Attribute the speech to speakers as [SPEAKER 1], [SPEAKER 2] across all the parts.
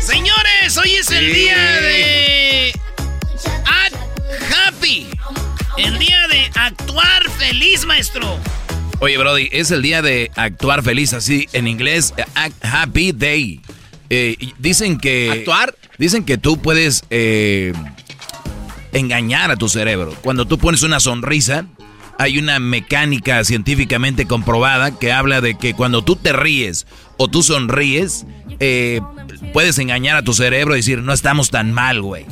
[SPEAKER 1] Señores, hoy es el día de Act Happy. El día de actuar feliz, maestro.
[SPEAKER 2] Oye, Brody, es el día de actuar feliz, así en inglés, Act Happy Day. Eh, dicen que.
[SPEAKER 3] ¿Actuar?
[SPEAKER 2] Dicen que tú puedes eh, engañar a tu cerebro. Cuando tú pones una sonrisa, hay una mecánica científicamente comprobada que habla de que cuando tú te ríes o tú sonríes, eh, puedes engañar a tu cerebro y decir, no estamos tan mal, güey.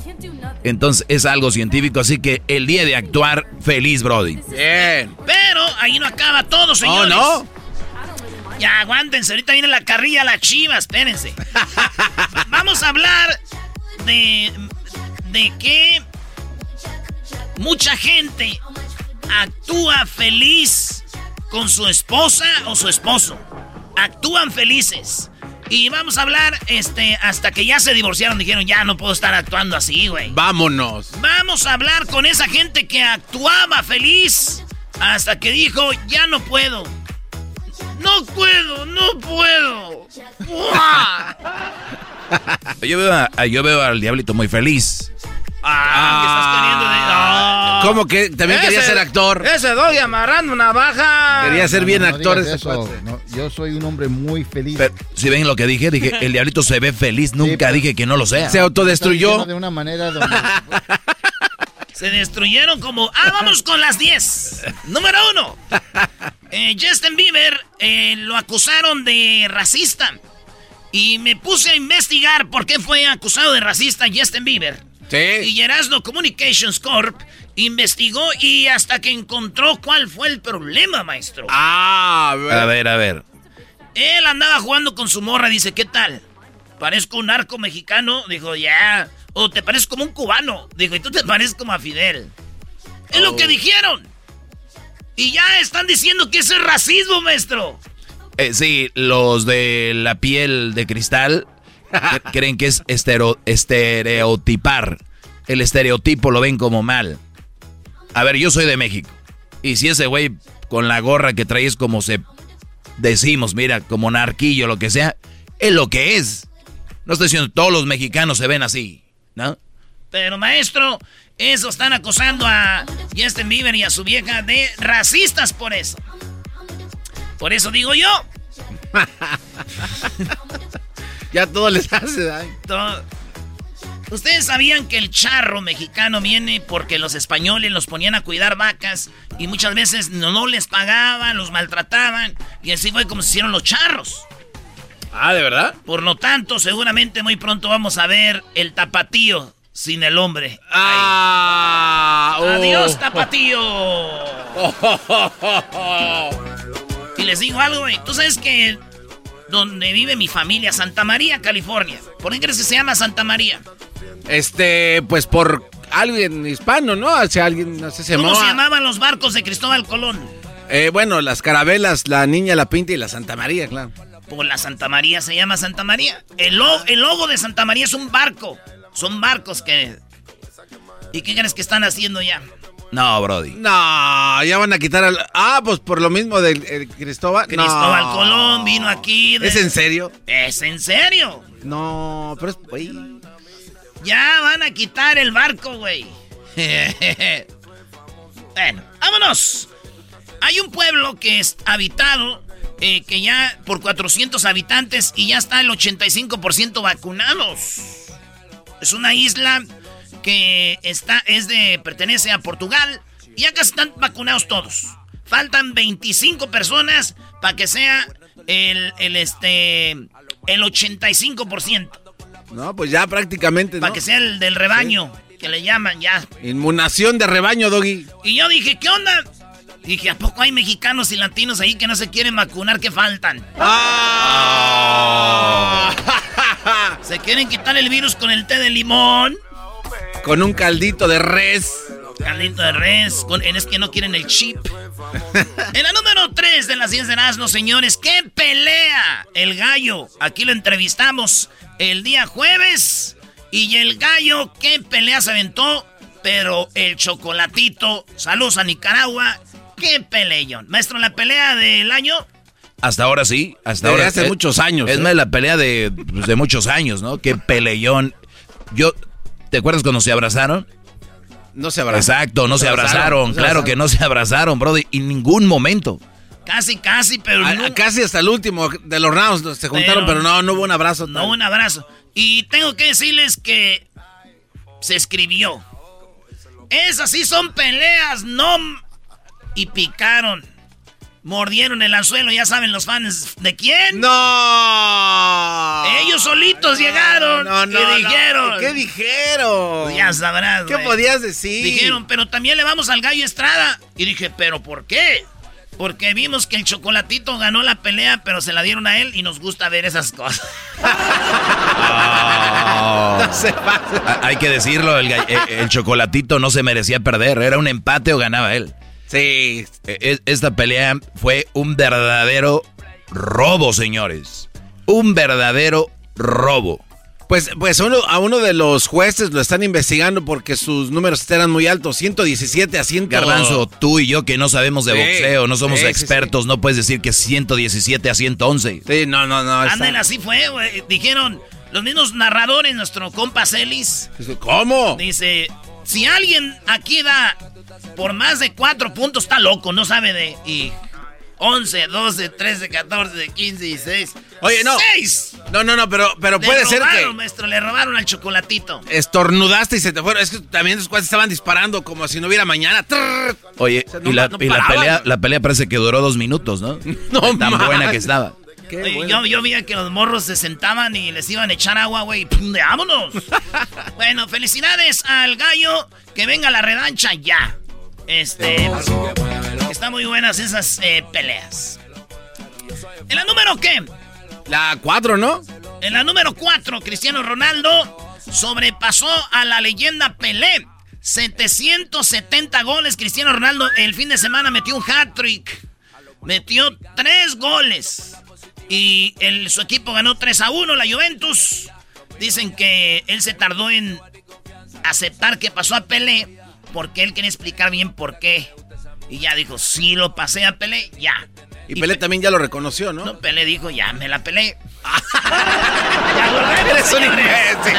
[SPEAKER 2] Entonces es algo científico, así que el día de actuar feliz, Brody.
[SPEAKER 3] Bien.
[SPEAKER 1] Pero ahí no acaba todo, señores.
[SPEAKER 3] no.
[SPEAKER 1] Ya aguántense, ahorita viene la carrilla, la chiva, espérense. Vamos a hablar de, de que mucha gente actúa feliz con su esposa o su esposo. Actúan felices. Y vamos a hablar, este, hasta que ya se divorciaron, dijeron, ya no puedo estar actuando así, güey.
[SPEAKER 3] Vámonos.
[SPEAKER 1] Vamos a hablar con esa gente que actuaba feliz hasta que dijo, ya no puedo. No puedo, no puedo.
[SPEAKER 2] Yo veo, a- yo veo al diablito muy feliz.
[SPEAKER 1] Ah, ¿qué estás queriendo de- Ah.
[SPEAKER 3] ¿Cómo que también quería
[SPEAKER 4] Ese-
[SPEAKER 3] ser actor?
[SPEAKER 4] Ese doggy amarrando una baja.
[SPEAKER 3] Quería ser bien
[SPEAKER 5] No,
[SPEAKER 3] actor
[SPEAKER 5] eso. yo soy un hombre muy feliz.
[SPEAKER 2] Pero, si ven lo que dije, dije, el diablito se ve feliz, nunca dije que no lo sea.
[SPEAKER 3] Se autodestruyó.
[SPEAKER 5] De una manera donde
[SPEAKER 1] Se destruyeron como... Ah, vamos con las 10. Número uno. Eh, Justin Bieber eh, lo acusaron de racista. Y me puse a investigar por qué fue acusado de racista Justin Bieber. Y. Erasmo Communications Corp investigó y hasta que encontró cuál fue el problema, maestro.
[SPEAKER 3] Ah,
[SPEAKER 2] A ver, a ver.
[SPEAKER 1] Él andaba jugando con su morra, dice, ¿qué tal? ¿Parezco un narco mexicano? Dijo, ya. O te pareces como un cubano. Dijo, y tú te pareces como a Fidel. Es lo que dijeron. Y ya están diciendo que eso es racismo, maestro.
[SPEAKER 2] Eh, sí, los de la piel de cristal creen que es estereotipar. El estereotipo lo ven como mal. A ver, yo soy de México. Y si ese güey con la gorra que trae es como se decimos, mira, como narquillo, lo que sea, es lo que es. No estoy diciendo todos los mexicanos se ven así, ¿no?
[SPEAKER 1] Pero, maestro, eso están acusando a Justin Bieber y a su vieja de racistas por eso. Por eso digo yo.
[SPEAKER 3] Ya todo les hace daño.
[SPEAKER 1] To- Ustedes sabían que el charro mexicano viene porque los españoles los ponían a cuidar vacas y muchas veces no, les pagaban, los maltrataban y así fue como se hicieron los charros.
[SPEAKER 3] Ah, ¿de verdad?
[SPEAKER 1] Por lo tanto, seguramente muy pronto vamos a ver el tapatío sin el hombre.
[SPEAKER 3] Ah, oh.
[SPEAKER 1] Adiós, tapatío. Y les digo algo, güey. Tú sabes que donde vive mi familia, Santa María, California. ¿Por qué crees que se llama Santa María?
[SPEAKER 3] Este, pues por alguien hispano, ¿no? Hacia alguien, no sé, se
[SPEAKER 1] ¿Cómo
[SPEAKER 3] llamaba-
[SPEAKER 1] se llamaban los barcos de Cristóbal Colón?
[SPEAKER 3] Eh, bueno, las carabelas, la niña, la pinta y la Santa María, claro.
[SPEAKER 1] Por la Santa María se llama Santa María. El, el logo de Santa María es un barco. Son barcos que... ¿Y qué crees que están haciendo ya?
[SPEAKER 2] No, Brody.
[SPEAKER 3] No, ya van a quitar al... Ah, pues por lo mismo del el Cristóbal. No.
[SPEAKER 1] Cristóbal Colón vino aquí. de-
[SPEAKER 3] ¿Es en serio?
[SPEAKER 1] ¿Es en serio?
[SPEAKER 3] No, pero es...
[SPEAKER 1] Ya van a quitar el barco, güey. bueno, vámonos. Hay un pueblo que es habitado, eh, que ya por 400 habitantes y ya está el 85% vacunados. Es una isla que está, es de, pertenece a Portugal y ya casi están vacunados todos. Faltan 25 personas para que sea el, el, este, el 85%.
[SPEAKER 3] No, pues ya prácticamente, ¿no?
[SPEAKER 1] Para que sea el del rebaño, que le llaman ya.
[SPEAKER 3] Inmunación de rebaño, Doggy.
[SPEAKER 1] Y yo dije, ¿qué onda? Dije, ¿a poco hay mexicanos y latinos ahí que no se quieren vacunar? ¿Qué faltan?
[SPEAKER 3] Ah.
[SPEAKER 1] ¿Se quieren quitar el virus con el té de limón?
[SPEAKER 3] Con un caldito de res.
[SPEAKER 1] Caldito de res, con, es que no quieren el chip. En la número 3 de las 10 de Erasmo, señores, ¿qué pelea el gallo? Aquí lo entrevistamos el día jueves. Y el gallo, ¿qué pelea se aventó? Pero el chocolatito, saludos a Nicaragua, ¿qué peleón? Maestro, la pelea del año,
[SPEAKER 2] Hasta ahora sí, hasta
[SPEAKER 3] Desde
[SPEAKER 2] ahora.
[SPEAKER 3] hace
[SPEAKER 2] es-
[SPEAKER 3] muchos años,
[SPEAKER 2] Es
[SPEAKER 3] ¿eh?
[SPEAKER 2] más la pelea de, pues, de muchos años, ¿no? Qué peleón. Yo, ¿te acuerdas cuando se abrazaron?
[SPEAKER 3] No se abrazaron.
[SPEAKER 2] Exacto, no se, abrazaron.
[SPEAKER 3] abrazaron, no se
[SPEAKER 2] claro
[SPEAKER 3] abrazaron.
[SPEAKER 2] que no se abrazaron, brother. En ningún momento.
[SPEAKER 1] casi, casi, pero
[SPEAKER 3] A-
[SPEAKER 1] no,
[SPEAKER 3] a- casi hasta el último de los rounds se juntaron, pero,
[SPEAKER 1] Pero-
[SPEAKER 3] no, no hubo un abrazo.
[SPEAKER 1] no
[SPEAKER 3] tal.
[SPEAKER 1] un abrazo. Y tengo que decirles que se escribió. Esas sí son peleas, no... Y picaron. Mordieron el anzuelo, ya saben los fans de quién.
[SPEAKER 3] ¡No!
[SPEAKER 1] Ellos solitos llegaron
[SPEAKER 3] No, no,
[SPEAKER 1] y
[SPEAKER 3] no.
[SPEAKER 1] dijeron.
[SPEAKER 3] ¿Qué dijeron?
[SPEAKER 1] Pues ya sabrás.
[SPEAKER 3] ¿Qué podías decir?
[SPEAKER 1] Dijeron, pero también le vamos al gallo Estrada. Y dije, ¿pero por qué? Porque vimos que el chocolatito ganó la pelea, pero se la dieron a él y nos gusta ver esas cosas.
[SPEAKER 3] No se pasa.
[SPEAKER 2] Ah, Hay que decirlo, el, el- el chocolatito no se merecía perder. Era un empate o ganaba él.
[SPEAKER 3] Sí.
[SPEAKER 2] E- es- Esta pelea fue un verdadero robo, señores. Un verdadero robo.
[SPEAKER 3] Pues, pues uno, a uno de los jueces lo están investigando porque sus números eran muy altos, 117 a 100.
[SPEAKER 2] Garbanzo, tú y yo que no sabemos de
[SPEAKER 3] Sí,
[SPEAKER 2] boxeo, no somos
[SPEAKER 3] sí, sí,
[SPEAKER 2] expertos, no puedes decir que es 117 a 111.
[SPEAKER 3] Sí, no, no, no. está-
[SPEAKER 1] Ándale, así fue, güey. Dijeron los mismos narradores, nuestro compa Celis.
[SPEAKER 3] ¿Cómo?
[SPEAKER 1] Dice, si alguien aquí da por más de cuatro puntos, está loco, no sabe de... Y 11, 12, 13, 14, 15, 16.
[SPEAKER 3] Oye, no.
[SPEAKER 1] ¡Seis!
[SPEAKER 3] No, no, no, pero, pero
[SPEAKER 1] Le
[SPEAKER 3] puede ser
[SPEAKER 1] robaron,
[SPEAKER 3] que
[SPEAKER 1] maestro, le robaron al chocolatito.
[SPEAKER 3] estornudaste y se te fueron. Es que también los cuates estaban disparando como si no hubiera mañana. Trrr.
[SPEAKER 2] Oye,
[SPEAKER 3] O sea, no
[SPEAKER 2] y, la,
[SPEAKER 3] no
[SPEAKER 2] y la pelea, la pelea parece que duró dos minutos, ¿no?
[SPEAKER 3] No
[SPEAKER 2] Tan
[SPEAKER 3] más.
[SPEAKER 2] buena que estaba.
[SPEAKER 3] Qué
[SPEAKER 1] Oye,
[SPEAKER 3] bueno.
[SPEAKER 1] yo, yo veía que los morros se sentaban y les iban a echar agua, güey. ¡Vámonos! bueno, felicidades al gallo. Que venga la revancha ya. Este. Está muy buenas esas eh, peleas. En la número qué?
[SPEAKER 3] La 4, ¿no?
[SPEAKER 1] En la número 4, Cristiano Ronaldo sobrepasó a la leyenda Pelé. 770 goles. Cristiano Ronaldo el fin de semana metió un hat-trick. Metió tres goles. Y el- su equipo ganó 3 a 1, la Juventus. Dicen que él se tardó en aceptar que pasó a Pelé porque él quería explicar bien por qué. Y ya dijo, sí lo pasé a Pelé, ya.
[SPEAKER 3] Y Pelé también ya lo reconoció, ¿no?
[SPEAKER 1] No, Pelé dijo, ya me la pelé.
[SPEAKER 3] Eres un imbécil.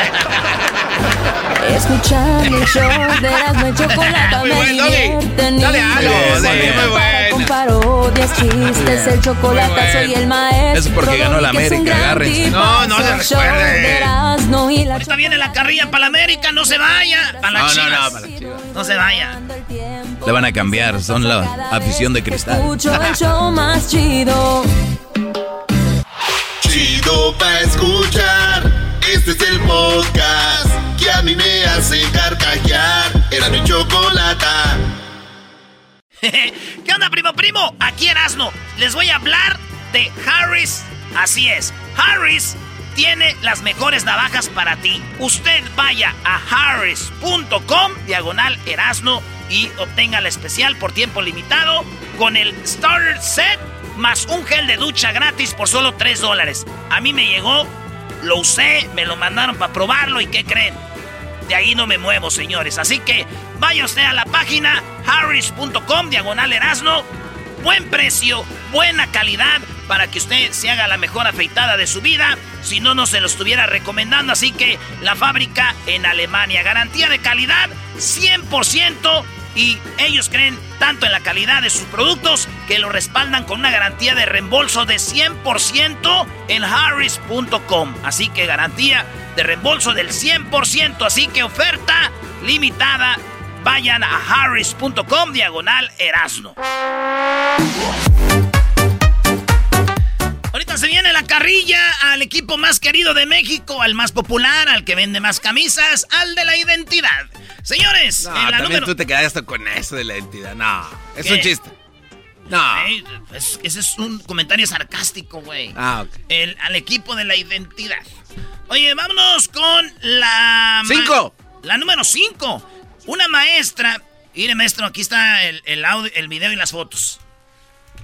[SPEAKER 6] Escuchar el show de Erasmo y Chocolata
[SPEAKER 3] Muy
[SPEAKER 6] me
[SPEAKER 3] bueno, Doggy.
[SPEAKER 6] divierte ni
[SPEAKER 3] Dale algo,
[SPEAKER 6] me
[SPEAKER 2] sí, muy
[SPEAKER 3] buena.
[SPEAKER 6] Con parodias, chistes, el chocolate soy el maestro.
[SPEAKER 2] Es porque ganó la América, agárrense.
[SPEAKER 3] No, no se
[SPEAKER 6] el show
[SPEAKER 3] recuerde.
[SPEAKER 6] de Erasmo y la
[SPEAKER 1] Ahorita viene la carrilla para la América, no se vaya. Para
[SPEAKER 3] No,
[SPEAKER 1] las
[SPEAKER 3] no, no,
[SPEAKER 1] chivas.
[SPEAKER 3] para las Chivas.
[SPEAKER 1] No se vaya.
[SPEAKER 2] Le van a cambiar, son la afición de cristal.
[SPEAKER 6] Escucho el show más chido.
[SPEAKER 7] chido pa' escuchar. Este es el podcast que a mí me hace carcajear. Era mi chocolata.
[SPEAKER 1] ¿Qué onda, primo, primo? Aquí Erasno. Les voy a hablar de Harris. Así es, Harris tiene las mejores navajas para ti. Usted vaya a harris.com, diagonal Erasno, y obtenga la especial por tiempo limitado con el Starter Set más un gel de ducha gratis por solo 3 dólares. A mí me llegó, lo usé, me lo mandaron para probarlo y ¿qué creen? De ahí no me muevo, señores. Así que vaya usted a la página harris.com, diagonal Erasno. Buen precio, buena calidad para que usted se haga la mejor afeitada de su vida. Si no, no se lo estuviera recomendando. Así que la fábrica en Alemania. Garantía de calidad 100%. Y ellos creen tanto en la calidad de sus productos que lo respaldan con una garantía de reembolso de 100% en harris.com. Así que garantía de reembolso del 100%. Así que oferta limitada. Vayan a harris.com diagonal Erasno. Ahorita se viene la carrilla al equipo más querido de México, al más popular, al que vende más camisas, al de la identidad. Señores,
[SPEAKER 3] No,
[SPEAKER 1] en la
[SPEAKER 3] también
[SPEAKER 1] número...
[SPEAKER 3] tú te quedaste con eso de la identidad. No, es
[SPEAKER 1] ¿Qué?
[SPEAKER 3] un chiste. No.
[SPEAKER 1] Es- ese es un comentario sarcástico, güey.
[SPEAKER 3] Ah, ok.
[SPEAKER 1] El- al equipo de la identidad. Oye, vámonos con la...
[SPEAKER 3] Cinco.
[SPEAKER 1] La número 5. Una maestra... Mire, maestro, aquí está el, el audio, el video y las fotos.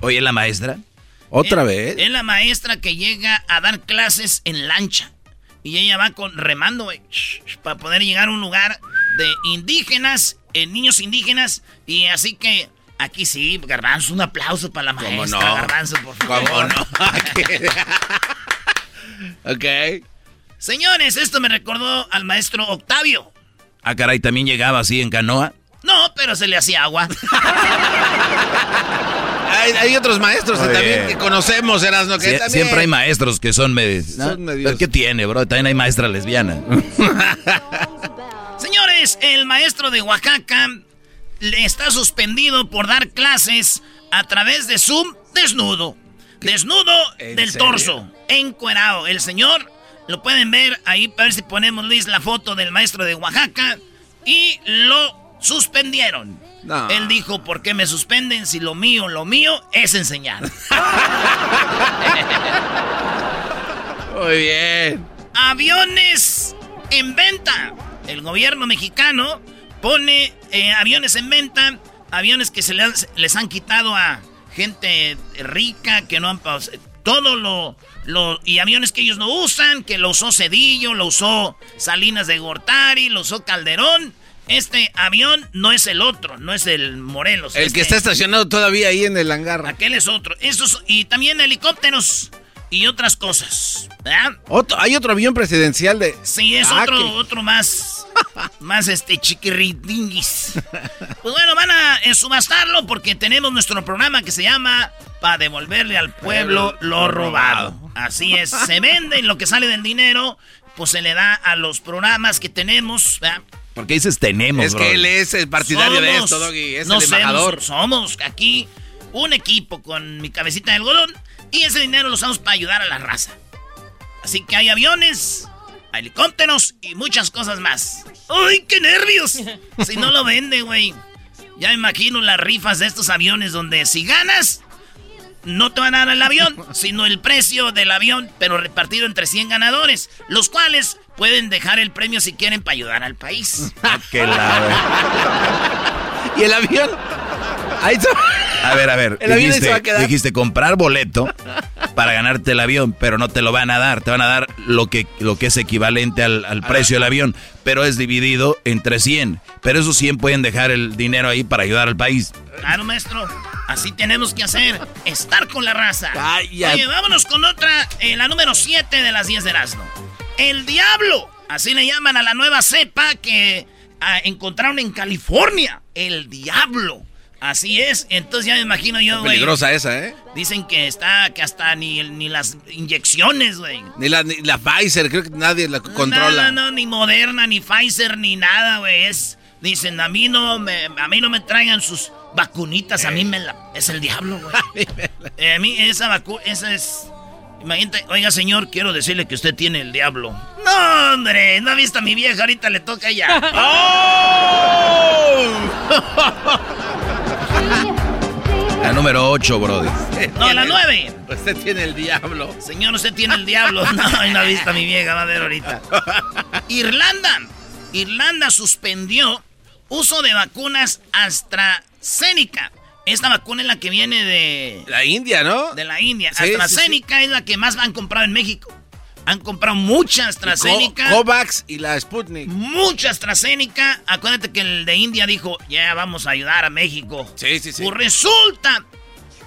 [SPEAKER 2] Oye, la maestra.
[SPEAKER 3] ¿Otra
[SPEAKER 1] Es-
[SPEAKER 3] vez?
[SPEAKER 1] Es la maestra que llega a dar clases en lancha. Y ella va con remando, güey, para poder llegar a un lugar de indígenas, eh, niños indígenas. Y así que aquí sí, Garbanzo, un aplauso para la
[SPEAKER 3] ¿Cómo
[SPEAKER 1] maestra,
[SPEAKER 3] no?
[SPEAKER 1] Garbanzo, por favor.
[SPEAKER 3] ¿Cómo no? ok.
[SPEAKER 1] Señores, esto me recordó al maestro Octavio.
[SPEAKER 2] Ah, caray, también llegaba así en canoa.
[SPEAKER 1] No, pero se le hacía agua.
[SPEAKER 3] Hay, hay otros maestros que también que conocemos, Erasmo, que
[SPEAKER 2] Sie-
[SPEAKER 3] también...
[SPEAKER 2] siempre hay maestros que son medios.
[SPEAKER 3] Son medios-
[SPEAKER 2] ¿Qué tiene, bro? También hay maestra lesbiana.
[SPEAKER 1] Señores, el maestro de Oaxaca le está suspendido por dar clases a través de Zoom desnudo. Desnudo
[SPEAKER 3] ¿En
[SPEAKER 1] del
[SPEAKER 3] serio?
[SPEAKER 1] torso, encuerado. El señor, lo pueden ver ahí, a ver si ponemos, Luis, la foto del maestro de Oaxaca. Y lo suspendieron.
[SPEAKER 3] No.
[SPEAKER 1] Él dijo, ¿por qué me suspenden si lo mío, lo mío es enseñar?
[SPEAKER 3] Muy bien.
[SPEAKER 1] aviones en venta. El gobierno mexicano pone eh, aviones en venta, aviones que se les han quitado a gente rica, que no han... Todo lo, lo... Y aviones que ellos no usan, que lo usó Cedillo, lo usó Salinas de Gortari, lo usó Calderón. Este avión no es el otro, no es el Morelos.
[SPEAKER 3] El
[SPEAKER 1] este-
[SPEAKER 3] que está estacionado todavía ahí en el hangar.
[SPEAKER 1] Aquel es otro. Estos, y también helicópteros y otras cosas. ¿verdad?
[SPEAKER 3] Otro, hay otro avión presidencial de...
[SPEAKER 1] Sí, es
[SPEAKER 3] Ah,
[SPEAKER 1] otro,
[SPEAKER 3] que-
[SPEAKER 1] otro más. más este chiquirritinguis. Pues bueno, van a eh, subastarlo porque tenemos nuestro programa que se llama Para devolverle al pueblo lo robado. Así es, se vende y lo que sale del dinero, pues se le da a los programas que tenemos. ¿verdad?
[SPEAKER 2] ¿Por qué dices tenemos,
[SPEAKER 3] Es
[SPEAKER 2] bro?
[SPEAKER 3] que él es el partidario de esto, Doggy. Es
[SPEAKER 1] no
[SPEAKER 3] el embajador.
[SPEAKER 1] Somos, somos aquí un equipo con mi cabecita de algodón y ese dinero lo usamos para ayudar a la raza. Así que hay aviones, helicópteros y muchas cosas más. ¡Ay, qué nervios! Si no lo vende, güey. Ya me imagino las rifas de estos aviones donde si ganas, no te van a dar el avión, sino el precio del avión, pero repartido entre 100 ganadores, los cuales pueden dejar el premio si quieren para ayudar al país.
[SPEAKER 2] Que la-
[SPEAKER 3] ¿Y el avión? Ahí está.
[SPEAKER 2] A ver, a ver.
[SPEAKER 3] El avión se va a quedar.
[SPEAKER 2] dijiste comprar boleto para ganarte el avión, pero no te lo van a dar. Te van a dar lo que, lo que es equivalente al, al precio del avión, pero es dividido entre 100. Pero esos 100 pueden dejar el dinero ahí para ayudar al país.
[SPEAKER 1] Claro, maestro. Así tenemos que hacer. Estar con la raza.
[SPEAKER 3] Calla.
[SPEAKER 1] Oye, vámonos con otra, eh, la número 7 de las 10 de Erasmo. El Diablo. Así le llaman a la nueva cepa que ah, encontraron en California. El Diablo. Así es. Entonces ya me imagino yo, güey.
[SPEAKER 3] Peligrosa esa, ¿eh?
[SPEAKER 1] Dicen que está, que hasta ni, ni las inyecciones, güey.
[SPEAKER 3] Ni la, ni la Pfizer, creo que nadie la controla.
[SPEAKER 1] No, no, no, ni Moderna, ni Pfizer, ni nada, güey. Es, dicen, a mí no me, a mí no me traigan sus vacunitas, a mí me la, es el diablo, güey. Eh, a mí esa vacuna, esa es, Imagínate, oiga señor, quiero decirle que usted tiene el diablo. No, hombre, no ha visto a mi vieja, ahorita le toca ya.
[SPEAKER 2] La número 8, Brody.
[SPEAKER 1] No, la 9.
[SPEAKER 3] Usted tiene el diablo.
[SPEAKER 1] Señor, usted tiene el diablo. No, no ha visto a mi vieja, va a ver ahorita. Irlanda. Irlanda suspendió uso de vacunas AstraZeneca. Esta vacuna es la que viene de...
[SPEAKER 3] La India, ¿no?
[SPEAKER 1] De la India.
[SPEAKER 3] Sí, sí,
[SPEAKER 1] AstraZeneca es la que más han comprado en México. Han comprado mucha AstraZeneca.
[SPEAKER 3] Co- Covax y la Sputnik.
[SPEAKER 1] mucha AstraZeneca. Acuérdate que el de India dijo, ya vamos a ayudar a México.
[SPEAKER 3] Sí, sí, sí.
[SPEAKER 1] Pues resulta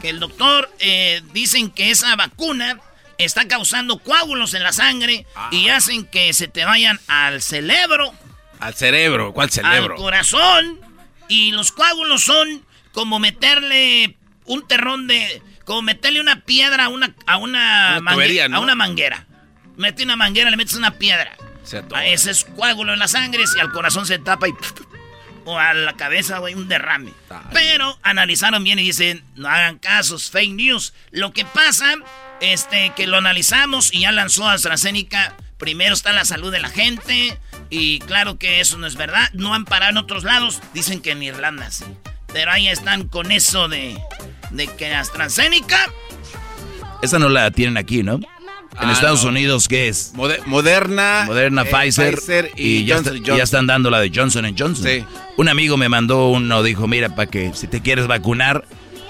[SPEAKER 1] que el doctor eh, dicen que esa vacuna está causando coágulos en la sangre
[SPEAKER 3] Ah.
[SPEAKER 1] y hacen que se te vayan al cerebro,
[SPEAKER 3] Al cerebro. ¿Cuál cerebro?
[SPEAKER 1] al corazón. Y los coágulos son como meterle un terrón de... Como meterle una piedra a una, a una,
[SPEAKER 3] Una
[SPEAKER 1] mangue-
[SPEAKER 3] tubería, ¿no?
[SPEAKER 1] a una manguera. Mete una manguera, le metes una piedra.
[SPEAKER 3] Se.
[SPEAKER 1] A ese es coágulo en la sangre, si al corazón se tapa y... O a la cabeza, güey, un derrame. Pero analizaron bien y dicen, no hagan casos, fake news. Lo que pasa, este, que lo analizamos y ya lanzó AstraZeneca. Primero está la salud de la gente. Y claro que eso no es verdad. No han parado en otros lados. Dicen que en Irlanda sí. Pero ahí están con eso de, de que AstraZeneca...
[SPEAKER 2] Esa no la tienen aquí, ¿no? En
[SPEAKER 3] Ah,
[SPEAKER 2] Estados
[SPEAKER 3] no.
[SPEAKER 2] Unidos, ¿qué es?
[SPEAKER 3] Mode- Moderna.
[SPEAKER 2] Moderna,
[SPEAKER 3] eh,
[SPEAKER 2] Pfizer, y, ya,
[SPEAKER 3] Johnson
[SPEAKER 2] está- ya están dando la de Johnson Johnson.
[SPEAKER 3] Sí.
[SPEAKER 2] Un amigo me mandó uno, dijo, mira, para que si te quieres vacunar,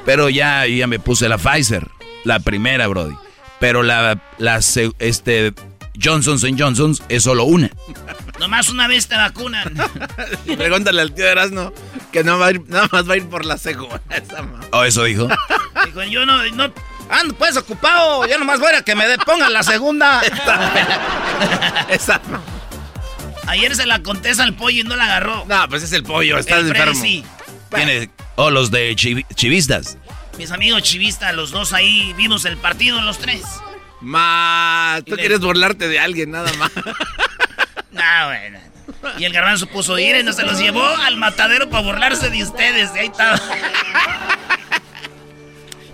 [SPEAKER 2] pero ya, ya me puse la Pfizer, la primera, Brody. Pero la, la este, Johnson Johnson es solo una.
[SPEAKER 1] Nomás una vez te vacunan.
[SPEAKER 3] Pregúntale al tío Erasmo que no va a ir, nada más va a ir por la segunda. Esa
[SPEAKER 2] ¿O eso dijo?
[SPEAKER 1] Dijo, yo no, no ando pues ocupado, ya nomás voy a que me de- pongan la segunda.
[SPEAKER 3] Esa ma-
[SPEAKER 1] Ayer se la contesta al pollo y no la agarró.
[SPEAKER 3] No, pues es el pollo, estás
[SPEAKER 1] El
[SPEAKER 3] enfermo.
[SPEAKER 1] sí.
[SPEAKER 2] Tiene, oh, los de chivi- chivistas.
[SPEAKER 1] Mis amigos chivistas, los dos ahí, vimos el partido los tres.
[SPEAKER 3] Ma, tú quieres burlarte de alguien nada más.
[SPEAKER 1] Nah, bueno. Y el garbanzo puso ir y no se los llevó al matadero para burlarse de ustedes. Y ahí estaba.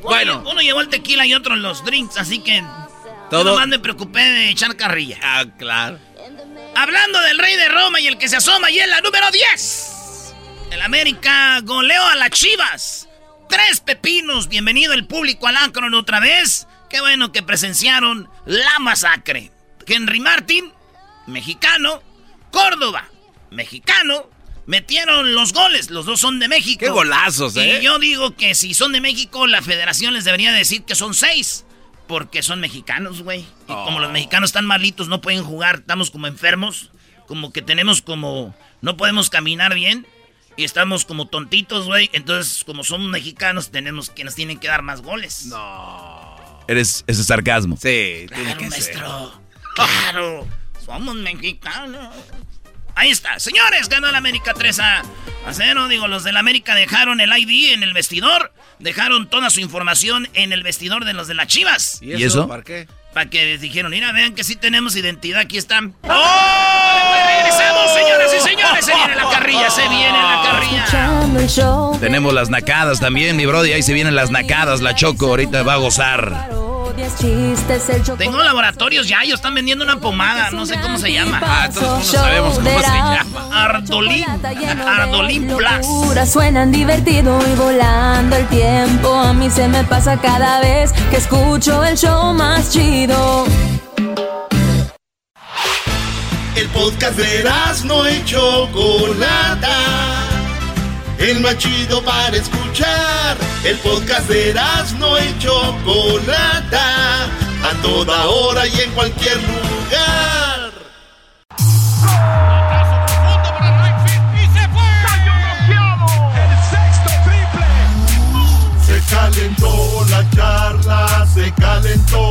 [SPEAKER 3] Bueno.
[SPEAKER 1] Uno, uno llevó el tequila y otro los drinks, así que.
[SPEAKER 3] Todo-
[SPEAKER 1] Yo nomás me preocupé de echar carrilla.
[SPEAKER 3] ah, claro.
[SPEAKER 1] Hablando del rey de Roma y el que se asoma y es la número 10. El América goleó a las Chivas. Tres pepinos. Bienvenido el público al Akron otra vez. Qué bueno que presenciaron la masacre. Henry Martin, mexicano. Córdoba, mexicano. Metieron los goles. Los dos son de México.
[SPEAKER 3] Qué golazos, ¿eh?
[SPEAKER 1] Y yo digo que si son de México, la federación les debería decir que son seis. Porque son mexicanos, güey. Y como los mexicanos están malitos, no pueden jugar, estamos como enfermos. Como que tenemos como... No podemos caminar bien. Y estamos como tontitos, güey. Entonces, como somos mexicanos, tenemos que nos tienen que dar más goles. No.
[SPEAKER 2] Eres, ese es sarcasmo.
[SPEAKER 3] Sí, tiene
[SPEAKER 1] Claro,
[SPEAKER 3] que ser.
[SPEAKER 1] maestro. Claro. Somos mexicanos. Ahí está. Señores, ganó el América 3 a, a 0. Digo, los del América dejaron el ID en el vestidor. Dejaron toda su información en el vestidor de los de las Chivas.
[SPEAKER 3] ¿Y
[SPEAKER 2] ¿Y eso?
[SPEAKER 3] ¿Para qué?
[SPEAKER 1] Para que les dijeron, mira, vean que sí tenemos identidad. Aquí están. ¡Oh! Regresamos, señoras y señores. Se viene la carrilla, se viene la carrilla.
[SPEAKER 2] Tenemos las nacadas también, mi Brody. Ahí se vienen las nacadas. La Choco ahorita va a gozar.
[SPEAKER 1] Tengo laboratorios ya, ellos están vendiendo una pomada. No sé cómo se llama.
[SPEAKER 3] Ah, todo el mundo sabemos cómo se llama.
[SPEAKER 1] Ardolín. Ardolín Plus.
[SPEAKER 6] Suenan divertido y volando el tiempo. A mí se me pasa cada vez que escucho el show más chido.
[SPEAKER 7] El podcast de no y Chocolata. El más chido para escuchar. El podcast de no y Chocolata. A toda hora y en cualquier lugar. Se calentó la charla, se calentó,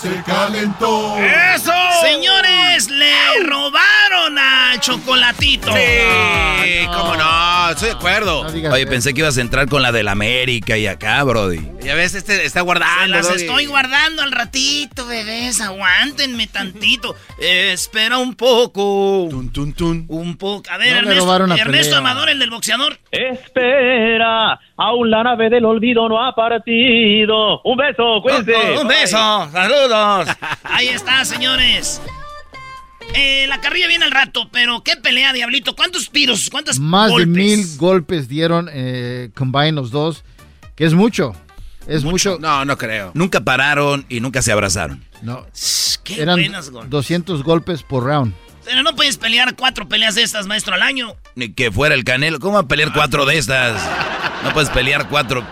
[SPEAKER 7] se calentó.
[SPEAKER 1] ¡Eso! Señores, le robaron a chocolatito.
[SPEAKER 3] Sí, cómo no, estoy de acuerdo.
[SPEAKER 2] Oye, pensé que ibas a entrar con la del América y acá, Brody.
[SPEAKER 3] Ya ves, este está
[SPEAKER 1] Se
[SPEAKER 3] guardando.
[SPEAKER 1] las
[SPEAKER 3] Doggy.
[SPEAKER 1] estoy guardando al ratito, bebés. Aguántenme tantito. Espera un poco.
[SPEAKER 3] Tun, tun, tun.
[SPEAKER 1] Un poco. A ver,
[SPEAKER 5] No
[SPEAKER 1] Ernesto, Ernesto. Amador, el del boxeador.
[SPEAKER 8] Espera, aún la nave del olvido no ha partido. Un beso, cuídense.
[SPEAKER 1] Oh, un beso, saludos. Ahí está, señores. Eh, la carrilla viene al rato, pero qué pelea, Diablito. ¿Cuántos tiros? ¿Cuántos
[SPEAKER 5] Más
[SPEAKER 1] golpes?
[SPEAKER 5] de mil golpes dieron eh, combine los dos, que es mucho. Es mucho.
[SPEAKER 3] No, no creo.
[SPEAKER 2] Nunca pararon y nunca se abrazaron.
[SPEAKER 5] No,
[SPEAKER 1] Qué
[SPEAKER 5] eran
[SPEAKER 1] buenas golpes.
[SPEAKER 5] 200 golpes por round.
[SPEAKER 1] Pero no puedes pelear cuatro peleas de estas, maestro, al año.
[SPEAKER 2] Ni que fuera el Canelo. ¿Cómo va a pelear cuatro de estas? No puedes pelear cuatro.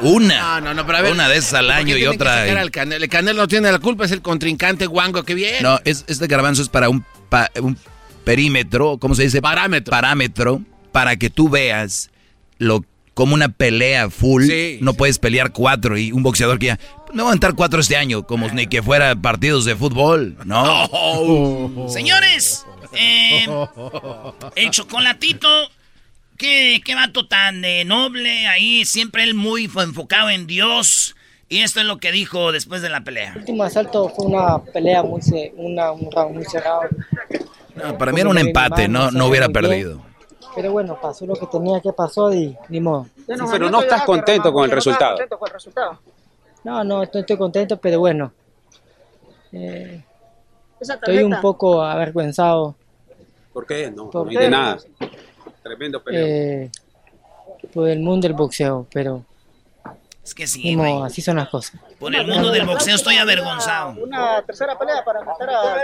[SPEAKER 2] Una.
[SPEAKER 3] No, no, no, pero a ver.
[SPEAKER 2] Una de esas al
[SPEAKER 3] ¿por qué
[SPEAKER 2] año y
[SPEAKER 3] tienen que
[SPEAKER 2] otra.
[SPEAKER 3] sacar al Canelo? El Canelo no tiene la culpa, es el contrincante guango que viene.
[SPEAKER 2] No, es, este garbanzo es para un, pa- un perímetro, ¿cómo se dice?
[SPEAKER 3] Parámetro.
[SPEAKER 2] Parámetro, para que tú veas lo como una pelea full.
[SPEAKER 3] Sí,
[SPEAKER 2] no
[SPEAKER 3] sí.
[SPEAKER 2] puedes pelear cuatro y un boxeador que ya. No va a entrar cuatro este año, como ni que fuera partidos de fútbol, ¿no?
[SPEAKER 3] Oh.
[SPEAKER 1] Señores, eh, el chocolatito, qué, qué vato tan eh, noble ahí, siempre él muy enfocado en Dios. Y esto es lo que dijo después de la pelea.
[SPEAKER 9] El último asalto fue una pelea muy, una, un round muy cerrado.
[SPEAKER 2] No, para mí era un empate, no, no hubiera perdido.
[SPEAKER 9] Pero bueno, pasó lo que tenía que pasar y ni modo.
[SPEAKER 10] pero no estás contento con el resultado.
[SPEAKER 9] No, no, estoy, estoy contento, pero bueno. Eh, estoy un poco avergüenzado
[SPEAKER 10] ¿Por qué? No,
[SPEAKER 9] ¿Por
[SPEAKER 10] no hay de nada. Tremendo pelea.
[SPEAKER 9] eh, por el mundo del boxeo, pero
[SPEAKER 1] Es que sí,
[SPEAKER 9] modo, así son las cosas.
[SPEAKER 1] Por el mundo del boxeo estoy avergonzado.
[SPEAKER 9] Una tercera pelea para matar a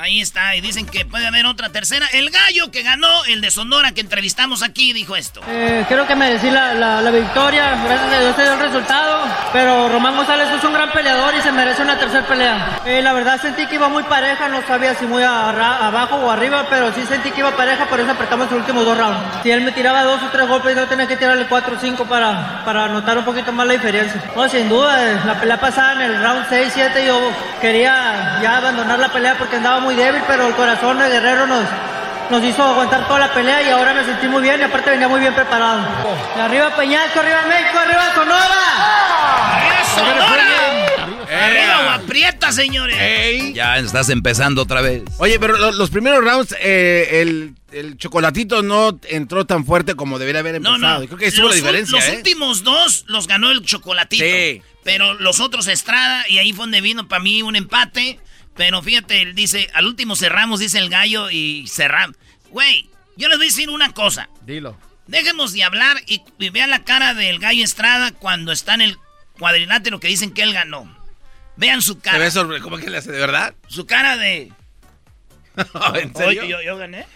[SPEAKER 1] Ahí está, y dicen que puede haber otra tercera. El gallo que ganó, el de Sonora que entrevistamos aquí, dijo esto.
[SPEAKER 9] Eh, creo que merecí la, la, la victoria, gracias a Dios se dio el resultado, pero Román González es un gran peleador y se merece una tercera pelea. Eh, la verdad sentí que iba muy pareja, no sabía si muy arra- abajo o arriba, pero sí sentí que iba pareja, por eso apretamos los últimos dos rounds. Si él me tiraba dos o tres golpes, yo tenía que tirarle cuatro o cinco para, para notar un poquito más la diferencia. No, sin duda, eh, la pelea pasada en el round 6, 7 yo quería ya abandonar la pelea porque andaba muy débil, pero el corazón de Guerrero nos, nos hizo aguantar toda la pelea y ahora me sentí muy bien y aparte venía muy bien preparado. Y arriba Peñasco, arriba México, arriba Sonora.
[SPEAKER 1] ¡Arriba Sonora! ¡Arriba Guaprieta, señores!
[SPEAKER 3] Ey.
[SPEAKER 2] Ya estás empezando otra vez.
[SPEAKER 3] Oye, pero lo- los primeros rounds, eh, el, el chocolatito no entró tan fuerte como debería haber empezado.
[SPEAKER 1] no.
[SPEAKER 3] Creo que estuvo la diferencia,
[SPEAKER 1] Los
[SPEAKER 3] ¿eh?
[SPEAKER 1] últimos dos los ganó el chocolatito.
[SPEAKER 3] Sí.
[SPEAKER 1] Pero los otros Estrada, y ahí fue donde vino para mí un empate. Pero fíjate, él dice, al último cerramos, dice el gallo, y cerramos. Güey, yo les voy a decir una cosa.
[SPEAKER 5] Dilo.
[SPEAKER 1] Dejemos de hablar y, y vean la cara del gallo Estrada cuando está en el cuadrilátero que dicen que él ganó. Vean su
[SPEAKER 3] ¿Se
[SPEAKER 1] cara.
[SPEAKER 3] ve sobre cómo que le hace de verdad?
[SPEAKER 1] Su cara de...
[SPEAKER 3] ¿En serio?
[SPEAKER 1] Oye, yo, yo gané.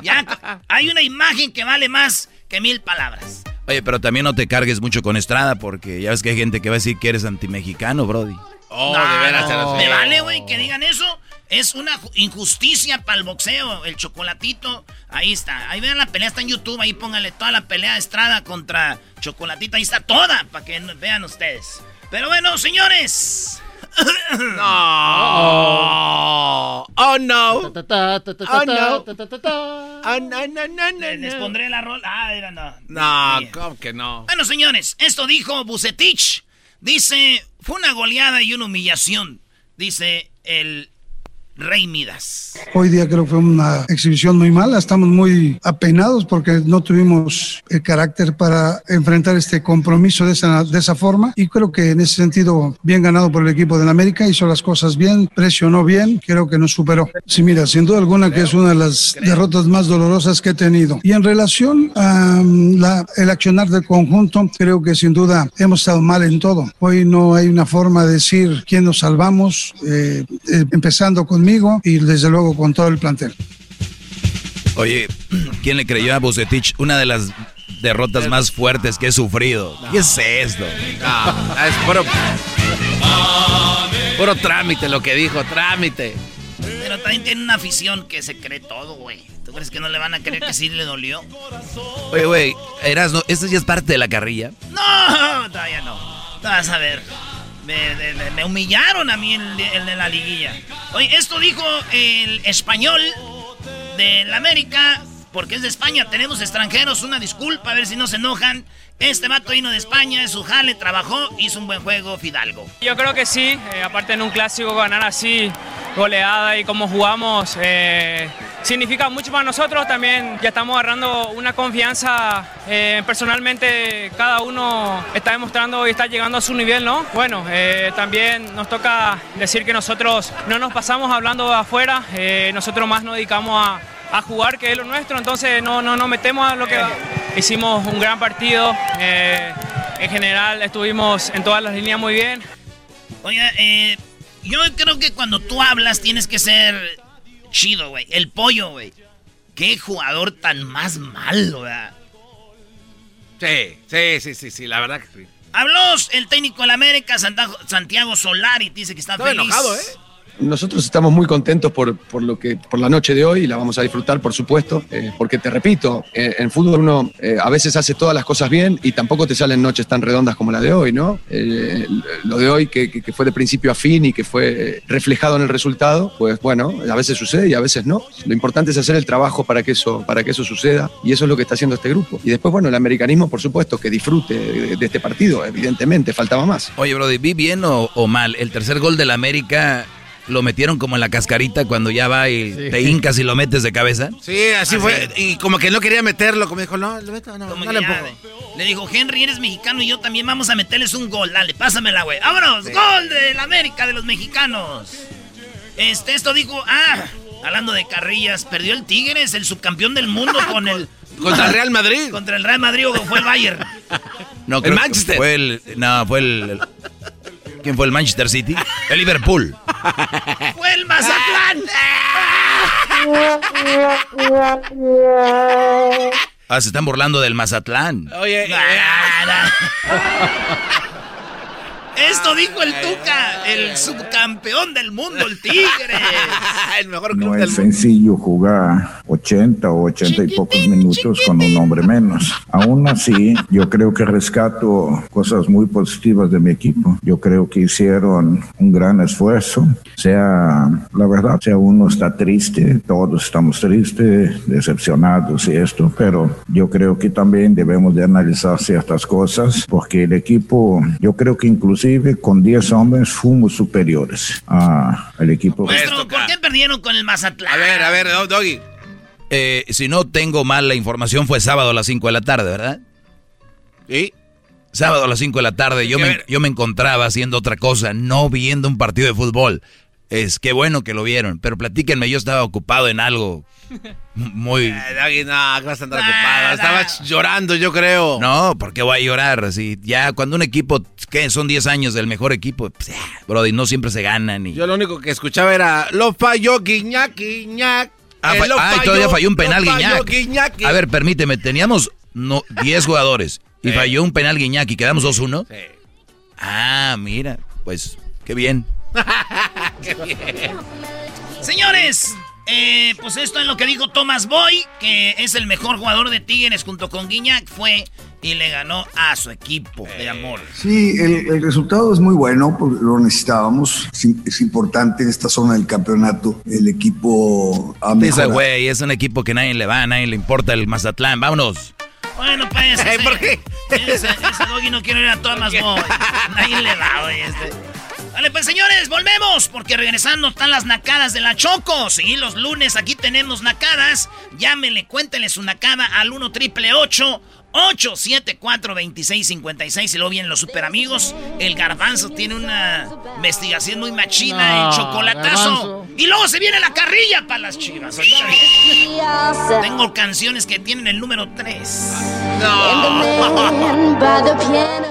[SPEAKER 1] ya, hay una imagen que vale más que mil palabras.
[SPEAKER 2] Oye, pero también no te cargues mucho con Estrada porque ya ves que hay gente que va a decir que eres antimexicano, Brody.
[SPEAKER 3] Oh,
[SPEAKER 1] No,
[SPEAKER 3] de veras.
[SPEAKER 1] no, Me vale, güey, que digan eso. Es una ju- injusticia para el boxeo. El chocolatito, ahí está. Ahí vean la pelea, está en YouTube. Ahí pónganle toda la pelea de Estrada contra Chocolatito. Ahí está toda, para que no- vean ustedes. Pero bueno, señores.
[SPEAKER 3] No. Oh, no. Oh, no.
[SPEAKER 5] ta, ta.
[SPEAKER 3] Oh, no, no, no, no,
[SPEAKER 1] Les
[SPEAKER 3] no.
[SPEAKER 1] pondré la rola. Ah, era no.
[SPEAKER 3] No. ¿cómo que no?
[SPEAKER 1] Bueno, señores, esto dijo Bucetich. Dice, fue una goleada y una humillación. Dice el Rey Midas.
[SPEAKER 11] Hoy día creo que fue una exhibición muy mala, estamos muy apenados porque no tuvimos el carácter para enfrentar este compromiso de esa, de esa forma y creo que en ese sentido bien ganado por el equipo del América, hizo las cosas bien, presionó bien, creo que nos superó. Sí, mira, sin duda alguna que es una de las derrotas más dolorosas que he tenido. Y en relación a mm, el accionar del conjunto, creo que sin duda hemos estado mal en todo. Hoy no hay una forma de decir quién nos salvamos, eh, eh, empezando conmigo y desde luego con todo el plantel.
[SPEAKER 2] Oye, ¿quién le creyó a Bucetich? Una de las derrotas más fuertes que he sufrido. ¿Qué es esto?
[SPEAKER 3] No, es puro, puro trámite lo que dijo, trámite.
[SPEAKER 1] Pero también tiene una afición que se cree todo, güey. ¿Tú crees que no le van a creer que sí le dolió?
[SPEAKER 2] Oye, güey, Erasno, ¿esto ya es parte de la carrilla?
[SPEAKER 1] No, todavía no. Vas a ver. Me, humillaron a mí el, de- de la liguilla. Oye, esto dijo el español del América, porque es de España, tenemos extranjeros, una disculpa, a ver si no se enojan. Este vato vino de España, es su jale, trabajó, hizo un buen juego, Fidalgo.
[SPEAKER 12] Yo creo que sí, eh, aparte en un clásico ganar así, goleada y como jugamos, eh, significa mucho para nosotros. También ya estamos agarrando una confianza, eh, personalmente cada uno está demostrando y está llegando a su nivel, ¿no? Bueno, eh, también nos toca decir que nosotros no nos pasamos hablando de afuera, nosotros más nos dedicamos a, a jugar, que es lo nuestro, entonces no, no nos metemos a lo que hicimos un gran partido. en general estuvimos en todas las líneas muy bien.
[SPEAKER 1] Oye, eh, yo creo que cuando tú hablas tienes que ser chido, güey. El pollo, güey. Qué jugador tan más malo, ¿verdad?
[SPEAKER 3] Sí, sí, sí, sí, sí, la verdad que sí.
[SPEAKER 1] Habló el técnico del América, Santiago Solari, dice que está
[SPEAKER 3] Estaba
[SPEAKER 1] feliz.
[SPEAKER 3] enojado, ¿eh?
[SPEAKER 13] Nosotros estamos muy contentos por, por lo que por la noche de hoy y la vamos a disfrutar, por supuesto, eh, porque te repito, eh, en fútbol uno eh, a veces hace todas las cosas bien y tampoco te salen noches tan redondas como la de hoy, ¿no? Lo de hoy que, que- fue de principio a fin y que fue reflejado en el resultado, pues bueno, a veces sucede y a veces no. Lo importante es hacer el trabajo para que eso para que eso suceda y eso es lo que está haciendo este grupo. Y después, bueno, el americanismo, por supuesto, que disfrute de, de este partido, evidentemente, faltaba más.
[SPEAKER 2] Oye, Brody, ¿vi bien o, o mal? El tercer gol del América lo metieron como en la cascarita cuando ya va y te hincas y lo metes de cabeza.
[SPEAKER 3] Sí, así fue. Y como que no quería meterlo, como dijo, no, lo meto, no,
[SPEAKER 1] Como
[SPEAKER 3] no le empujo.
[SPEAKER 1] Le dijo, Henry, eres mexicano y yo también vamos a meterles un gol. Dale, pásamela, güey. ¡Vámonos! ¡Gol del América de los mexicanos! Este, esto dijo, ah, hablando de carrillas, perdió el Tigres, el subcampeón del mundo con el...
[SPEAKER 3] Contra el Real Madrid.
[SPEAKER 1] Contra el Real Madrid o fue el Bayern.
[SPEAKER 2] No, creo que Fue el, no, fue el, el- ¿Quién fue el Manchester City? El Liverpool.
[SPEAKER 1] ¡Fue el Mazatlán!
[SPEAKER 2] Ah, se están burlando del Mazatlán.
[SPEAKER 3] Oye,
[SPEAKER 1] Esto dijo el Tuca, el subcampeón del mundo, el Tigre.
[SPEAKER 3] el mejor
[SPEAKER 14] No es sencillo jugar 80 o 80 y pocos minutos con un hombre menos. Aún así, yo creo que rescato cosas muy positivas de mi equipo. Yo creo que hicieron un gran esfuerzo. Sea, la verdad, sea uno está triste, todos estamos tristes, decepcionados y esto, pero yo creo que también debemos de analizar ciertas cosas porque el equipo, yo creo que inclusive con 10 hombres fuimos superiores a- al equipo.
[SPEAKER 1] Maestro, ¿por qué perdieron con el Mazatlán?
[SPEAKER 3] A ver, a ver, Doggy.
[SPEAKER 2] Eh, si no tengo mal la información, fue sábado a las 5 de la tarde, ¿verdad?
[SPEAKER 3] Sí.
[SPEAKER 2] Sábado a las 5 de la tarde yo me, yo me encontraba haciendo otra cosa, no viendo un partido de fútbol. Es que bueno que lo vieron, pero platíquenme, yo estaba ocupado en algo muy...
[SPEAKER 3] Eh, no, vas a andar ocupado. Estabas llorando, yo creo.
[SPEAKER 2] No, porque voy a llorar? Así, ya cuando un equipo, que son 10 años del mejor equipo, pues, Brody, no siempre se ganan. Y...
[SPEAKER 3] Yo lo único que escuchaba era, lo falló Guiñac, Guiñac.
[SPEAKER 2] Ah,
[SPEAKER 3] Eh,
[SPEAKER 2] fa-
[SPEAKER 3] lo
[SPEAKER 2] ah, y todavía falló un penal
[SPEAKER 3] falló
[SPEAKER 2] Guiñac.
[SPEAKER 3] Guiñac.
[SPEAKER 2] A ver, permíteme, teníamos no, 10 jugadores y
[SPEAKER 3] Sí.
[SPEAKER 2] falló un penal Guiñac y quedamos 2-1.
[SPEAKER 3] Sí.
[SPEAKER 2] Ah, mira, pues qué bien.
[SPEAKER 3] Qué bien.
[SPEAKER 1] Señores, eh, pues esto es lo que dijo Thomas Boy, que es el mejor jugador de Tigres junto con Guiñac, fue y le ganó a su equipo de amor.
[SPEAKER 15] Sí, el, el resultado es muy bueno, porque lo necesitábamos. Es, im- es importante en esta zona del campeonato. El equipo ha
[SPEAKER 2] Ese
[SPEAKER 15] mejorado.
[SPEAKER 2] güey es un equipo que nadie le va, a nadie le importa el Mazatlán. Vámonos.
[SPEAKER 1] Bueno, pues. Ese-
[SPEAKER 3] ¿por qué?
[SPEAKER 1] Ese, ese doggy no quiere ir a Thomas Boy. Nadie le da, güey. Este. Vale, pues señores, volvemos. Porque regresando están las nacadas de la Choco. Sí, los lunes aquí tenemos nacadas. Llámenle, cuéntenle su nacada al 1 triple 874 2656 y luego vienen los super amigos. El garbanzo tiene una investigación muy machina,
[SPEAKER 5] No,
[SPEAKER 1] el chocolatazo.
[SPEAKER 5] Garbanzo.
[SPEAKER 1] Y luego se viene la carrilla para las chivas. Tengo canciones que tienen el número 3.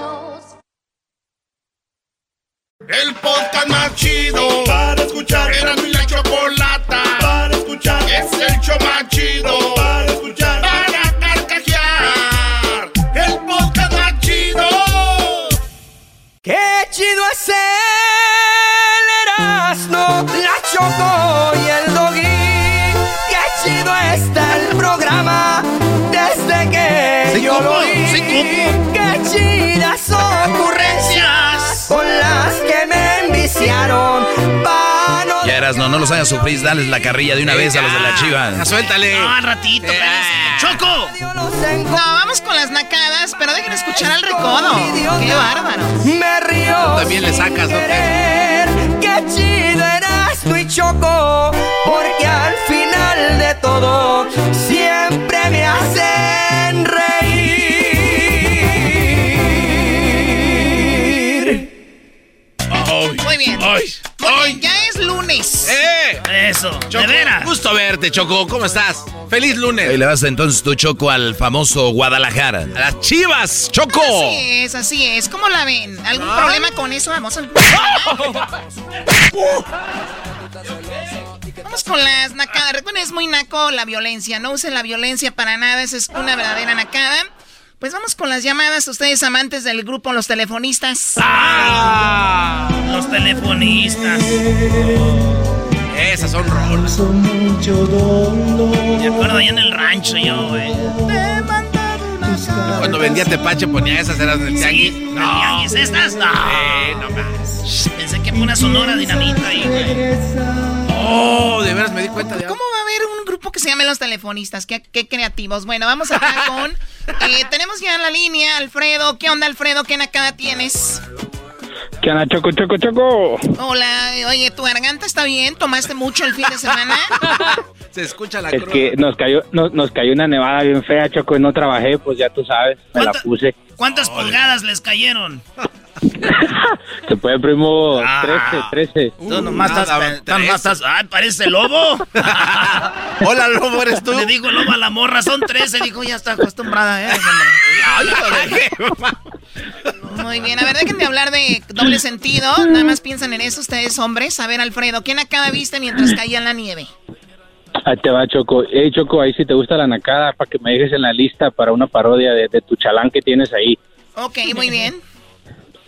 [SPEAKER 7] El podcast más chido para escuchar. Era mi la chocolata para escuchar. Es el show más chido para escuchar. Para carcajear. El podcast más chido.
[SPEAKER 16] Qué chido es el Erasmo, la Choco y el Doggy. Qué chido está el programa
[SPEAKER 2] Erasno, no los hagas sufrir, dales la carrilla de una vez a los de la chiva.
[SPEAKER 3] Suéltale.
[SPEAKER 1] No, al ratito, espérense. ¡Choco!
[SPEAKER 17] No, vamos con las nacadas, pero dejen escuchar al recodo. ¡Qué bárbaro!
[SPEAKER 18] Me río.
[SPEAKER 3] También le sacas, ¿no?
[SPEAKER 18] Qué chido eras tu y choco, porque al final de todo siempre me hacen reír.
[SPEAKER 17] Muy bien. Muy bien,
[SPEAKER 1] Eso,
[SPEAKER 3] Choco,
[SPEAKER 1] de veras.
[SPEAKER 3] gusto verte, Choco. ¿Cómo estás? ¡Feliz lunes!
[SPEAKER 2] Y le vas entonces tú, Choco, al famoso Guadalajara.
[SPEAKER 3] ¡A las chivas, Choco!
[SPEAKER 17] Así es, así es. ¿Cómo la ven? ¿Algún problema con eso? Vamos al... Vamos con las nacadas. Recuerden, es muy naco la violencia. No usen la violencia para nada. Esa es una verdadera nacada. Pues vamos con las llamadas. Ustedes amantes del grupo Los Telefonistas.
[SPEAKER 1] ¡Ah! Los telefonistas.
[SPEAKER 3] Esas son rolas.
[SPEAKER 1] Me acuerdo allá en el rancho yo, güey.
[SPEAKER 3] Cuando vendía Tepache ponía esas, eran del tianguis.
[SPEAKER 1] Sí, ¿del tianguis estas? No.
[SPEAKER 3] Eh, no más.
[SPEAKER 1] Pensé que fue una sonora dinamita ahí, güey.
[SPEAKER 3] Oh, de veras me di cuenta de.
[SPEAKER 17] ¿Cómo va a haber un grupo que se llame Los Telefonistas? Qué, qué creativos. Bueno, vamos acá con... eh, tenemos ya en la línea Alfredo. ¿Qué onda, Alfredo? ¿Qué nacada tienes?
[SPEAKER 19] ¿Qué onda, Choco, Choco, Choco?
[SPEAKER 17] Hola, oye, ¿tu garganta está bien? ¿Tomaste mucho el fin de semana?
[SPEAKER 3] Se escucha la
[SPEAKER 19] Es
[SPEAKER 3] cruz.
[SPEAKER 19] que nos cayó, nos, nos cayó una nevada bien fea, Choco, y no trabajé, pues ya tú sabes, me la
[SPEAKER 1] ¿Cuánta-
[SPEAKER 19] puse.
[SPEAKER 1] ¿Cuántas pulgadas les cayeron?
[SPEAKER 19] Se puede, primo,
[SPEAKER 1] Ah.
[SPEAKER 19] 13, 13.
[SPEAKER 1] Tú nomás
[SPEAKER 3] nada,
[SPEAKER 1] estás, nomás estás- Ay, parece lobo.
[SPEAKER 3] Hola, lobo, ¿eres tú?
[SPEAKER 1] Le digo el lobo a la morra, son 13. Dijo, ya está acostumbrada, ¿eh?
[SPEAKER 3] Ay, joder.
[SPEAKER 17] Muy bien, a ver, déjenme hablar de doble sentido. Nada más piensan en eso ustedes, hombres. A ver, Alfredo, ¿quién acaba viste mientras caía la nieve?
[SPEAKER 19] Ahí te va, Choco. Hey, Choco, ahí si te gusta la nacada, para que me dejes en la lista para una parodia de, de tu chalán que tienes ahí.
[SPEAKER 17] Ok, muy bien.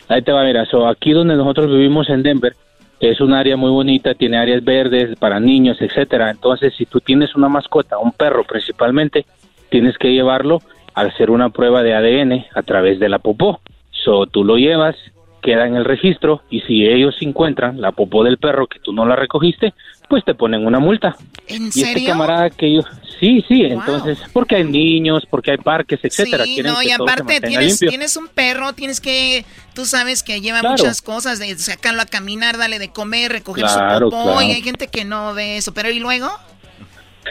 [SPEAKER 19] Ahí te va, mira, so, aquí donde nosotros vivimos en Denver, es un área muy bonita, tiene áreas verdes para niños, etcétera. Entonces, si tú tienes una mascota, un perro principalmente, tienes que llevarlo a hacer una prueba de ADN a través de la popó. So, tú lo llevas, queda en el registro y si ellos encuentran la popó del perro que tú no la recogiste, pues te ponen una multa.
[SPEAKER 17] ¿En
[SPEAKER 19] Y este
[SPEAKER 17] serio?
[SPEAKER 19] camarada que yo, sí, sí, entonces, porque hay niños, porque hay parques, etcétera.
[SPEAKER 17] Sí, no, y aparte tienes, tienes un perro, tienes que, tú sabes que lleva
[SPEAKER 19] Claro.
[SPEAKER 17] muchas cosas, de sacarlo a caminar, darle de comer, recoger
[SPEAKER 19] Claro,
[SPEAKER 17] su popó,
[SPEAKER 19] claro.
[SPEAKER 17] y hay gente que no ve eso, pero ¿y luego?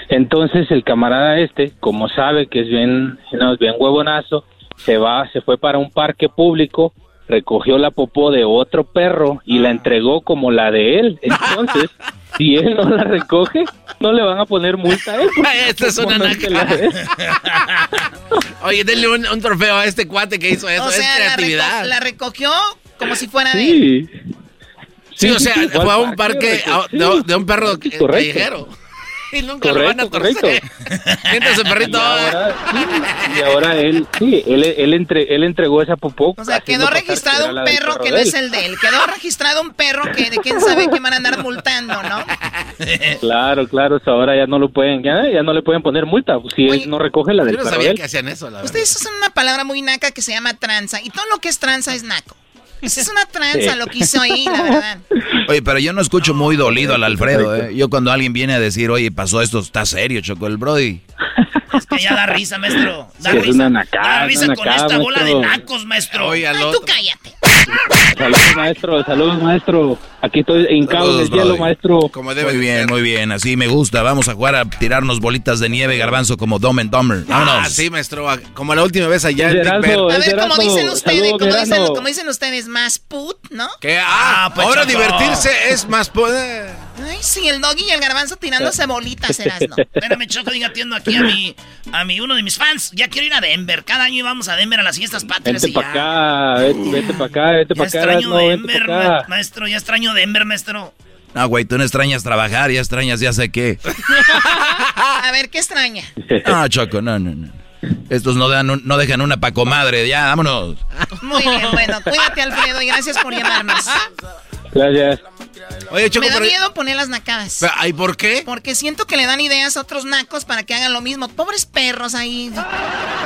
[SPEAKER 19] Entonces el camarada este, como sabe que es bien, no, es bien huevonazo, se va, se fue para un parque público, recogió la popó de otro perro y la entregó como la de él. Entonces, si él no la recoge, no le van a poner multa a él.
[SPEAKER 3] Esta es una
[SPEAKER 19] él.
[SPEAKER 3] Oye, denle un, un trofeo a este cuate que hizo eso.
[SPEAKER 17] o
[SPEAKER 3] es
[SPEAKER 17] sea, la,
[SPEAKER 3] creatividad.
[SPEAKER 17] reco- la recogió como si fuera de él.
[SPEAKER 19] Sí.
[SPEAKER 3] Sí, o sea, fue a un parque
[SPEAKER 19] parque,
[SPEAKER 3] a-
[SPEAKER 19] sí.
[SPEAKER 3] de, de un perro
[SPEAKER 19] Correcto.
[SPEAKER 3] callejero. Y nunca lo van a
[SPEAKER 19] Correcto,
[SPEAKER 3] torcer.
[SPEAKER 19] correcto.
[SPEAKER 3] Perrito.
[SPEAKER 19] Y ahora, sí, y ahora él, sí, él, él, entre- él entregó esa popó.
[SPEAKER 17] O sea, quedó
[SPEAKER 19] que
[SPEAKER 17] registrado un perro que no es el de él. Quedó registrado un perro que de quién sabe qué van a andar multando, ¿no?
[SPEAKER 19] Claro, claro, ahora ya no lo pueden, ya, ya no le pueden poner multa si él no recoge la del
[SPEAKER 3] Yo no
[SPEAKER 19] perro
[SPEAKER 3] sabía
[SPEAKER 19] de él.
[SPEAKER 3] que hacían eso, la verdad.
[SPEAKER 17] Ustedes usan una palabra muy naca que se llama tranza. Y todo lo que es tranza es naco. Esa es una tranza
[SPEAKER 2] Sí.
[SPEAKER 17] lo que hizo ahí, la verdad.
[SPEAKER 2] Oye, pero yo no escucho muy dolido al Alfredo, ¿eh? Yo cuando alguien viene a decir, oye, pasó esto, está serio, Choco, el Brody.
[SPEAKER 1] Es que ya da risa, maestro. Da
[SPEAKER 19] Sí, es
[SPEAKER 1] risa.
[SPEAKER 19] una nacada,
[SPEAKER 1] da risa
[SPEAKER 19] una
[SPEAKER 1] con esta bola de nacos, maestro.
[SPEAKER 3] Oye,
[SPEAKER 17] Ay, tú cállate.
[SPEAKER 19] Saludos, maestro, saludos, maestro. Aquí estoy hincado en el hielo, maestro.
[SPEAKER 3] Como debe
[SPEAKER 2] Muy bien,
[SPEAKER 3] ser.
[SPEAKER 2] muy bien, así me gusta. Vamos a jugar a tirarnos bolitas de nieve, garbanzo, como Dumb and Dumber.
[SPEAKER 3] Ah,
[SPEAKER 2] Vámonos.
[SPEAKER 3] sí, maestro. Como la última vez allá en.
[SPEAKER 17] A ver, como dicen ustedes,
[SPEAKER 19] Saludos,
[SPEAKER 17] como dicen, como dicen ustedes, más put, ¿no?
[SPEAKER 3] ¿Qué? Ah,
[SPEAKER 1] Ah, pues,
[SPEAKER 3] ahora
[SPEAKER 1] Choco.
[SPEAKER 3] divertirse es más poder.
[SPEAKER 17] Ay, sí, el doggy y el garbanzo tirándose bolitas, Erasno.
[SPEAKER 1] Espérame, Choco, diga, atiendo aquí a mi, a mi, uno de mis fans. Ya quiero ir a Denver. Cada año íbamos a Denver a las fiestas patrias
[SPEAKER 19] Vente
[SPEAKER 1] y
[SPEAKER 19] para
[SPEAKER 1] ya.
[SPEAKER 19] acá, vete, vete para acá, vete
[SPEAKER 1] Ya
[SPEAKER 19] para acá,
[SPEAKER 1] extraño
[SPEAKER 19] Erasmo, vente
[SPEAKER 1] Denver,
[SPEAKER 19] acá.
[SPEAKER 1] maestro. Ya extraño Denver, maestro.
[SPEAKER 2] No, güey, tú no extrañas trabajar, ya extrañas ya sé qué.
[SPEAKER 17] A ver, ¿qué extraña?
[SPEAKER 2] No, Choco, no, no, no. Estos no, dan un- no dejan una pa' comadre, ya, vámonos.
[SPEAKER 17] Muy bien, bueno, cuídate, Alfredo, y gracias por llamarnos.
[SPEAKER 19] Gracias.
[SPEAKER 3] Oye, Choco,
[SPEAKER 17] Me da
[SPEAKER 3] pero-
[SPEAKER 17] miedo poner las nacadas.
[SPEAKER 3] ¿Ay, por qué?
[SPEAKER 17] Porque siento que le dan ideas a otros nacos para que hagan lo mismo. Pobres perros ahí.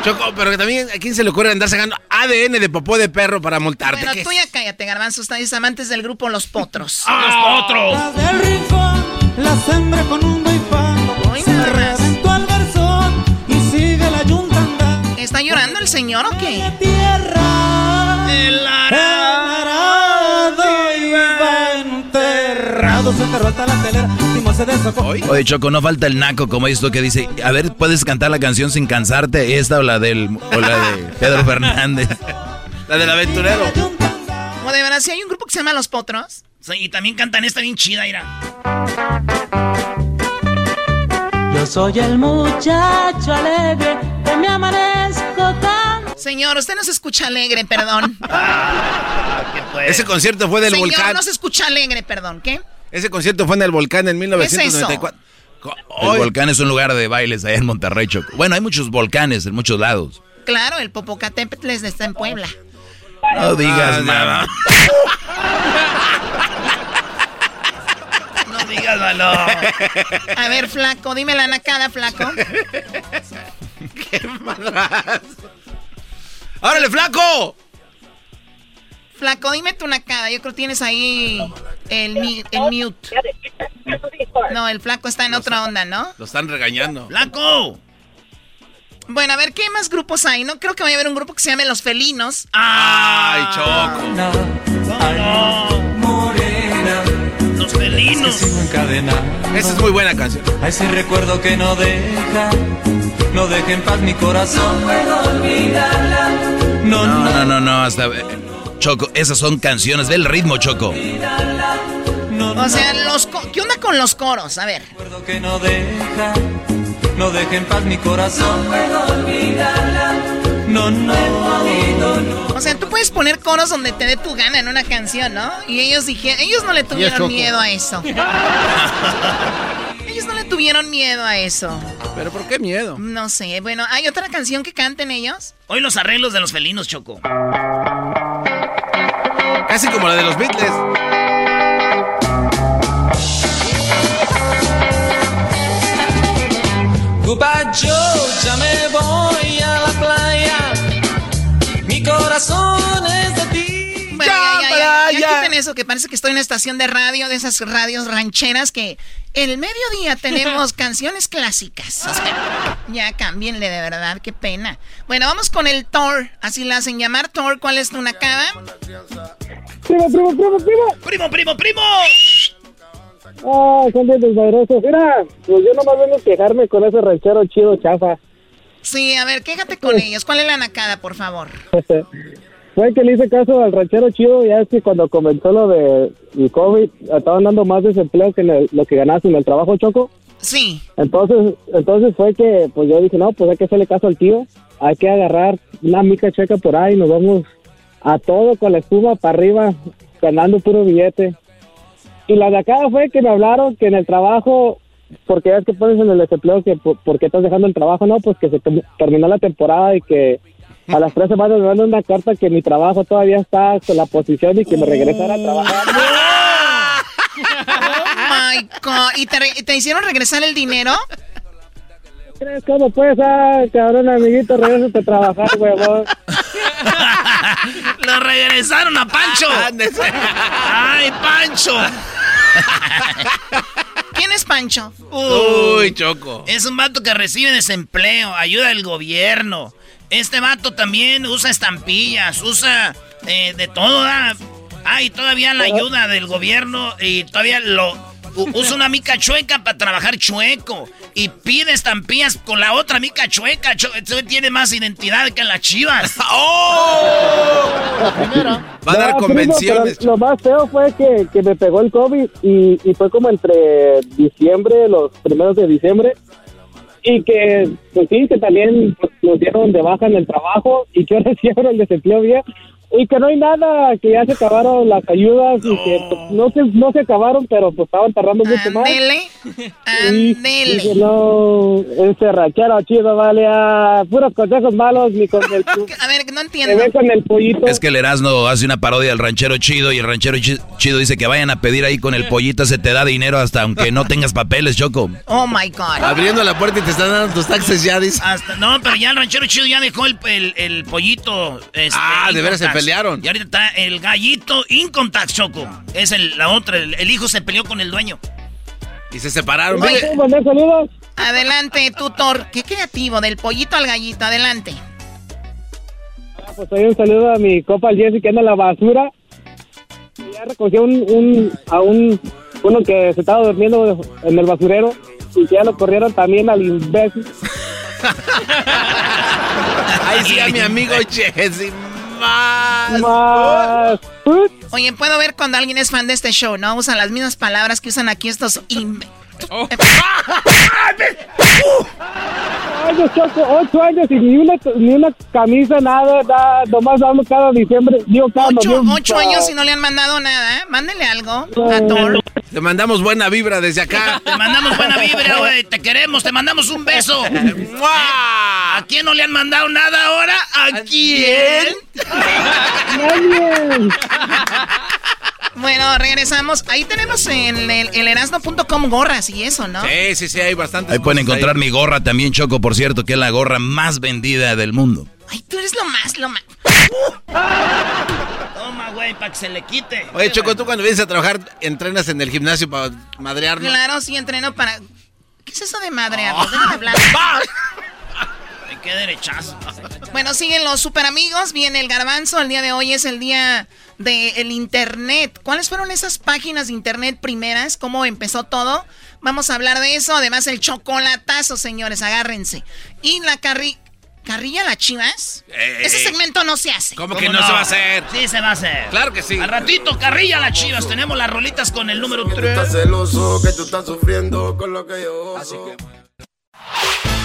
[SPEAKER 3] Choco, pero que también a quién se le ocurre andar sacando ADN de popó de perro para multarte.
[SPEAKER 17] Bueno,
[SPEAKER 3] ¿Qué
[SPEAKER 17] tú ya cállate, Garbanzo. Ustedes amantes del grupo Los Potros.
[SPEAKER 3] ¡Ah!
[SPEAKER 16] Del rincón, la sembra con un Se al garzón y sigue la yunta andando.
[SPEAKER 17] ¿Está llorando el señor o qué?
[SPEAKER 16] La telera. Se desocó.
[SPEAKER 2] Oye, Choco, no falta el naco como esto que dice, a ver, ¿puedes cantar la canción sin cansarte? Esta o la del o la de Pedro Fernández.
[SPEAKER 3] La del aventurero.
[SPEAKER 17] O de verdad, si hay un grupo que se llama Los Potros.
[SPEAKER 1] Sí, y también cantan esta bien chida, mira.
[SPEAKER 16] Yo soy el muchacho alegre que me amanezco tan.
[SPEAKER 17] Señor, usted no se escucha alegre, perdón.
[SPEAKER 3] Ese concierto fue del
[SPEAKER 17] Señor,
[SPEAKER 3] volcán.
[SPEAKER 17] no se escucha alegre, perdón. ¿Qué?
[SPEAKER 3] Ese concierto fue en el volcán en
[SPEAKER 17] ¿Qué es
[SPEAKER 3] 1994.
[SPEAKER 2] El volcán es un lugar de bailes allá en Monterrey, Choco. Bueno, hay muchos volcanes en muchos lados.
[SPEAKER 17] Claro, el Popocatépetl está en Puebla.
[SPEAKER 2] No digas
[SPEAKER 3] Ah,
[SPEAKER 2] nada.
[SPEAKER 1] No digas malo.
[SPEAKER 17] A ver, flaco, dime la nacada, flaco.
[SPEAKER 3] ¡Qué ¡Órale, flaco!
[SPEAKER 17] Flaco, dime tu nacada. Yo creo que tienes ahí el, mi- el mute. No, el flaco está en otra onda, ¿no?
[SPEAKER 3] Lo están regañando.
[SPEAKER 1] ¡Flaco!
[SPEAKER 17] Bueno, a ver, ¿qué más grupos hay? No creo que vaya a haber un grupo que se llame Los Felinos.
[SPEAKER 3] ¡Ay, Choco!
[SPEAKER 16] Morena.
[SPEAKER 1] Los felinos.
[SPEAKER 16] Sigo en cadena.
[SPEAKER 3] Esa es muy buena canción.
[SPEAKER 16] A ese recuerdo que no deja. No deja en paz mi corazón. No puedo olvidarla. No,
[SPEAKER 2] No, no, no, no, hasta... Choco, esas son canciones del ritmo, Choco.
[SPEAKER 17] O sea, los ¿qué onda con los coros? A ver.
[SPEAKER 16] Recuerdo que no deja. No deja en paz mi corazón. No puedo olvidarla. No, no.
[SPEAKER 17] O sea, tú puedes poner coros donde te dé tu gana en una canción, ¿no? Y ellos dijeron, ellos no le tuvieron miedo a eso. ellos no le tuvieron miedo a eso.
[SPEAKER 3] ¿Pero por qué miedo?
[SPEAKER 17] No sé, bueno, ¿hay otra canción que canten ellos?
[SPEAKER 1] Hoy los arreglos de los felinos, Choco.
[SPEAKER 3] Casi como la de los Beatles.
[SPEAKER 16] Goodbye Joe, ya me voy a la playa. Mi corazón es de ti.
[SPEAKER 17] Bueno, ya, ya, ya, ya quiten eso, que parece que estoy en una estación de radio, de esas radios rancheras que el mediodía tenemos canciones clásicas. O sea, ya cámbienle de verdad, qué pena. Bueno, vamos con el Thor, así la hacen llamar Thor, ¿cuál es tu nacada?
[SPEAKER 20] Primo, primo, primo, primo.
[SPEAKER 1] ¡Primo, primo, primo!
[SPEAKER 20] Ah, son bien desmadrosos. Mira, pues yo nomás vengo a quejarme con ese ranchero chido chafa.
[SPEAKER 17] Sí, a ver, quéjate con ellos. ¿Cuál es la nacada, por favor?
[SPEAKER 20] Fue que le hice caso al ranchero chido, ya es que cuando comenzó lo de el COVID, estaban dando más desempleo que el- lo que ganaste en el trabajo, Choco.
[SPEAKER 17] Sí.
[SPEAKER 20] Entonces, entonces fue que, pues yo dije, no, pues hay que hacerle caso al tío, hay que agarrar una mica checa por ahí, nos vamos a todo con la espuma para arriba, ganando puro billete. Y la de acá fue que me hablaron que en el trabajo, porque ya es que pones en el desempleo que por, porque estás dejando el trabajo, no, pues que se terminó la temporada y que a las tres semanas me mandan una carta que mi trabajo todavía está con la posición y que me regresara a trabajar.
[SPEAKER 17] Oh my God. ¿Y te, re- te hicieron regresar el dinero?
[SPEAKER 20] ¿Crees cómo pues, ah, cabrón, amiguito, regresa a trabajar, huevón?
[SPEAKER 1] ¡Lo regresaron a Pancho! ¡Ay, Pancho!
[SPEAKER 17] ¿Quién es Pancho?
[SPEAKER 3] Uy, Choco.
[SPEAKER 1] Es un vato que recibe desempleo, ayuda del gobierno. Este vato también usa estampillas, usa eh, de todo. ¿da? Ah, y todavía la ayuda del gobierno y todavía lo usa una mica chueca para trabajar chueco. Y pide estampillas con la otra mica chueca. Este tiene más identidad que las chivas.
[SPEAKER 3] ¡Oh! Va a dar
[SPEAKER 20] primo,
[SPEAKER 3] convenciones.
[SPEAKER 20] lo más feo fue que, que me pegó el COVID y, y fue como entre diciembre, los primeros de diciembre. Y que, pues sí, que también pues, nos dieron de baja en el trabajo y que ahora sí ahora el desempleo bien. Y que no hay nada, que ya se acabaron las ayudas y que pues, no se, no se acabaron, pero pues estaban tardando mucho más.
[SPEAKER 17] Ándele.
[SPEAKER 20] Y dije, no, ese ranchero chido, vale, a puros consejos malos, ni con el...
[SPEAKER 17] A ver, no entiendo.
[SPEAKER 20] ve con el pollito.
[SPEAKER 2] Es que el Erasmo hace una parodia del ranchero chido y el ranchero chi- chido dice que vayan a pedir ahí con el pollito, se te da dinero hasta aunque no tengas papeles, Choco.
[SPEAKER 17] Oh my God.
[SPEAKER 3] Abriendo la puerta y te están dando tus taxes ya, dice.
[SPEAKER 1] Hasta- no, pero ya el ranchero chido ya dejó el, el- el pollito. este,
[SPEAKER 3] Ah, de veras
[SPEAKER 1] tax.
[SPEAKER 3] Pelearon.
[SPEAKER 1] Y ahorita está el gallito Income Tax, Choco. Es el, la otra, el, el hijo se peleó con el dueño.
[SPEAKER 3] Y se separaron.
[SPEAKER 20] Saludos?
[SPEAKER 17] Adelante, tutor. Qué creativo, del pollito al gallito. Adelante.
[SPEAKER 20] Ah, Pues hoy un saludo a mi copa el Jesse que anda en la basura. Y Ya recogió un, un, a un, uno que se estaba durmiendo en el basurero y que ya lo corrieron también al imbécil.
[SPEAKER 3] Ahí sí a mi amigo Jesse. Más.
[SPEAKER 20] Más.
[SPEAKER 17] Oye, puedo ver cuando alguien es fan de este show, ¿no? Usan las mismas palabras que usan aquí estos... im-
[SPEAKER 20] años, Choco, ocho años y ni una, ni una camisa, nada, nada, nomás damos cada diciembre, digo cada
[SPEAKER 17] Ocho,
[SPEAKER 20] noviembre.
[SPEAKER 17] ocho años y no le han mandado nada, ¿eh? Mándenle algo a Thor.
[SPEAKER 3] Te mandamos buena vibra desde acá.
[SPEAKER 1] Te mandamos buena vibra, güey. Te queremos, te mandamos un beso. ¿A quién no le han mandado nada ahora? ¿A quién?
[SPEAKER 17] Bueno, regresamos. Ahí tenemos en el, el erasno.com gorras y eso, ¿no?
[SPEAKER 3] Sí, sí, sí, hay bastantes.
[SPEAKER 2] Ahí pueden encontrar mi gorra también, Choco, por cierto, que es la gorra más vendida del mundo.
[SPEAKER 17] Ay, tú eres lo más, lo más.
[SPEAKER 1] Toma, güey, para que se le quite.
[SPEAKER 3] Oye, Choco, tú cuando vienes a trabajar, entrenas en el gimnasio para madrearnos.
[SPEAKER 17] Claro, sí entreno para... ¿Qué es eso de madrearnos? Déjame hablar.
[SPEAKER 1] Ay, qué derechazo.
[SPEAKER 17] Bueno, siguen los super amigos. Viene el garbanzo. El día de hoy es el día del internet. ¿Cuáles fueron esas páginas de internet primeras? ¿Cómo empezó todo? Vamos a hablar de eso. Además, el chocolatazo, señores. Agárrense. Y la carri... ¿Carrilla la chivas?
[SPEAKER 3] Eh,
[SPEAKER 17] Ese
[SPEAKER 3] eh.
[SPEAKER 17] segmento no se hace.
[SPEAKER 3] ¿Cómo que no, se va a hacer?
[SPEAKER 1] Sí, se va a hacer.
[SPEAKER 3] Claro que sí.
[SPEAKER 1] Al ratito, carrilla las chivas. Tenemos las rolitas con el número 3.
[SPEAKER 7] celoso, que tú estás sufriendo con lo que yo Así que...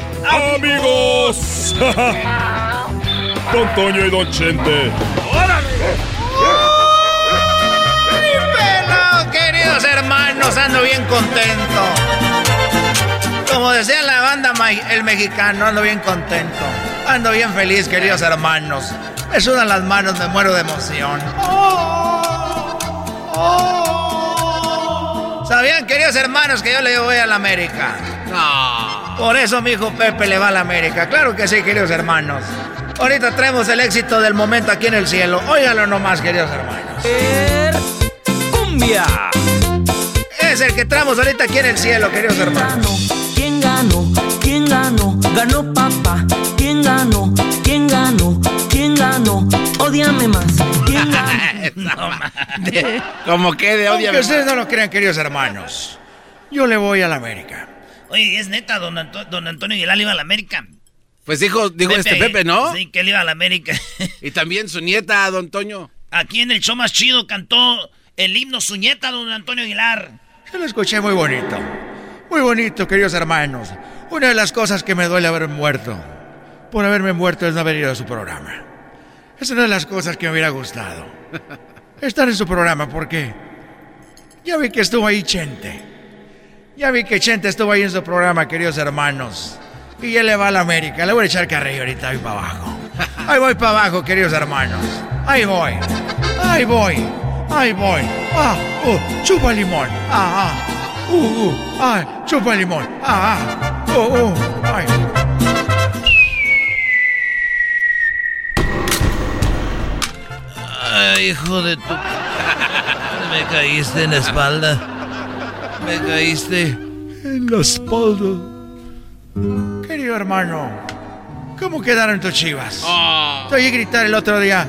[SPEAKER 21] amigos. Don Toño y Don Chente.
[SPEAKER 4] Pero, queridos hermanos, ando bien contento. Como decía la banda El Mexicano, ando bien contento. Ando bien feliz, queridos hermanos. Me sudan las manos, me muero de emoción. ¿Sabían, queridos hermanos, que yo le voy a la América? No. Por eso mi hijo Pepe le va a la América. Claro que sí, queridos hermanos. Ahorita traemos el éxito del momento aquí en el cielo. Óigalo nomás, queridos hermanos. ¡Cumbia! Es el que traemos ahorita aquí en el cielo, queridos hermanos.
[SPEAKER 18] ¿Quién ganó? ¿Quién ganó? Ganó papá. ¿Quién ganó? ¿Quién ganó? ¿Quién ganó? Ódiame más. ¿Quién ganó?
[SPEAKER 3] Como que de odia.
[SPEAKER 4] Aunque ustedes no lo crean, queridos hermanos. Yo le voy a la América.
[SPEAKER 1] Oye, es neta, don, Anto- don Antonio Aguilar iba a la América.
[SPEAKER 3] Pues dijo, dijo este Pepe, ¿no?
[SPEAKER 1] Sí, que él iba a la América.
[SPEAKER 3] Y también su nieta, Don Toño.
[SPEAKER 1] Aquí en el show más chido cantó el himno su nieta, don Antonio Aguilar.
[SPEAKER 4] Yo lo escuché muy bonito. Muy bonito, queridos hermanos. Una de las cosas que me duele haber muerto, por haberme muerto, es no haber ido a su programa. Es una de las cosas que me hubiera gustado. Estar en su programa, porque ya vi que estuvo ahí Chente. Ya vi que Chente estuvo ahí en su programa, queridos hermanos. Y ya le va a la América. Le voy a echar carrillo ahorita, ahí para abajo. Ahí voy para abajo, queridos hermanos. Ahí voy. Ahí voy. Ahí voy. Ah, uh, chupa limón. Ah, ah. Uh, uh, ah, chupa limón. Ah, ah. Uh, uh, ay.
[SPEAKER 1] Ay, hijo de tu... Me caíste en la espalda. Me caíste
[SPEAKER 4] en la espalda. Querido hermano, ¿cómo quedaron tus chivas? Te oí gritar el otro día.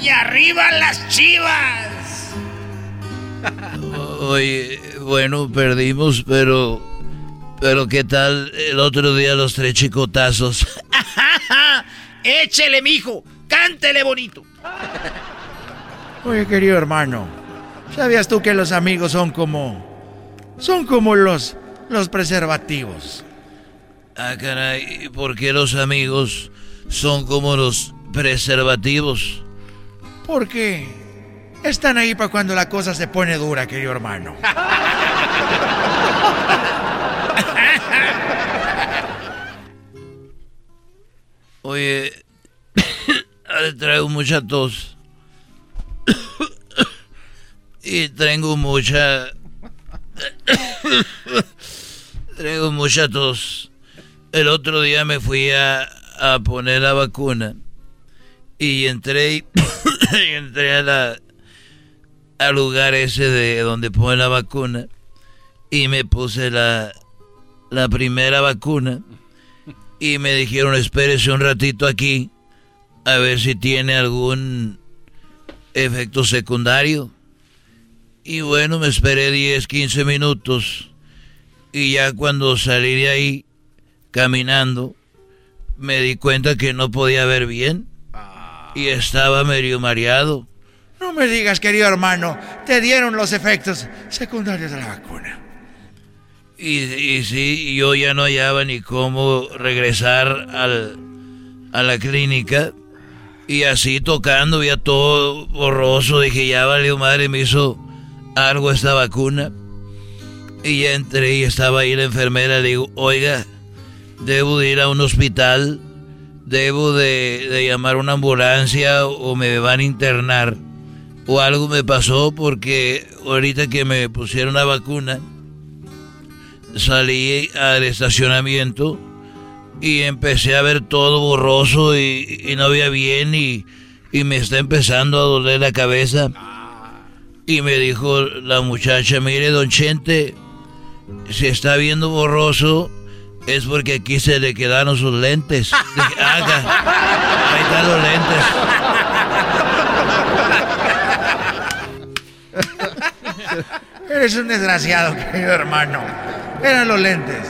[SPEAKER 1] ¡Y arriba las chivas!
[SPEAKER 2] Oye, bueno, perdimos, pero Pero qué tal el otro día los tres chicotazos.
[SPEAKER 1] Échele, mijo. Cántele bonito.
[SPEAKER 4] Oye, querido hermano, ¿sabías tú que los amigos son como... Son como los... los preservativos?
[SPEAKER 2] Ah, caray, ¿y ¿por qué los amigos son como los preservativos?
[SPEAKER 4] Porque están ahí para cuando la cosa se pone dura, querido hermano.
[SPEAKER 2] Oye, traigo mucha tos. y tengo mucha... traigo mucha tos. El otro día me fui a, a poner la vacuna y entré entré a la al lugar ese de donde ponen la vacuna y me puse la la primera vacuna y me dijeron espérese un ratito aquí a ver si tiene algún efecto secundario y bueno me esperé 10 15 minutos y ya cuando salí de ahí caminando me di cuenta que no podía ver bien y estaba medio mareado.
[SPEAKER 4] No me digas, querido hermano, te dieron los efectos secundarios de la vacuna.
[SPEAKER 2] Y, y sí, yo ya no hallaba ni cómo regresar al, a la clínica. Y así tocando, ya todo borroso. Dije, ya valió madre, me hizo algo esta vacuna. Y ya entré y estaba ahí la enfermera. Le digo, oiga, debo de ir a un hospital. Debo de, de llamar una ambulancia o me van a internar. O algo me pasó porque ahorita que me pusieron la vacuna salí al estacionamiento y empecé a ver todo borroso y, y no veía bien y, y me está empezando a doler la cabeza. Y me dijo la muchacha, mire, don Chente, si está viendo borroso es porque aquí se le quedaron sus lentes. Dije, "Haga, ahí están los
[SPEAKER 4] Eres un desgraciado, querido hermano. Eran los lentes.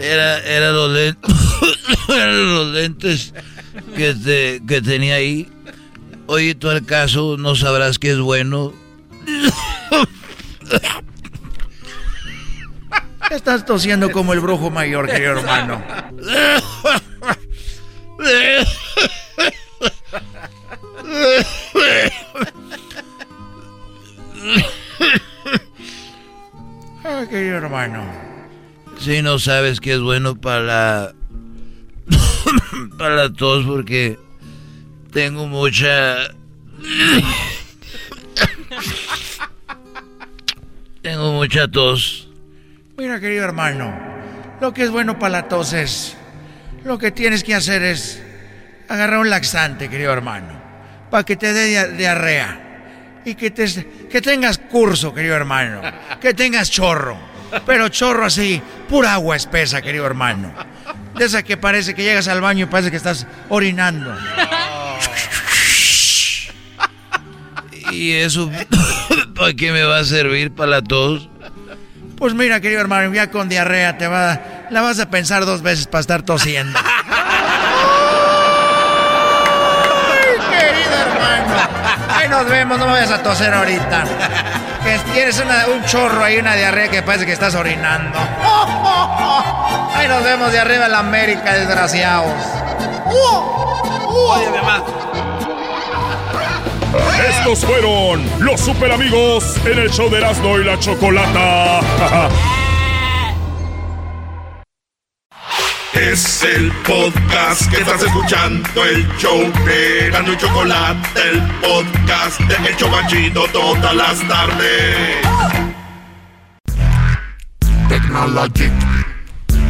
[SPEAKER 2] Era, era los lentes, eran los lentes que, te- que tenía ahí. Oye, tú al caso no sabrás que es bueno.
[SPEAKER 4] Estás tosiendo como el brujo mayor, querido hermano. Ah, querido hermano.
[SPEAKER 2] Si no sabes que es bueno para la, para la porque tengo mucha... tengo mucha tos.
[SPEAKER 4] Mira, querido hermano, lo que es bueno para la tos es... Lo que tienes que hacer es agarrar un laxante, querido hermano, para que te dé dia- diarrea. Y que, te, que tengas curso, querido hermano. Que tengas chorro. Pero chorro así, pura agua espesa, querido hermano. De esa que parece que llegas al baño y parece que estás orinando.
[SPEAKER 2] ¿Y eso para qué me va a servir para la tos?
[SPEAKER 4] Pues mira, querido hermano, ya con diarrea te va, la vas a pensar dos veces para estar tosiendo. Ay, querido hermano. Ahí nos vemos, no me vayas a toser ahorita. Que tienes una- un chorro ahí, una diarrea que parece que estás orinando. Ahí nos vemos de arriba en la América, desgraciados.
[SPEAKER 7] Oye, mamá.
[SPEAKER 21] Estos fueron los super amigos en el show de Erasmo y la Chocolata.
[SPEAKER 7] Es el podcast que estás escuchando, el show de Erasmo y Chocolate, el podcast de El Chobachito todas las tardes.
[SPEAKER 22] Technologic,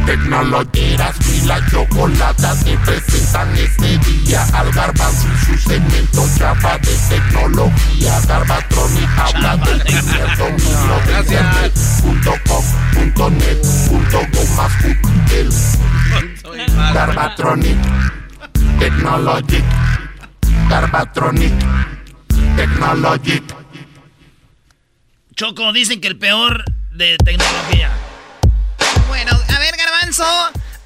[SPEAKER 22] Technology, Erasmo y la chocolata te presentan este día al garbanzo y su segmento Chapa de tecnología. Garbatronic habla del primer dominio de internet. Punto com, punto net, punto go más útil. Garbatronic, Technologic, Garbatronic, Technologic.
[SPEAKER 1] Choco, dicen que el peor de tecnología.
[SPEAKER 17] Bueno, a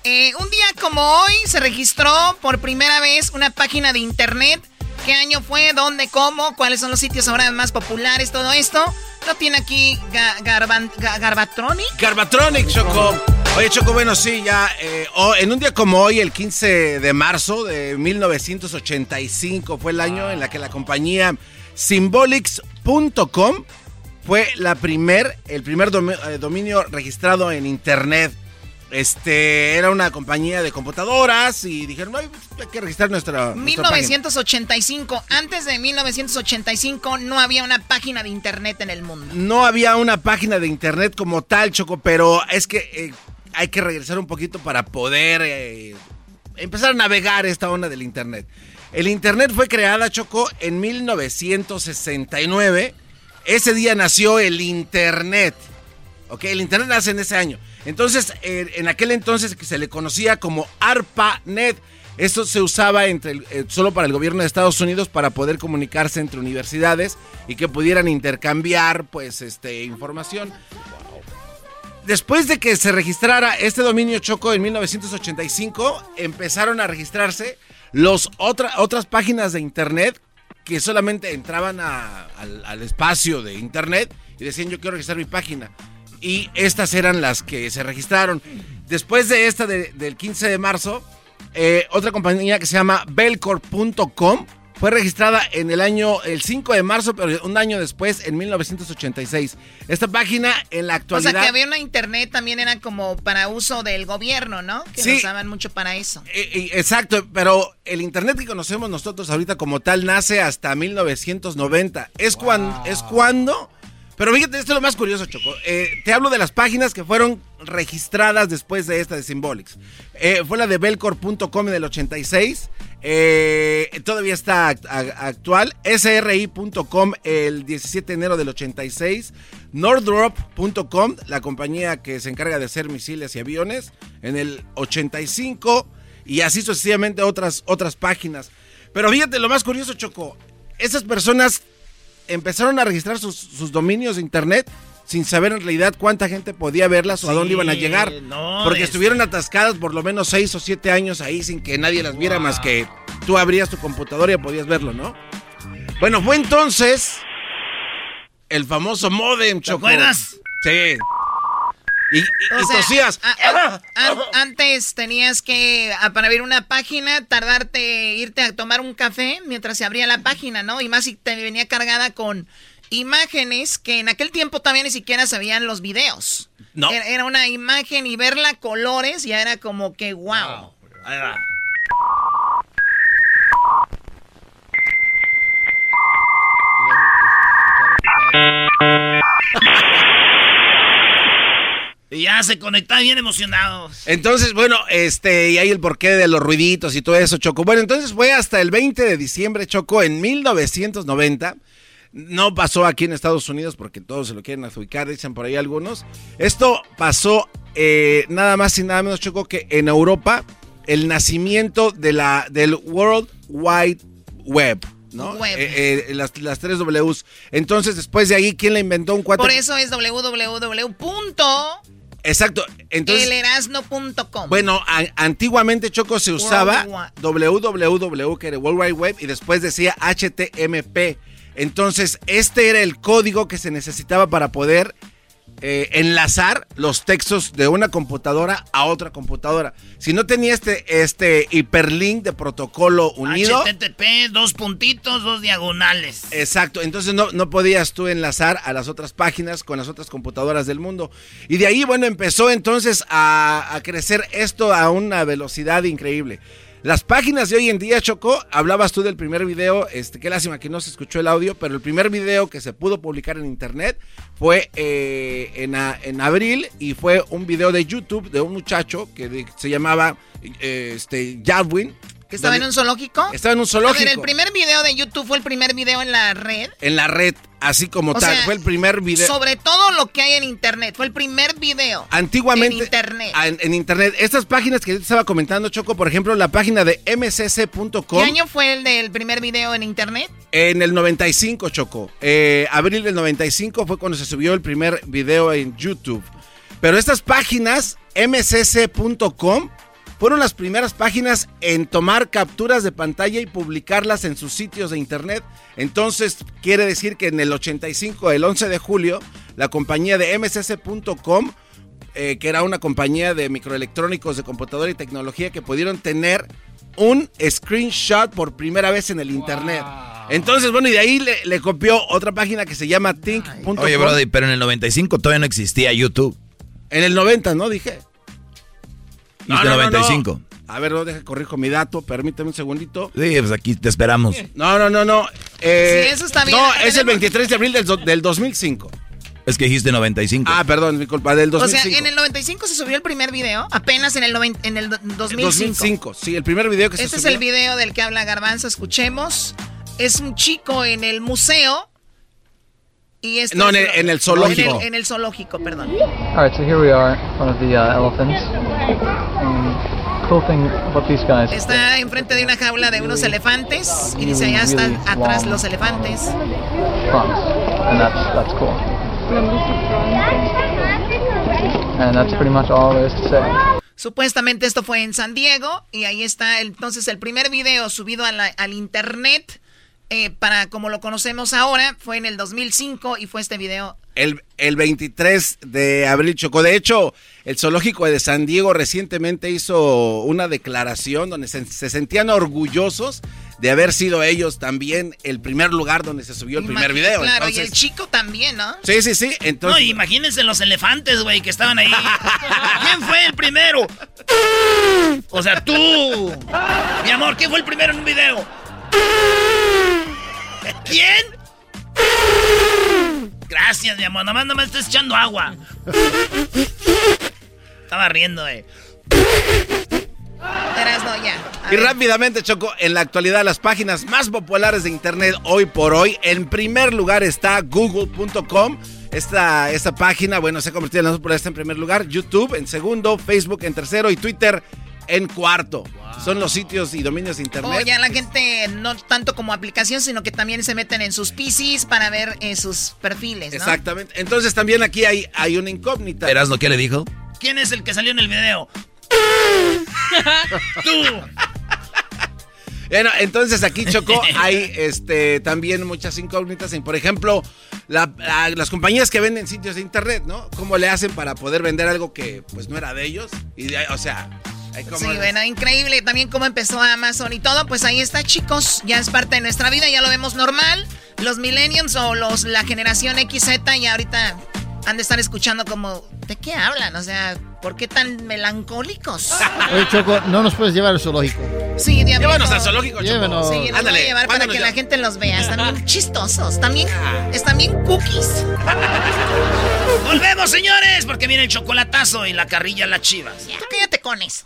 [SPEAKER 17] Eh, un día como hoy se registró por primera vez una página de internet. ¿Qué año fue? ¿Dónde? ¿Cómo? ¿Cuáles son los sitios ahora más populares? Todo esto lo tiene aquí Garbatronic.
[SPEAKER 3] Garbatronic, Choco. Oye, Choco, bueno, sí, ya. eh, oh, en un día como hoy, el 15 de marzo de 1985, fue el año en la que la compañía Symbolics.com fue primer, el primer eh, dominio registrado en Internet. Este, era una compañía de computadoras y dijeron, "Ay, pues, hay que registrar nuestra, nuestra página".
[SPEAKER 17] 1985. Antes de 1985 no había una página de internet en el mundo.
[SPEAKER 3] No había una página de internet como tal, Choco, pero es que eh, hay que regresar un poquito para poder eh, empezar a navegar esta onda del internet. El internet fue creada, Choco, en 1969. Ese día nació el internet. ¿Ok? El internet nace en ese año. Entonces, eh, en aquel entonces que se le conocía como ARPANET. Esto se usaba entre eh, solo para el gobierno de Estados Unidos para poder comunicarse entre universidades y que pudieran intercambiar pues este información. Después de que se registrara este dominio Choco en 1985, empezaron a registrarse los otra- otras páginas de internet que solamente entraban al, al espacio de internet y decían yo quiero registrar mi página. Y estas eran las que se registraron. Después de esta de- del 15 de marzo, eh, otra compañía que se llama Belcor.com fue registrada en el año, el 5 de marzo, pero un año después, en 1986. Esta página en la
[SPEAKER 17] O
[SPEAKER 3] actualidad...
[SPEAKER 17] sea que había una internet también era como para uso del gobierno, ¿no? Que
[SPEAKER 3] Sí.
[SPEAKER 17] usaban mucho para eso.
[SPEAKER 3] Eh, Exacto, pero el internet que conocemos nosotros ahorita como tal nace hasta 1990. Es, cuando, es cuando... Pero fíjate, esto es lo más curioso, Choco. Eh, te hablo de las páginas que fueron registradas después de esta de Symbolics. Eh, fue la de Belcor.com en el 86. eh, todavía está actual. SRI.com el 17 de enero del 86. Nordrop.com, la compañía que se encarga de hacer misiles y aviones, en el 85 y así sucesivamente otras, otras páginas. Pero fíjate, lo más curioso, Choco, esas personas empezaron a registrar sus, sus dominios de internet sin saber en realidad cuánta gente podía verlas o a dónde iban a llegar.
[SPEAKER 1] no,
[SPEAKER 3] porque
[SPEAKER 1] es-
[SPEAKER 3] estuvieron atascadas por lo menos 6 o 7 años ahí sin que nadie las viera más que tú abrías tu computadora y podías verlo, ¿no? Bueno, fue entonces el famoso modem, Choco.
[SPEAKER 17] acuerdas?
[SPEAKER 3] Sí. Y, y- y
[SPEAKER 17] O sea,
[SPEAKER 3] tosías.
[SPEAKER 17] a- a- an- antes tenías que, a- para abrir una página, tardarte, irte a tomar un café mientras se abría la página, ¿no? Y más si te venía cargada con imágenes que en aquel tiempo todavía ni siquiera sabían los videos.
[SPEAKER 3] No.
[SPEAKER 17] Era, era una imagen y verla a colores ya era como que wow.
[SPEAKER 1] Ahí va. Y ya se conectaban bien emocionados.
[SPEAKER 3] Entonces, bueno, este, y ahí el porqué de los ruiditos y todo eso, Choco. Bueno, entonces fue hasta el 20 de diciembre, Choco, en 1990. No pasó aquí en Estados Unidos porque todos se lo quieren adjudicar, dicen por ahí algunos. Esto pasó eh, nada más y nada menos, Choco, que en Europa, el nacimiento de la, del World Wide Web. ¿no?
[SPEAKER 17] Web.
[SPEAKER 3] Eh, eh, las, las tres Ws. Entonces, después de ahí, ¿quién le inventó un cuate?
[SPEAKER 17] Por eso es www.
[SPEAKER 3] Exacto. Entonces,
[SPEAKER 17] elerasno.com.
[SPEAKER 3] Bueno, a- antiguamente Choco se usaba www, que era World Wide Web, y después decía HTMP. Entonces, este era el código que se necesitaba para poder eh, enlazar los textos de una computadora a otra computadora. Si no tenía este, este hiperlink de protocolo unido.
[SPEAKER 1] HTTP, dos puntitos, dos diagonales.
[SPEAKER 3] Exacto, entonces no, no podías tú enlazar a las otras páginas con las otras computadoras del mundo. Y de ahí, bueno, empezó entonces a, a crecer esto a una velocidad increíble. Las páginas de hoy en día, Choco, hablabas tú del primer video, este, qué lástima que no se escuchó el audio, pero el primer video que se pudo publicar en internet fue eh, en, abril y fue un video de YouTube de un muchacho que se llamaba eh, este.
[SPEAKER 17] ¿Que estaba en un zoológico?
[SPEAKER 3] Estaba en un
[SPEAKER 17] A
[SPEAKER 3] zoológico.
[SPEAKER 17] ver, el primer video de YouTube fue el primer video en la red.
[SPEAKER 3] En la red, así como
[SPEAKER 17] O
[SPEAKER 3] tal.
[SPEAKER 17] sea,
[SPEAKER 3] fue el primer video.
[SPEAKER 17] Sobre todo lo que hay en internet. Fue el primer video.
[SPEAKER 3] Antiguamente.
[SPEAKER 17] En internet.
[SPEAKER 3] a- En, en internet. Estas páginas que yo te estaba comentando, Choco, por ejemplo, la página de mcc.com.
[SPEAKER 17] ¿Qué año fue el del primer video en internet?
[SPEAKER 3] En el 95, Choco. Eh, abril del 95 fue cuando se subió el primer video en YouTube. Pero estas páginas, mcc.com, fueron las primeras páginas en tomar capturas de pantalla y publicarlas en sus sitios de internet. Entonces, quiere decir que en el 85, el 11 de julio, la compañía de mcc.com, eh, que era una compañía de microelectrónicos de computadora y tecnología, que pudieron tener un screenshot por primera vez en el internet. Entonces, bueno, y de ahí le, le copió otra página que se llama think.com.
[SPEAKER 2] Oye, Brody, pero en el 95 todavía no existía YouTube.
[SPEAKER 3] En el 90, ¿no? Dije.
[SPEAKER 2] Dijiste 95.
[SPEAKER 3] A ver, no, deja corrijo mi dato, permíteme un segundito.
[SPEAKER 2] Sí, pues aquí te esperamos.
[SPEAKER 3] No, no, no, no. Eh,
[SPEAKER 17] Sí, eso está bien.
[SPEAKER 3] No, es el
[SPEAKER 17] Tenemos-
[SPEAKER 3] 23 de abril del, do- del 2005.
[SPEAKER 2] Es que dijiste 95.
[SPEAKER 3] Ah, perdón, mi culpa, del
[SPEAKER 17] O
[SPEAKER 3] 2005.
[SPEAKER 17] sea, en el 95 se subió el primer video, apenas en el, noven- en el do- 2005.
[SPEAKER 3] 2005, sí, el primer video que se
[SPEAKER 17] Este es
[SPEAKER 3] subió.
[SPEAKER 17] el video del que habla Garbanzo, escuchemos. Es un chico en el museo. Y este
[SPEAKER 3] No,
[SPEAKER 17] es
[SPEAKER 3] en el- en el zoológico.
[SPEAKER 17] En el, en el zoológico, perdón.
[SPEAKER 23] All right, so here we are front of the uh, elephants. And cool thing about these guys.
[SPEAKER 17] Está enfrente de una jaula de unos elefantes y dice allá están atrás los elefantes.
[SPEAKER 23] and that's that's cool. And that's pretty much all there is to say.
[SPEAKER 17] Supuestamente esto fue en San Diego y ahí está entonces el primer video subido a la- al internet eh, para como lo conocemos ahora fue en el 2005 y fue este video.
[SPEAKER 3] El, el 23 de abril chocó. De hecho, el zoológico de San Diego recientemente hizo una declaración donde se, se sentían orgullosos de haber sido ellos también el primer lugar donde se subió el primer video.
[SPEAKER 17] Claro, y el chico también, ¿no?
[SPEAKER 3] sí, sí, sí.
[SPEAKER 1] No,
[SPEAKER 3] Entonces,
[SPEAKER 1] imagínense los elefantes, güey, que estaban ahí. ¿Quién fue el primero? O sea, tú. Mi amor, ¿quién fue el primero en un video? ¿Quién? Gracias, mi amor. Nomás no me estés echando agua. Estaba riendo, eh.
[SPEAKER 17] Ya.
[SPEAKER 3] Y
[SPEAKER 17] ver.
[SPEAKER 3] rápidamente, Choco, en la actualidad las páginas más populares de Internet hoy por hoy, en primer lugar está google.com. Esta, esta página, bueno, se ha convertido en la más popular, en primer lugar. YouTube en segundo, Facebook en tercero y Twitter en cuarto. Son los sitios y dominios de Internet.
[SPEAKER 17] O ya la gente no tanto como aplicación, sino que también se meten en sus PCs para ver eh, sus perfiles, ¿no?
[SPEAKER 3] Exactamente. Entonces también aquí hay, hay una incógnita.
[SPEAKER 2] ¿Erasno qué le dijo?
[SPEAKER 1] ¿Quién es el que salió en el video? Tú.
[SPEAKER 3] Bueno, entonces aquí Choco hay este también muchas incógnitas en, por ejemplo, la- la- las compañías que venden sitios de internet, ¿no? ¿Cómo le hacen para poder vender algo que pues no era de ellos? Y o sea,
[SPEAKER 17] Sí, bueno, increíble también cómo empezó Amazon y todo. Pues ahí está, chicos. Ya es parte de nuestra vida, ya lo vemos normal. Los millennials o los la generación XZ ya ahorita han de estar escuchando como, ¿de qué hablan? O sea, ¿por qué tan melancólicos?
[SPEAKER 5] Oye, Choco, no nos puedes llevar al zoológico.
[SPEAKER 17] Sí, de
[SPEAKER 3] Llévanos al zoológico, Choco.
[SPEAKER 5] Llévanos.
[SPEAKER 17] Sí, voy
[SPEAKER 3] Ándale,
[SPEAKER 17] a llevar para que
[SPEAKER 3] ya.
[SPEAKER 17] la gente los vea. Están bien chistosos. También, están bien cookies.
[SPEAKER 1] Volvemos, señores, porque viene el chocolatazo y la carrilla a las chivas.
[SPEAKER 17] Tú cállate con eso.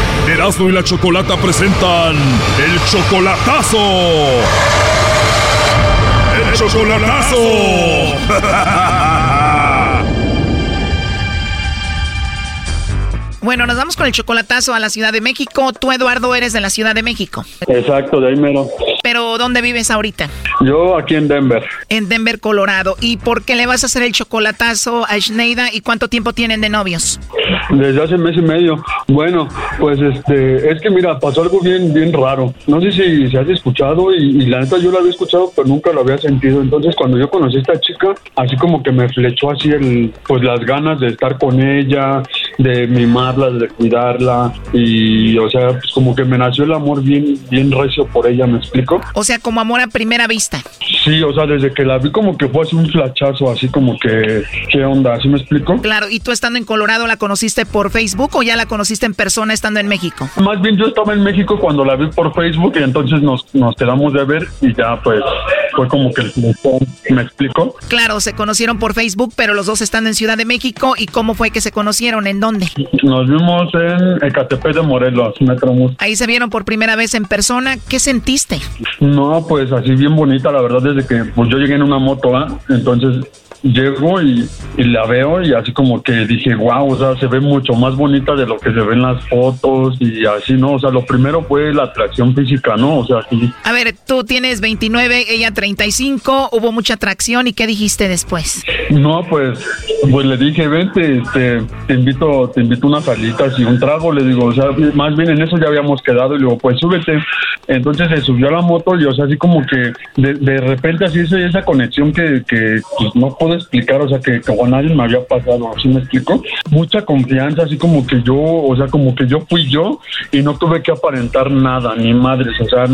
[SPEAKER 21] Erasmo y la Chocolata presentan el chocolatazo. El chocolatazo.
[SPEAKER 17] Bueno, nos vamos con el chocolatazo a la Ciudad de México. Tú, Eduardo, eres de la Ciudad de México.
[SPEAKER 24] Exacto, de ahí mero.
[SPEAKER 17] Pero, ¿dónde vives ahorita?
[SPEAKER 24] Yo aquí en Denver.
[SPEAKER 17] En Denver, Colorado. ¿Y por qué le vas a hacer el chocolatazo a Schneida y cuánto tiempo tienen de novios?
[SPEAKER 24] Desde hace mes y medio. Bueno, pues este, es que mira, pasó algo bien, bien raro. No sé si se has escuchado y, y la neta yo lo había escuchado, pero nunca lo había sentido. Entonces cuando yo conocí a esta chica, así como que me flechó así el, pues las ganas de estar con ella, de mimarla, de cuidarla y, o sea, pues como que me nació el amor bien, bien recio por ella, ¿me explico?
[SPEAKER 17] O sea, como amor a primera vista.
[SPEAKER 24] Sí, o sea, desde que la vi como que fue así un flachazo, así como que, ¿qué onda? ¿Así me explico?
[SPEAKER 17] Claro, ¿y tú estando en Colorado la conociste por Facebook o ya la conociste en persona estando en México?
[SPEAKER 24] Más bien yo estaba en México cuando la vi por Facebook y entonces nos, nos quedamos de ver y ya pues fue como que ¿me explico?
[SPEAKER 17] Claro, se conocieron por Facebook, pero los dos están en Ciudad de México. ¿Y cómo fue que se conocieron? ¿En dónde?
[SPEAKER 24] Nos vimos en Ecatepec de Morelos, Metrobús.
[SPEAKER 17] Ahí se vieron por primera vez en persona. ¿Qué sentiste?
[SPEAKER 24] No, pues así bien bonita, la verdad, desde que pues yo llegué en una moto, ¿ah? entonces llego y, y, la veo y así como que dije, wow, o sea, se ve mucho más bonita de lo que se ve en las fotos y así, ¿no? O sea, lo primero fue la atracción física, ¿no? O sea, sí.
[SPEAKER 17] A ver, tú tienes 29, ella 35, hubo mucha atracción y ¿qué dijiste después?
[SPEAKER 24] No, pues, pues le dije, vente, este, te invito, te invito unas salitas y un trago, le digo, o sea, más bien en eso ya habíamos quedado y le digo, pues súbete. Entonces se subió a la moto y, o sea, así como que de, de repente así esa, esa conexión que, que pues, no puedo explicar, o sea, que, que con nadie me había pasado, ¿sí me explico? Mucha confianza, así como que yo, o sea, como que yo fui yo y no tuve que aparentar nada, ni madres, o sea,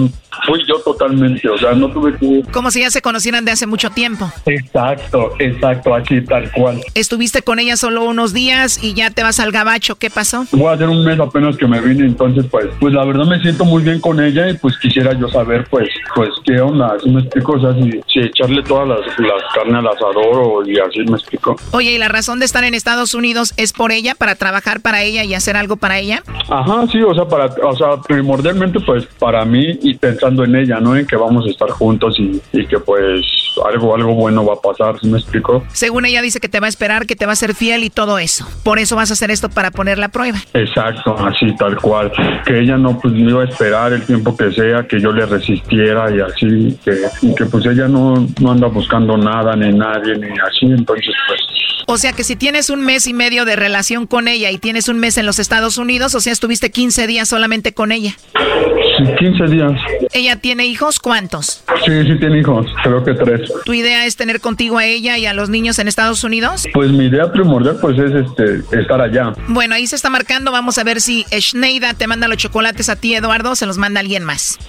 [SPEAKER 24] fui yo totalmente, o sea, no tuve que...
[SPEAKER 17] Como si ya se conocieran de hace mucho tiempo.
[SPEAKER 24] Exacto, exacto, así tal cual.
[SPEAKER 17] Estuviste con ella solo unos días y ya te vas al gabacho, ¿qué pasó?
[SPEAKER 24] Voy a hacer un mes apenas que me vine, entonces pues, pues la verdad me siento muy bien con ella y pues quisiera yo saber pues, pues qué onda, así me explico, o sea, si, si echarle todas las, las carnes al asador o y así me explico.
[SPEAKER 17] Oye, ¿y la razón de estar en Estados Unidos es por ella, para trabajar para ella y hacer algo para ella?
[SPEAKER 24] Ajá, sí, o sea, para, o sea, primordialmente pues para mí y pensando en ella, ¿no? En que vamos a estar juntos y, y que pues algo, algo bueno va a pasar, ¿sí me explico?
[SPEAKER 17] Según ella dice que te va a esperar, que te va a ser fiel y todo eso. Por eso vas a hacer esto para poner la prueba.
[SPEAKER 24] Exacto, así tal cual. Que ella no pues me iba a esperar el tiempo que sea, que yo le resistiera y así, que, que pues ella no, no anda buscando nada ni nadie ni así, entonces pues
[SPEAKER 17] o sea que si tienes un mes y medio de relación con ella y tienes un mes en los Estados Unidos, o sea, estuviste 15 días solamente con ella.
[SPEAKER 24] Sí, 15 días.
[SPEAKER 17] ¿Ella tiene hijos? ¿Cuántos?
[SPEAKER 24] Sí, sí tiene hijos, creo que tres.
[SPEAKER 17] ¿Tu idea es tener contigo a ella y a los niños en Estados Unidos?
[SPEAKER 24] Pues mi idea primordial pues es este estar allá.
[SPEAKER 17] Bueno, ahí se está marcando, vamos a ver si Schneida te manda los chocolates a ti, Eduardo, o se los manda alguien más.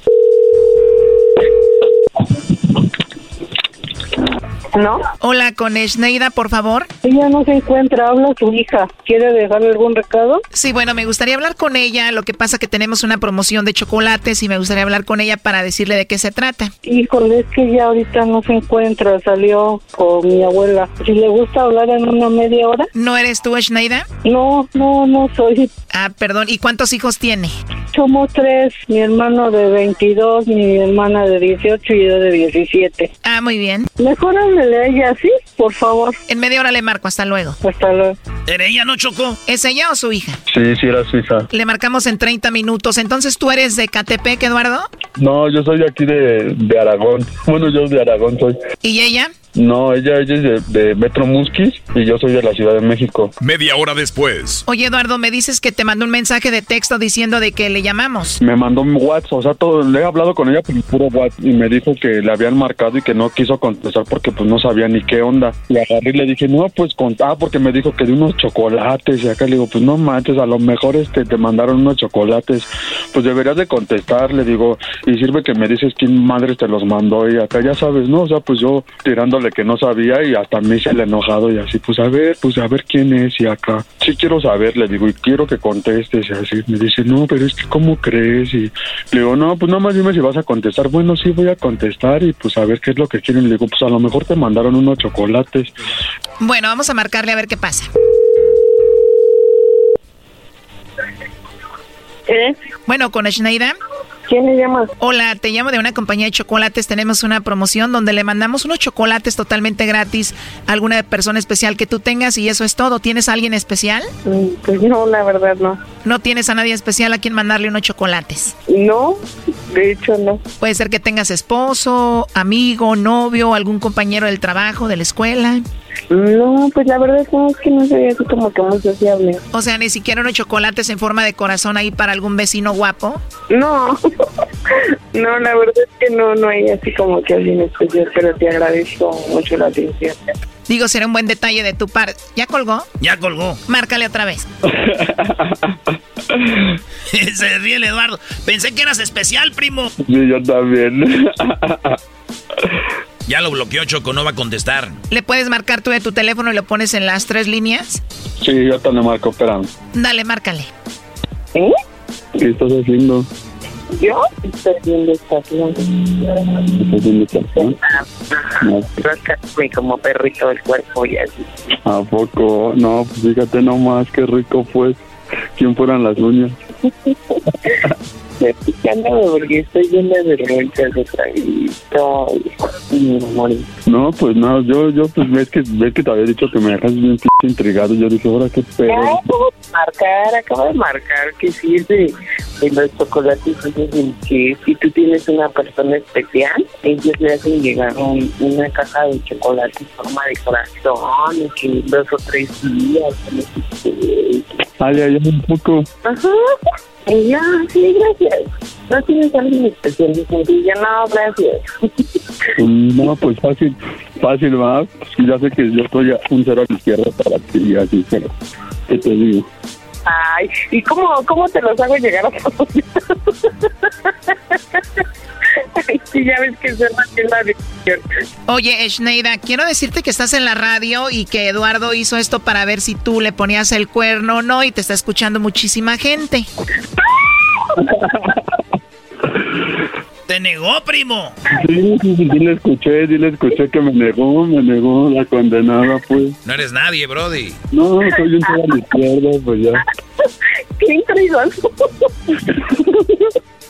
[SPEAKER 25] ¿No?
[SPEAKER 17] Hola, con Schneida, por favor.
[SPEAKER 25] Ella no se encuentra, habla su hija. ¿Quiere dejarle algún recado?
[SPEAKER 17] Sí, bueno, me gustaría hablar con ella. Lo que pasa que tenemos una promoción de chocolates y me gustaría hablar con ella para decirle de qué se trata.
[SPEAKER 25] Híjole, es que ella ahorita no se encuentra. Salió con mi abuela. Si le gusta hablar en una media hora.
[SPEAKER 17] ¿No eres tú, Schneida?
[SPEAKER 25] No, no, no soy.
[SPEAKER 17] Ah, perdón. ¿Y cuántos hijos tiene?
[SPEAKER 25] Somos tres. Mi hermano de 22, mi hermana de 18 y yo de 17.
[SPEAKER 17] Ah, muy bien.
[SPEAKER 25] Mejor háblele a ella, ¿sí? Por favor.
[SPEAKER 17] En media hora le marco. Hasta luego.
[SPEAKER 25] Hasta luego.
[SPEAKER 1] ¿Era ella, no chocó?
[SPEAKER 17] ¿Es ella o su hija?
[SPEAKER 24] Sí, sí, era su hija.
[SPEAKER 17] Le marcamos en 30 minutos. Entonces, ¿tú eres de Catepec, Eduardo?
[SPEAKER 24] No, yo soy de aquí de, de Aragón. Bueno, yo de Aragón soy.
[SPEAKER 17] ¿Y ella?
[SPEAKER 24] No, ella, ella es de, de Metro Musquis y yo soy de la Ciudad de México.
[SPEAKER 21] Media hora después.
[SPEAKER 17] Oye, Eduardo, me dices que te mandó un mensaje de texto diciendo de que le llamamos.
[SPEAKER 24] Me mandó un WhatsApp, o sea, todo, le he hablado con ella por el puro WhatsApp y me dijo que le habían marcado y que no quiso contestar porque pues no sabía ni qué onda. Y agarré y le dije, no, pues con... Ah, porque me dijo que de unos chocolates y acá le digo, pues no manches, a lo mejor este te mandaron unos chocolates. Pues deberías de contestar, le digo, y sirve que me dices quién madre te los mandó y acá ya sabes, ¿no? O sea, pues yo tirándole que no sabía y hasta me hice el enojado y así, pues a ver, pues a ver quién es y acá. Sí quiero saber, le digo, y quiero que contestes y así. Me dice, no, pero es que ¿cómo crees? Y le digo, no, pues nada más dime si vas a contestar. Bueno, sí voy a contestar y pues a ver qué es lo que quieren. Le digo, pues a lo mejor te mandaron unos chocolates.
[SPEAKER 17] Bueno, vamos a marcarle a ver qué pasa.
[SPEAKER 25] ¿Eh?
[SPEAKER 17] Bueno, con Schneida.
[SPEAKER 25] ¿Quién le llama?
[SPEAKER 17] Hola, te llamo de una compañía de chocolates. Tenemos una promoción donde le mandamos unos chocolates totalmente gratis a alguna persona especial que tú tengas y eso es todo. ¿Tienes a alguien especial?
[SPEAKER 25] Mm, Pues no, la verdad no.
[SPEAKER 17] ¿No tienes a nadie especial a quien mandarle unos chocolates?
[SPEAKER 25] No, de hecho no.
[SPEAKER 17] Puede ser que tengas esposo, amigo, novio, algún compañero del trabajo, de la escuela.
[SPEAKER 25] No, pues la verdad es que no, es que no soy así como que muy sociable.
[SPEAKER 17] O sea, ni siquiera unos chocolates en forma de corazón ahí para algún vecino guapo.
[SPEAKER 25] No, no, la verdad es que no, no hay así como que alguien especial, pero te agradezco mucho la atención.
[SPEAKER 17] Digo, será un buen detalle de tu parte. ¿Ya colgó?
[SPEAKER 1] Ya colgó.
[SPEAKER 17] Márcale otra vez.
[SPEAKER 1] Se ríe el Eduardo. Pensé que eras especial, primo.
[SPEAKER 24] Sí, yo también.
[SPEAKER 1] Ya lo bloqueó, Choco, no va a contestar.
[SPEAKER 17] ¿Le puedes marcar tú de tu teléfono y lo pones en las tres líneas?
[SPEAKER 24] Sí, yo te lo marco, esperando.
[SPEAKER 17] Dale, márcale.
[SPEAKER 25] ¿Eh?
[SPEAKER 24] ¿Qué estás haciendo?
[SPEAKER 25] Yo estoy viendo estación.
[SPEAKER 24] ¿Estás viendo estación? No.
[SPEAKER 25] Rascarme como perrito el cuerpo y así.
[SPEAKER 24] ¿A poco? No, pues fíjate nomás, qué rico pues. ¿Quién fueran las uñas?
[SPEAKER 25] Me picándome porque estoy llena de vergüenza de traguito y me morí.
[SPEAKER 24] No, pues no, yo, yo, pues ves que, ves que te había dicho que me dejas bien intrigado. Yo dije, ahora qué pedo.
[SPEAKER 25] Acabo de marcar, acabo de marcar que sí es de, de los chocolates que si tú tienes una persona especial, ellos le hacen llegar un- una caja de chocolate en forma de corazón y que dos o tres días.
[SPEAKER 24] Ay, ay, un poco.
[SPEAKER 25] Ajá. Y ya, sí, gracias. ¿No tienes alguien especial? Y yo, no, gracias.
[SPEAKER 24] No, pues fácil, fácil, va. Pues ya sé que yo estoy un cero a la izquierda para ti, así, pero, ¿qué te digo?
[SPEAKER 25] Ay, ¿y cómo, cómo te los hago llegar a todos? Sí, ya ves que se en la dirección.
[SPEAKER 17] Oye, Schneida, quiero decirte que estás en la radio y que Eduardo hizo esto para ver si tú le ponías el cuerno o no y te está escuchando muchísima gente.
[SPEAKER 1] Te negó, primo.
[SPEAKER 24] Sí, sí, sí, sí le escuché, sí le escuché que me negó, me negó la condenada, pues.
[SPEAKER 2] No eres nadie, Brody.
[SPEAKER 24] No, soy un cero a la izquierda, pues ya.
[SPEAKER 25] ¡Qué!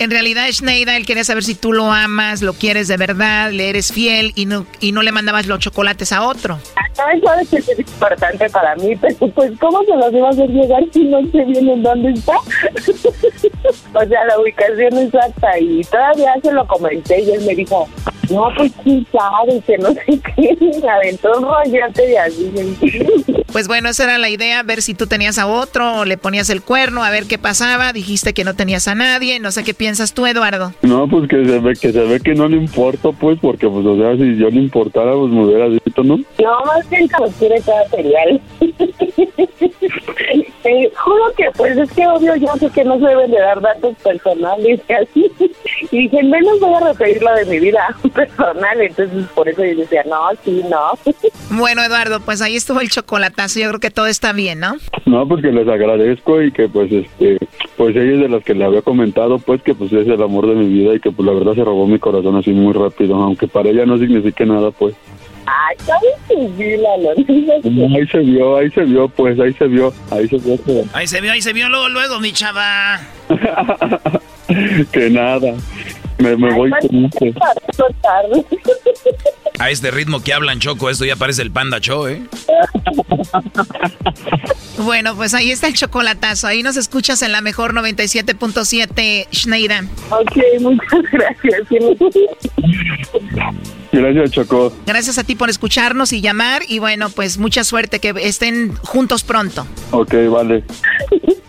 [SPEAKER 17] En realidad, Schneida, él quería saber si tú lo amas, lo quieres de verdad, le eres fiel y no, y no le mandabas los chocolates a otro.
[SPEAKER 25] No, sabes que es importante para mí, pero pues, ¿cómo se los iba a hacer llegar si no sé bien en dónde está? o sea, la ubicación exacta, y todavía se lo comenté y él me dijo, no, pues quién sabe, que no sé qué, me aventó un rollante de así.
[SPEAKER 17] Pues bueno, esa era la idea, ver si tú tenías a otro o le ponías el cuerno, a ver qué pasaba. Dijiste que no tenías a nadie, no sé qué piensas tú, Eduardo.
[SPEAKER 24] No, pues que se ve que se ve que no le importo, pues, porque, pues, o sea, si yo le importara, pues me hubiera dicho, ¿no?
[SPEAKER 25] No, más bien que nos quiere cada cereal. Te juro que, pues, es que obvio yo sé que no se deben de dar datos personales y así. Y dije, menos voy a referir lo de mi vida personal. Entonces, por eso yo decía, no, sí, no.
[SPEAKER 17] Bueno, Eduardo, pues ahí estuvo el chocolatazo. Yo creo que todo está bien, ¿no?
[SPEAKER 24] No, pues que les agradezco y que, pues, este, pues ella es de las que le había comentado, pues, que, pues, es el amor de mi vida y que, pues, la verdad se robó mi corazón así muy rápido, aunque para ella no signifique nada, pues.
[SPEAKER 25] Ay, ¿sabes qué, Lalo?
[SPEAKER 24] Ahí se vio, ahí se vio, pues, ahí se vio, ahí se vio
[SPEAKER 1] Ahí se vio, ahí se vio luego, luego, mi chava.
[SPEAKER 24] que nada. Me, me voy con.
[SPEAKER 2] A este ritmo que hablan, Choco, esto ya parece el Panda Show, ¿eh?
[SPEAKER 17] Bueno, pues ahí está el chocolatazo. Ahí nos escuchas en la mejor 97.7, Schneida.
[SPEAKER 25] Ok, muchas gracias.
[SPEAKER 24] Gracias, Choco.
[SPEAKER 17] Gracias a ti por escucharnos y llamar. Y bueno, pues mucha suerte, que estén juntos pronto.
[SPEAKER 24] Ok, vale.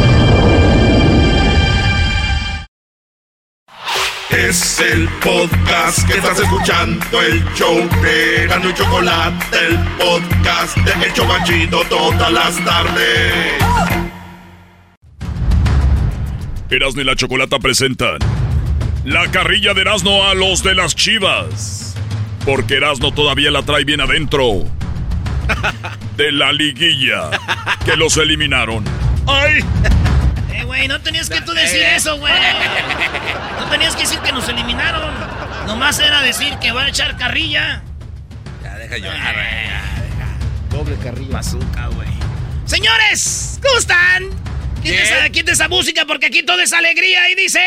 [SPEAKER 7] Es el podcast que estás escuchando, el show de Gano y Chocolate, el podcast de El Chobachito todas las tardes.
[SPEAKER 21] Erasno y la chocolata presentan la carrilla de Erasno a los de las chivas. Porque Erasno todavía la trae bien adentro de la liguilla que los eliminaron. ¡Ay!
[SPEAKER 1] Eh, güey, no tenías que tú decir eso, güey. No tenías que decir que nos eliminaron. Nomás era decir que va a echar carrilla.
[SPEAKER 2] Ya, deja llorar,
[SPEAKER 5] Doble carrilla.
[SPEAKER 1] Bazooka, güey. Señores, ¿cómo están? Quiten esa, música porque aquí todo es alegría y dice...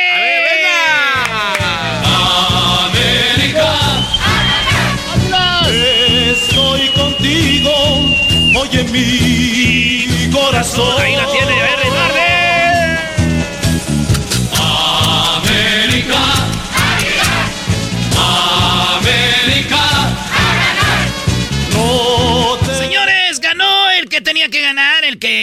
[SPEAKER 16] Estoy contigo, oye mi corazón.
[SPEAKER 1] Ahí la tiene,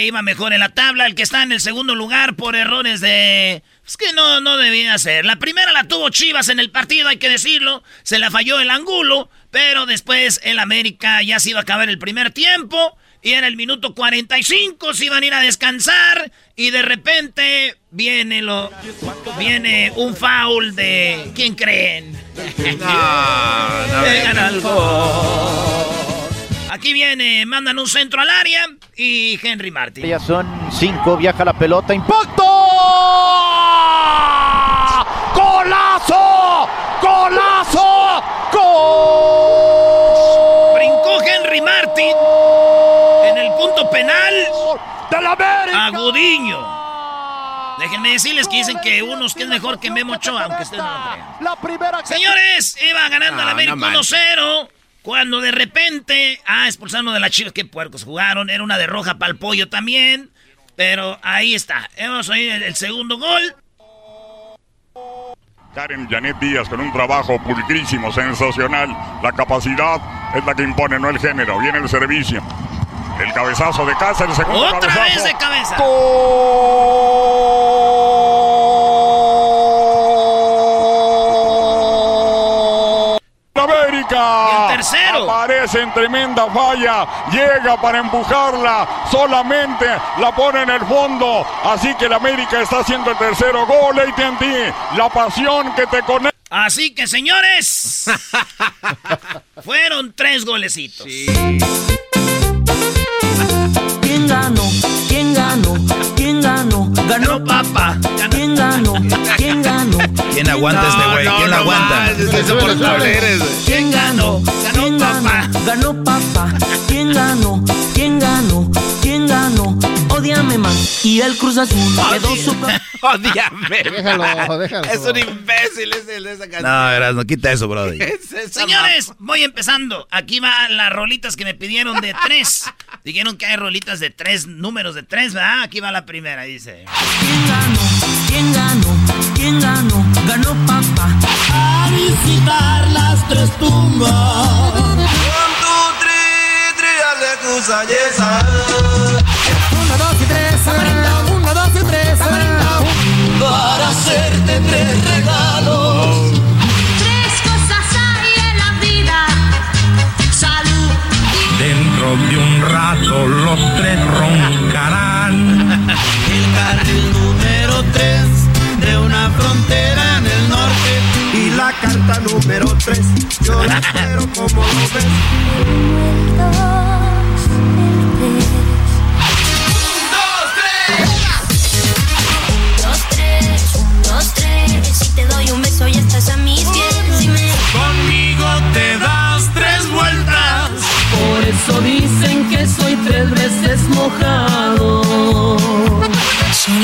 [SPEAKER 1] iba mejor en la tabla, el que está en el segundo lugar por errores de Es que no, no debía ser. La primera la tuvo Chivas en el partido, hay que decirlo. Se la falló el ángulo, pero después el América ya se iba a acabar el primer tiempo. Y en el minuto 45 se iban a ir a descansar. Y de repente viene lo. Viene un foul de. ¿Quién creen? Vengan al gol. Aquí viene, mandan un centro al área y Henry Martin.
[SPEAKER 26] Ya son cinco, viaja la pelota, impacto. ¡Golazo! ¡Golazo! ¡Gol!
[SPEAKER 1] Brincó Henry Martin en el punto penal
[SPEAKER 26] de la América.
[SPEAKER 1] Agudiño. Déjenme decirles que dicen que unos que es mejor que Memo Ochoa, aunque ustedes no lo crean.
[SPEAKER 26] La primera.
[SPEAKER 1] Señores, iba ganando
[SPEAKER 3] No,
[SPEAKER 1] el América
[SPEAKER 3] no manches.
[SPEAKER 1] 1-0. Cuando de repente, ah, expulsando de la Chivas, qué puercos jugaron. Era una de roja para el pollo también. Pero ahí está. Hemos oído el, el segundo gol.
[SPEAKER 27] Karen Janet Díaz con un trabajo pulcrísimo, sensacional. La capacidad es la que impone, no el género. Viene el servicio. El cabezazo de casa, el segundo
[SPEAKER 1] Otra
[SPEAKER 27] cabezazo.
[SPEAKER 1] vez de cabeza.
[SPEAKER 27] América. Aparece en tremenda falla. Llega para empujarla. Solamente la pone en el fondo. Así que el América está haciendo el tercero gol. AT&T. La pasión que te conecta.
[SPEAKER 1] Así que, señores, fueron tres golecitos.
[SPEAKER 18] ¿Quién ganó? ¿Quién ganó? ¿Quién ganó?
[SPEAKER 1] Papá.
[SPEAKER 18] ¿Quién ganó? ¿Quién ganó?
[SPEAKER 2] ¿Quién aguanta este güey? ¿Quién
[SPEAKER 3] no
[SPEAKER 2] aguanta?
[SPEAKER 18] ¿Quién ganó? ¿Quién ganó? Ganó papá. ¿Quién ganó? ¿Quién ganó? ¿Quién ganó? Odiame más. Y el Cruz Azul quedó super...
[SPEAKER 3] Odiame.
[SPEAKER 5] Déjalo, déjalo.
[SPEAKER 3] Es un imbécil ese el de esa canción.
[SPEAKER 2] No, verás, no quita eso.
[SPEAKER 3] ¿Qué es
[SPEAKER 1] Señores, voy empezando. Aquí van las rolitas que me pidieron de tres. Dijeron que hay rolitas de tres, números de tres, ¿verdad? Aquí va la primera, dice.
[SPEAKER 18] ¿Quién ganó? ¿Quién ganó? Ganó papá. A visitar las tres tumbas. Uno, dos y tres. Uno, dos y tres. Para hacerte tres regalos.
[SPEAKER 16] Tres cosas hay en la vida. Salud.
[SPEAKER 22] Dentro de un rato los tres roncarán.
[SPEAKER 18] El carril número 3 de una frontera en el norte. Y la carta número 3, yo la espero como lo ves.
[SPEAKER 16] Dos, tres, un, dos, tres. Si te doy un beso, ya estás a mis pies.
[SPEAKER 18] Conmigo te das tres vueltas. Por eso dicen que soy tres veces mojado. Son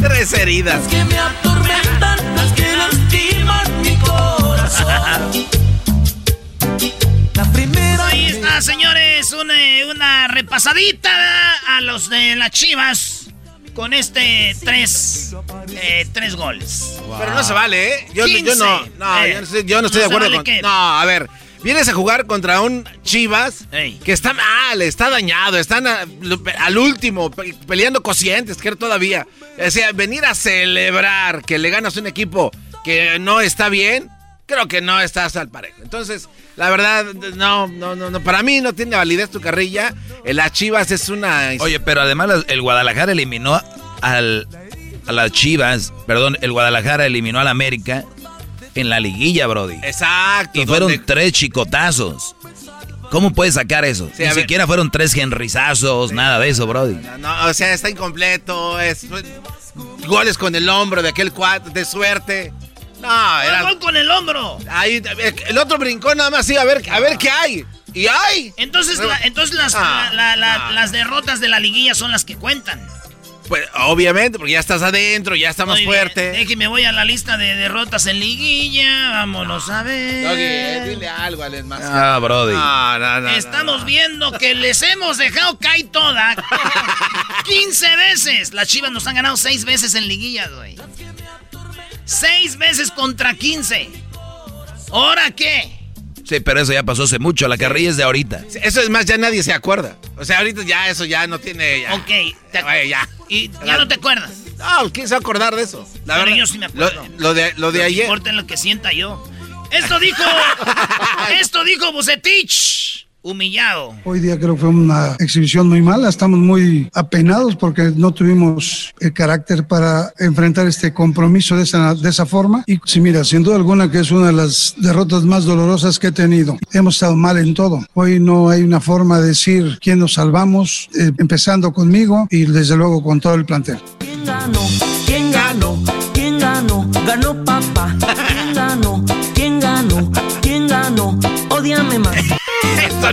[SPEAKER 18] las 3 de la mañana y estoy en tu ventana. Una, dos, tres. Heridas
[SPEAKER 3] heridas.
[SPEAKER 18] que me atormentan, las que lastiman mi corazón. La primera.
[SPEAKER 1] Ahí está, señores, una, una repasadita a los de las Chivas con este tres, eh, tres goles.
[SPEAKER 3] Pero no se vale, ¿eh? Yo, yo
[SPEAKER 1] 15.
[SPEAKER 3] no, no,
[SPEAKER 1] Eh,
[SPEAKER 3] yo no estoy, yo no estoy
[SPEAKER 1] ¿no
[SPEAKER 3] de acuerdo
[SPEAKER 1] vale
[SPEAKER 3] con.
[SPEAKER 1] qué?
[SPEAKER 3] No, a ver. Vienes a jugar contra un Chivas que está mal, está dañado, están a- al último, pe- peleando cocientes, que todavía. O sea, venir a celebrar que le ganas a un equipo que no está bien, creo que no estás al parejo. Entonces, la verdad, no, no, no, no, para mí no tiene validez tu carrilla. Eh, La Chivas es una.
[SPEAKER 2] Oye, pero además el Guadalajara eliminó al, a las Chivas, perdón, el Guadalajara eliminó al América en la liguilla, Brody.
[SPEAKER 3] Exacto.
[SPEAKER 2] Y fueron
[SPEAKER 3] donde-
[SPEAKER 2] tres chicotazos. ¿Cómo puedes sacar eso?
[SPEAKER 3] Sí,
[SPEAKER 2] Ni siquiera fueron tres genrizazos, nada de eso, Brody.
[SPEAKER 3] No, o sea, está incompleto, es goles con el hombro de aquel cuadro, de suerte. No, era
[SPEAKER 1] gol con el hombro.
[SPEAKER 3] Ahí, el otro brincó nada más, sí, a ver, a ver qué hay. Y hay.
[SPEAKER 1] Entonces, la- entonces las,
[SPEAKER 3] Ah,
[SPEAKER 1] la- la- la- las derrotas de la liguilla son las que cuentan.
[SPEAKER 3] Pues obviamente, porque ya estás adentro, ya está más
[SPEAKER 1] Muy bien.
[SPEAKER 3] fuerte.
[SPEAKER 1] Déjeme, voy a la lista de derrotas en liguilla. Vámonos a ver.
[SPEAKER 3] Doggy, eh, dile algo al más.
[SPEAKER 2] Ah, Brody.
[SPEAKER 3] No, no, no,
[SPEAKER 1] Estamos viendo que les hemos dejado caer toda 15 veces. Las chivas nos han ganado 6 veces en liguillas, güey. 6 veces contra 15. ¿Ahora qué?
[SPEAKER 2] Sí, pero eso ya pasó hace mucho. La carrilla es de ahorita.
[SPEAKER 3] Eso es más, ya nadie se acuerda. O sea, ahorita ya eso ya no tiene. Ya.
[SPEAKER 1] Ok, te-
[SPEAKER 3] Oye, ya.
[SPEAKER 1] y ya no te acuerdas.
[SPEAKER 3] No, ¿quién se va a acordar de eso? La
[SPEAKER 1] Pero
[SPEAKER 3] verdad.
[SPEAKER 1] yo sí me
[SPEAKER 3] Lo,
[SPEAKER 1] acuerdo.
[SPEAKER 3] lo de, lo de
[SPEAKER 1] No
[SPEAKER 3] ayer.
[SPEAKER 1] importa lo que sienta yo. Esto dijo. esto dijo Bucetich. Humillado.
[SPEAKER 28] Hoy día creo que fue una exhibición muy mala. Estamos muy apenados porque no tuvimos el carácter para enfrentar este compromiso de esa, de esa forma. Y sí, mira, sin duda alguna que es una de las derrotas más dolorosas que he tenido. Hemos estado mal en todo. Hoy no hay una forma de decir quién nos salvamos, eh, empezando conmigo y desde luego con todo el plantel.
[SPEAKER 18] ¿Quién ganó? ¿Quién ganó? ¿Quién ganó? Ganó papá.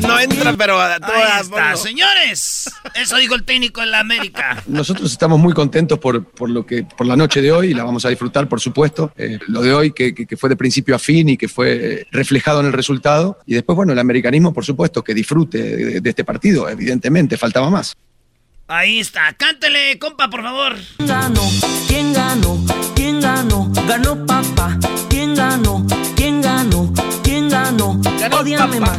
[SPEAKER 3] No entra, pero a
[SPEAKER 1] Ahí está, señores. Eso dijo el técnico en la América.
[SPEAKER 29] Nosotros estamos muy contentos por, por lo que por la noche de hoy y la vamos a disfrutar, por supuesto. Eh, lo de hoy que, que- que fue de principio a fin y que fue reflejado en el resultado. Y después, bueno, el americanismo, por supuesto, que disfrute de, de este partido, evidentemente, faltaba más.
[SPEAKER 1] Ahí está. Cántele, compa, por favor.
[SPEAKER 18] ¿Quién ganó? ¿Quién ganó? ¿Quién ganó? Ganó papá. ¿Quién ganó? ¿Quién ganó? ¿Quién ganó? Ódiame más.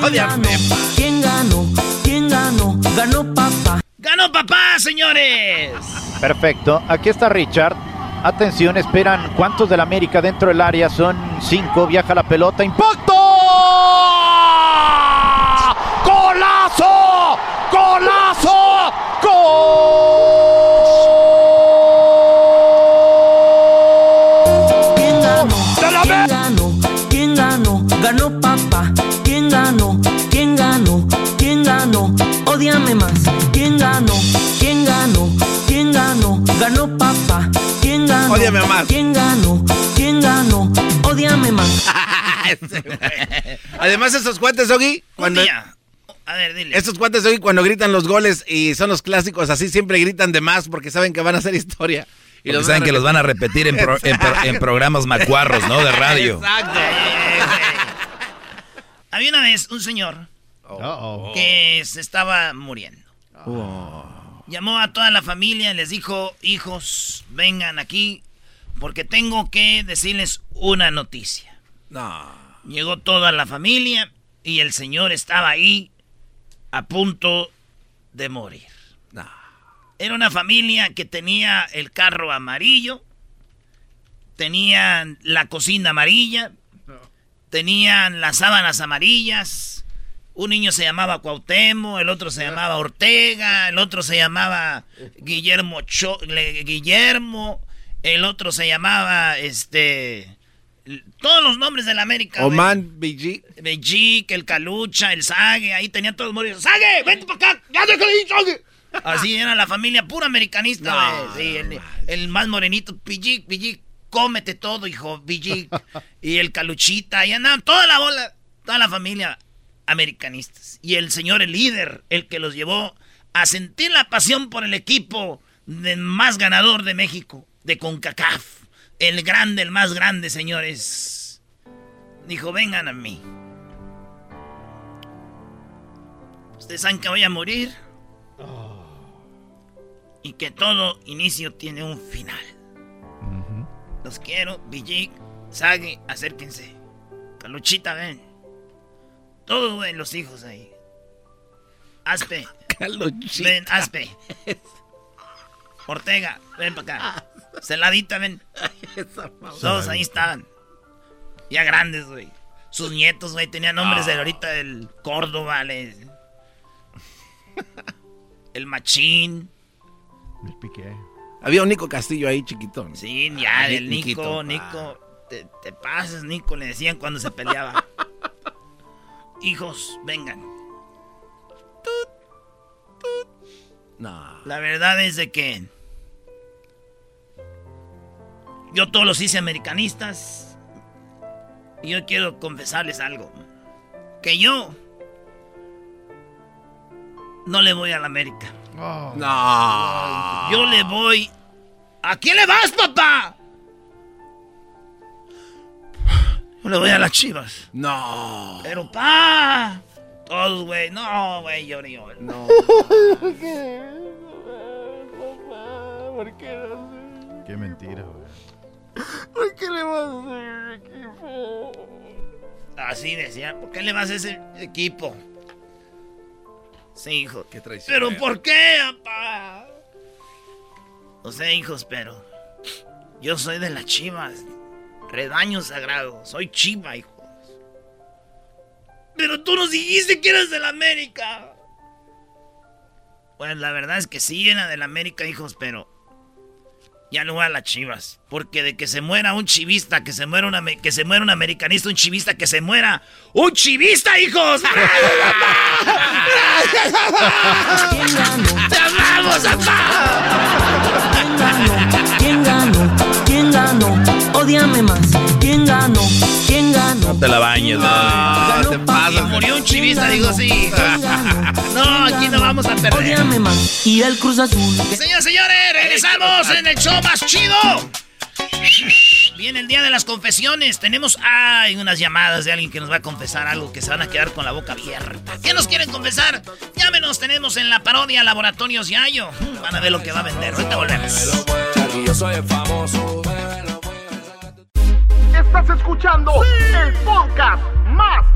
[SPEAKER 18] ¿Quién ganó? ¿Quién ganó? ¿Quién ganó? Ganó papá.
[SPEAKER 1] ¡Ganó papá, señores!
[SPEAKER 26] Perfecto. Aquí está Richard. Atención, esperan cuántos del América dentro del área. Son cinco. Viaja la pelota. ¡Impacto!
[SPEAKER 30] ¡Golazo! ¡Golazo!
[SPEAKER 18] ¿Quién ganó? Ódiame más. ¿Quién ganó? ¿Quién ganó? ¿Quién ganó? Ganó papá. ¿Quién ganó?
[SPEAKER 3] Ódiame más.
[SPEAKER 18] ¿Quién ganó? ¿Quién ganó? Ódiame más.
[SPEAKER 3] Además, estos cuates, Ogi, cuando.
[SPEAKER 1] A ver, dile.
[SPEAKER 3] Estos cuates, Ogi, cuando gritan los goles y son los clásicos, así siempre gritan de más porque saben que van a hacer historia.
[SPEAKER 2] Y saben que los van a repetir en, pro- en pro- en programas macuarros, ¿no? De radio.
[SPEAKER 3] Exacto.
[SPEAKER 1] Había una vez un señor que se estaba muriendo. Llamó a toda la familia y les dijo, hijos, vengan aquí porque tengo que decirles una noticia.
[SPEAKER 3] No.
[SPEAKER 1] Llegó toda la familia y el señor estaba ahí a punto de morir. Era una familia que tenía el carro amarillo, tenían la cocina amarilla, tenían las sábanas amarillas. Un niño se llamaba Cuauhtémoc, el otro se llamaba Ortega, el otro se llamaba Guillermo Cho- Le- Guillermo, el otro se llamaba este todos los nombres de la América.
[SPEAKER 3] Oman, BG.
[SPEAKER 1] Belgique, el Calucha, el Sague, ahí tenían todos moridos. ¡Sague! ¡Vente para acá! ¡Ya déjale ir, Sague! Así era la familia pura americanista,
[SPEAKER 3] No.
[SPEAKER 1] Sí, el, el más morenito, Belgique, Belgique, cómete todo, hijo, Belgique. y el Caluchita, ahí andaban toda la bola, toda la familia americanistas. Y el señor, el líder, el que los llevó a sentir la pasión por el equipo de más ganador de México, de CONCACAF. El grande, el más grande, señores. Dijo, vengan a mí. Ustedes saben que voy a morir. Y que todo inicio tiene un final. Los quiero, Villic, Sague, acérquense. Caluchita, ven. Todos ven los hijos ahí. Aspe. Ven, Aspe. Ortega, ven para acá. Celadita, ven. Todos ahí estaban. Ya grandes, güey. Sus nietos, güey, tenían nombres de ahorita del Córdoba, le- el Machín.
[SPEAKER 3] Había un Nico Castillo ahí chiquitón.
[SPEAKER 1] Sí, ya,
[SPEAKER 3] Ah, Ni-
[SPEAKER 1] Nico,
[SPEAKER 3] Niquito,
[SPEAKER 1] Nico. Te, te pases, Nico, le decían cuando se peleaba. Hijos, vengan.
[SPEAKER 3] No.
[SPEAKER 1] La verdad es de que yo todos los hice americanistas y yo quiero confesarles algo. Que yo no le voy a la América.
[SPEAKER 3] No.
[SPEAKER 1] Yo le voy... ¿A quién le vas, papá? Le voy a las chivas.
[SPEAKER 3] No.
[SPEAKER 1] Pero, pa. Todos, güey. No, güey, llore, llore. No.
[SPEAKER 5] ¿Por qué no Qué mentira, güey.
[SPEAKER 1] ¿Por qué le vas a hacer equipo? Así decía, ¿por qué le vas a ese equipo? Sí, hijo.
[SPEAKER 2] Qué traición.
[SPEAKER 1] ¿Pero por qué, papá? No sé, hijos, pero yo soy de las chivas. Redaño sagrado. Soy chiva, hijos. Pero tú nos dijiste que eras de la América. Pues la verdad es que sí era de la América, hijos, pero ya no voy a las chivas. Porque de que se muera un chivista, que se muera, una, que se muera un americanista, un chivista, que se muera un chivista, hijos. digo sí. no, aquí no vamos a perder.
[SPEAKER 18] Y el Cruz Azul.
[SPEAKER 1] Señores, señores, regresamos en el show más chido. Viene el día de las confesiones. Tenemos ay, unas llamadas de alguien que nos va a confesar algo que se van a quedar con la boca abierta. ¿Qué nos quieren confesar? Llámenos, tenemos en la parodia Laboratorios Yayo. Van a ver lo que va a vender. Ahorita volvemos.
[SPEAKER 30] Yo soy famoso.
[SPEAKER 7] Estás escuchando el podcast más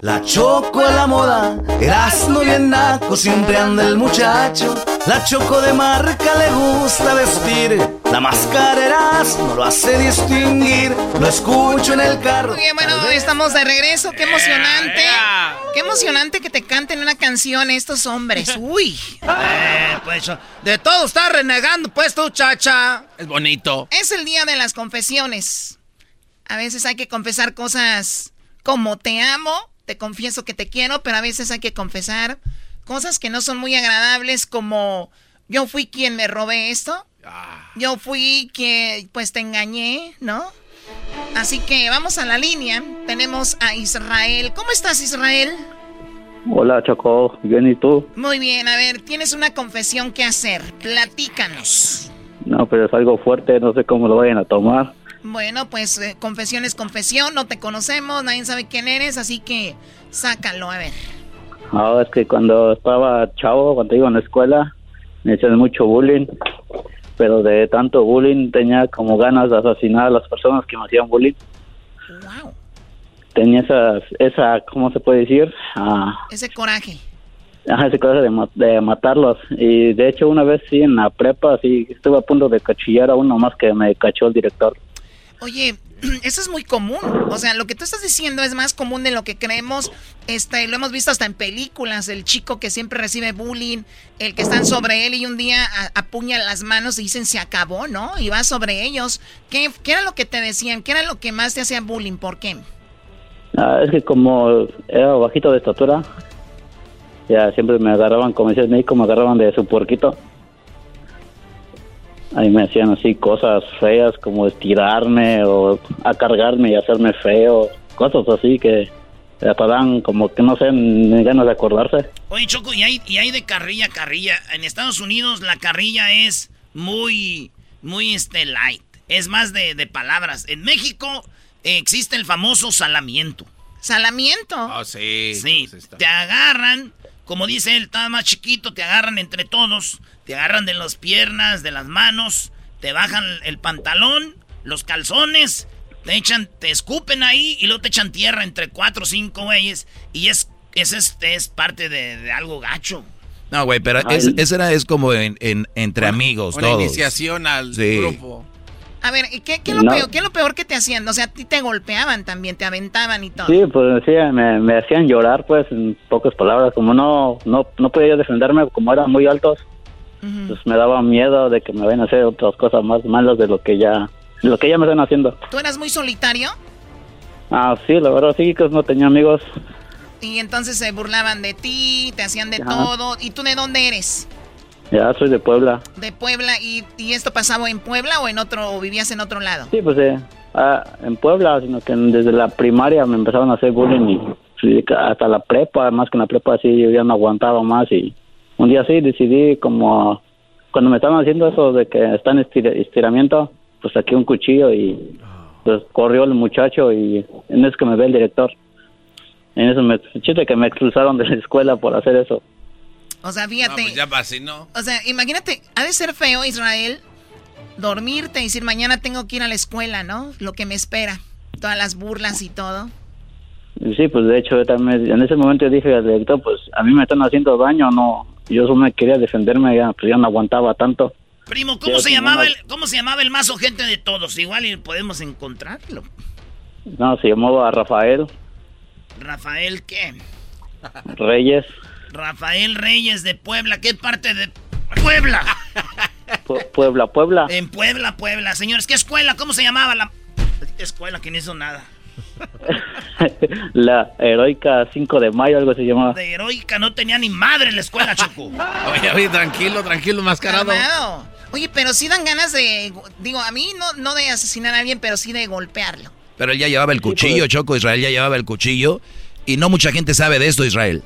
[SPEAKER 18] La choco a la moda, Erasmo bien naco, siempre anda el muchacho. La choco de marca le gusta vestir, la máscara Erasmo lo hace distinguir. Lo escucho en el carro.
[SPEAKER 17] Muy bien, bueno, estamos de regreso, qué emocionante. Qué emocionante que te canten una canción estos hombres. Uy.
[SPEAKER 1] Eh, pues de todo está renegando, pues tú, chacha.
[SPEAKER 2] Es bonito.
[SPEAKER 17] Es el día de las confesiones. A veces hay que confesar cosas como te amo, te confieso que te quiero, pero a veces hay que confesar cosas que no son muy agradables como yo fui quien me robé esto. Yo fui quien pues te engañé, ¿no? Así que vamos a la línea. Tenemos a Israel. ¿Cómo estás, Israel?
[SPEAKER 31] Hola, Choco. Bien, ¿y tú?
[SPEAKER 17] Muy bien, a ver, tienes una confesión que hacer. Platícanos.
[SPEAKER 31] No, pero es algo fuerte, no sé cómo lo vayan a tomar.
[SPEAKER 17] Bueno, pues eh, confesión es confesión, no te conocemos, nadie sabe quién eres, así que sácalo, a ver.
[SPEAKER 31] Ah, es que cuando estaba chavo, cuando iba a la escuela, me hacían mucho bullying, pero de tanto bullying tenía como ganas de asesinar a las personas que me hacían bullying.
[SPEAKER 17] Wow.
[SPEAKER 31] Tenía esa, esa ¿cómo se puede decir? Ah,
[SPEAKER 17] Ese coraje.
[SPEAKER 31] Ajá, ese de, ma- de matarlos. Y de hecho, una vez sí, en la prepa, sí, estuve a punto de cachillar a uno más que me cachó el director.
[SPEAKER 17] Oye, eso es muy común. O sea, lo que tú estás diciendo es más común de lo que creemos. Este, lo hemos visto hasta en películas. El chico que siempre recibe bullying, el que están sobre él y un día apuña las manos y dicen se acabó, ¿no? Y va sobre ellos. ¿Qué, ¿Qué era lo que te decían? ¿Qué era lo que más te hacía bullying? ¿Por qué?
[SPEAKER 31] Ah, es que como era bajito de estatura, ya siempre me agarraban, como decía me agarraban de su puerquito. Ahí me hacían así cosas feas como estirarme o a cargarme y hacerme feo, cosas así que hasta dan como que no sé, ni ganas de acordarse.
[SPEAKER 1] Oye, Choco, y hay, y hay de carrilla a carrilla. En Estados Unidos la carrilla es muy, muy este, light. Es más de, de palabras. En México eh, existe el famoso salamiento.
[SPEAKER 17] ¿Salamiento?
[SPEAKER 2] Ah, sí.
[SPEAKER 1] Sí, te agarran, como dice él, está más chiquito, te agarran entre todos, te agarran de las piernas, de las manos, te bajan el pantalón, los calzones, te echan, te escupen ahí y luego te echan tierra entre cuatro o cinco güeyes y es, es, este, es parte de, de algo gacho.
[SPEAKER 2] No, güey, pero es, ese era, es como en, en- entre amigos,
[SPEAKER 3] Una
[SPEAKER 2] todos.
[SPEAKER 3] iniciación al
[SPEAKER 2] Sí.
[SPEAKER 3] grupo.
[SPEAKER 17] A ver, ¿qué, qué, es lo
[SPEAKER 31] No.
[SPEAKER 17] peor, ¿qué es lo peor que te hacían? O sea, a ti te golpeaban también, te aventaban y todo.
[SPEAKER 31] Sí, pues sí, me, me hacían llorar, pues, en pocas palabras. Como no, no, no podía defenderme, como eran muy altos, pues me daba miedo de que me vayan a hacer otras cosas más malas de lo que ya, de lo que ya me están haciendo.
[SPEAKER 17] ¿Tú eras muy solitario?
[SPEAKER 31] Ah, sí, la verdad sí, que no tenía amigos.
[SPEAKER 17] Y entonces se burlaban de ti, te hacían de
[SPEAKER 31] Ajá.
[SPEAKER 17] todo. ¿Y tú de dónde eres?
[SPEAKER 31] Ya soy de Puebla.
[SPEAKER 17] De Puebla. ¿Y, y esto pasaba en Puebla o en otro, o vivías en otro lado?
[SPEAKER 31] Sí, pues eh, ah, en Puebla, sino que desde la primaria me empezaron a hacer bullying y hasta la prepa, más que en la prepa sí, yo ya no aguantaba más y un día sí decidí como cuando me estaban haciendo eso de que está en estir- estiramiento, pues saqué un cuchillo y pues corrió el muchacho y en eso que me ve el director. En eso me, chiste que me expulsaron de la escuela por hacer eso.
[SPEAKER 17] O sea, fíjate.
[SPEAKER 3] pues ya pasé, ¿no?
[SPEAKER 17] O sea, imagínate, ha de ser feo, Israel, dormirte y decir, mañana tengo que ir a la escuela, ¿no? Lo que me espera. Todas las burlas y todo.
[SPEAKER 31] Sí, pues de hecho yo también en ese momento yo dije al director, pues a mí me están haciendo daño, no, yo solo me quería defenderme, ya, pues ya no aguantaba tanto.
[SPEAKER 1] Primo, ¿cómo se llamaba
[SPEAKER 31] no,
[SPEAKER 1] el, cómo se llamaba el más ojete de todos? Igual y podemos encontrarlo.
[SPEAKER 31] No, se llamaba Rafael
[SPEAKER 1] Rafael, ¿qué?
[SPEAKER 31] Reyes,
[SPEAKER 1] Rafael Reyes de Puebla. ¿Qué parte de Puebla?
[SPEAKER 31] Pu- Puebla, Puebla.
[SPEAKER 1] En Puebla, Puebla. Señores, ¿qué escuela? ¿Cómo se llamaba la escuela que no hizo nada?
[SPEAKER 31] la heroica 5 de mayo, algo se llamaba.
[SPEAKER 1] De heroica no tenía ni madre en la escuela, Choco.
[SPEAKER 3] Oye, oye, tranquilo, tranquilo, mascarado.
[SPEAKER 17] Calmado. Oye, pero sí dan ganas de, digo, a mí no, no de asesinar a alguien, pero sí de golpearlo.
[SPEAKER 2] Pero él ya llevaba el cuchillo, Choco, Israel ya llevaba el cuchillo. Y no mucha gente sabe de esto, Israel.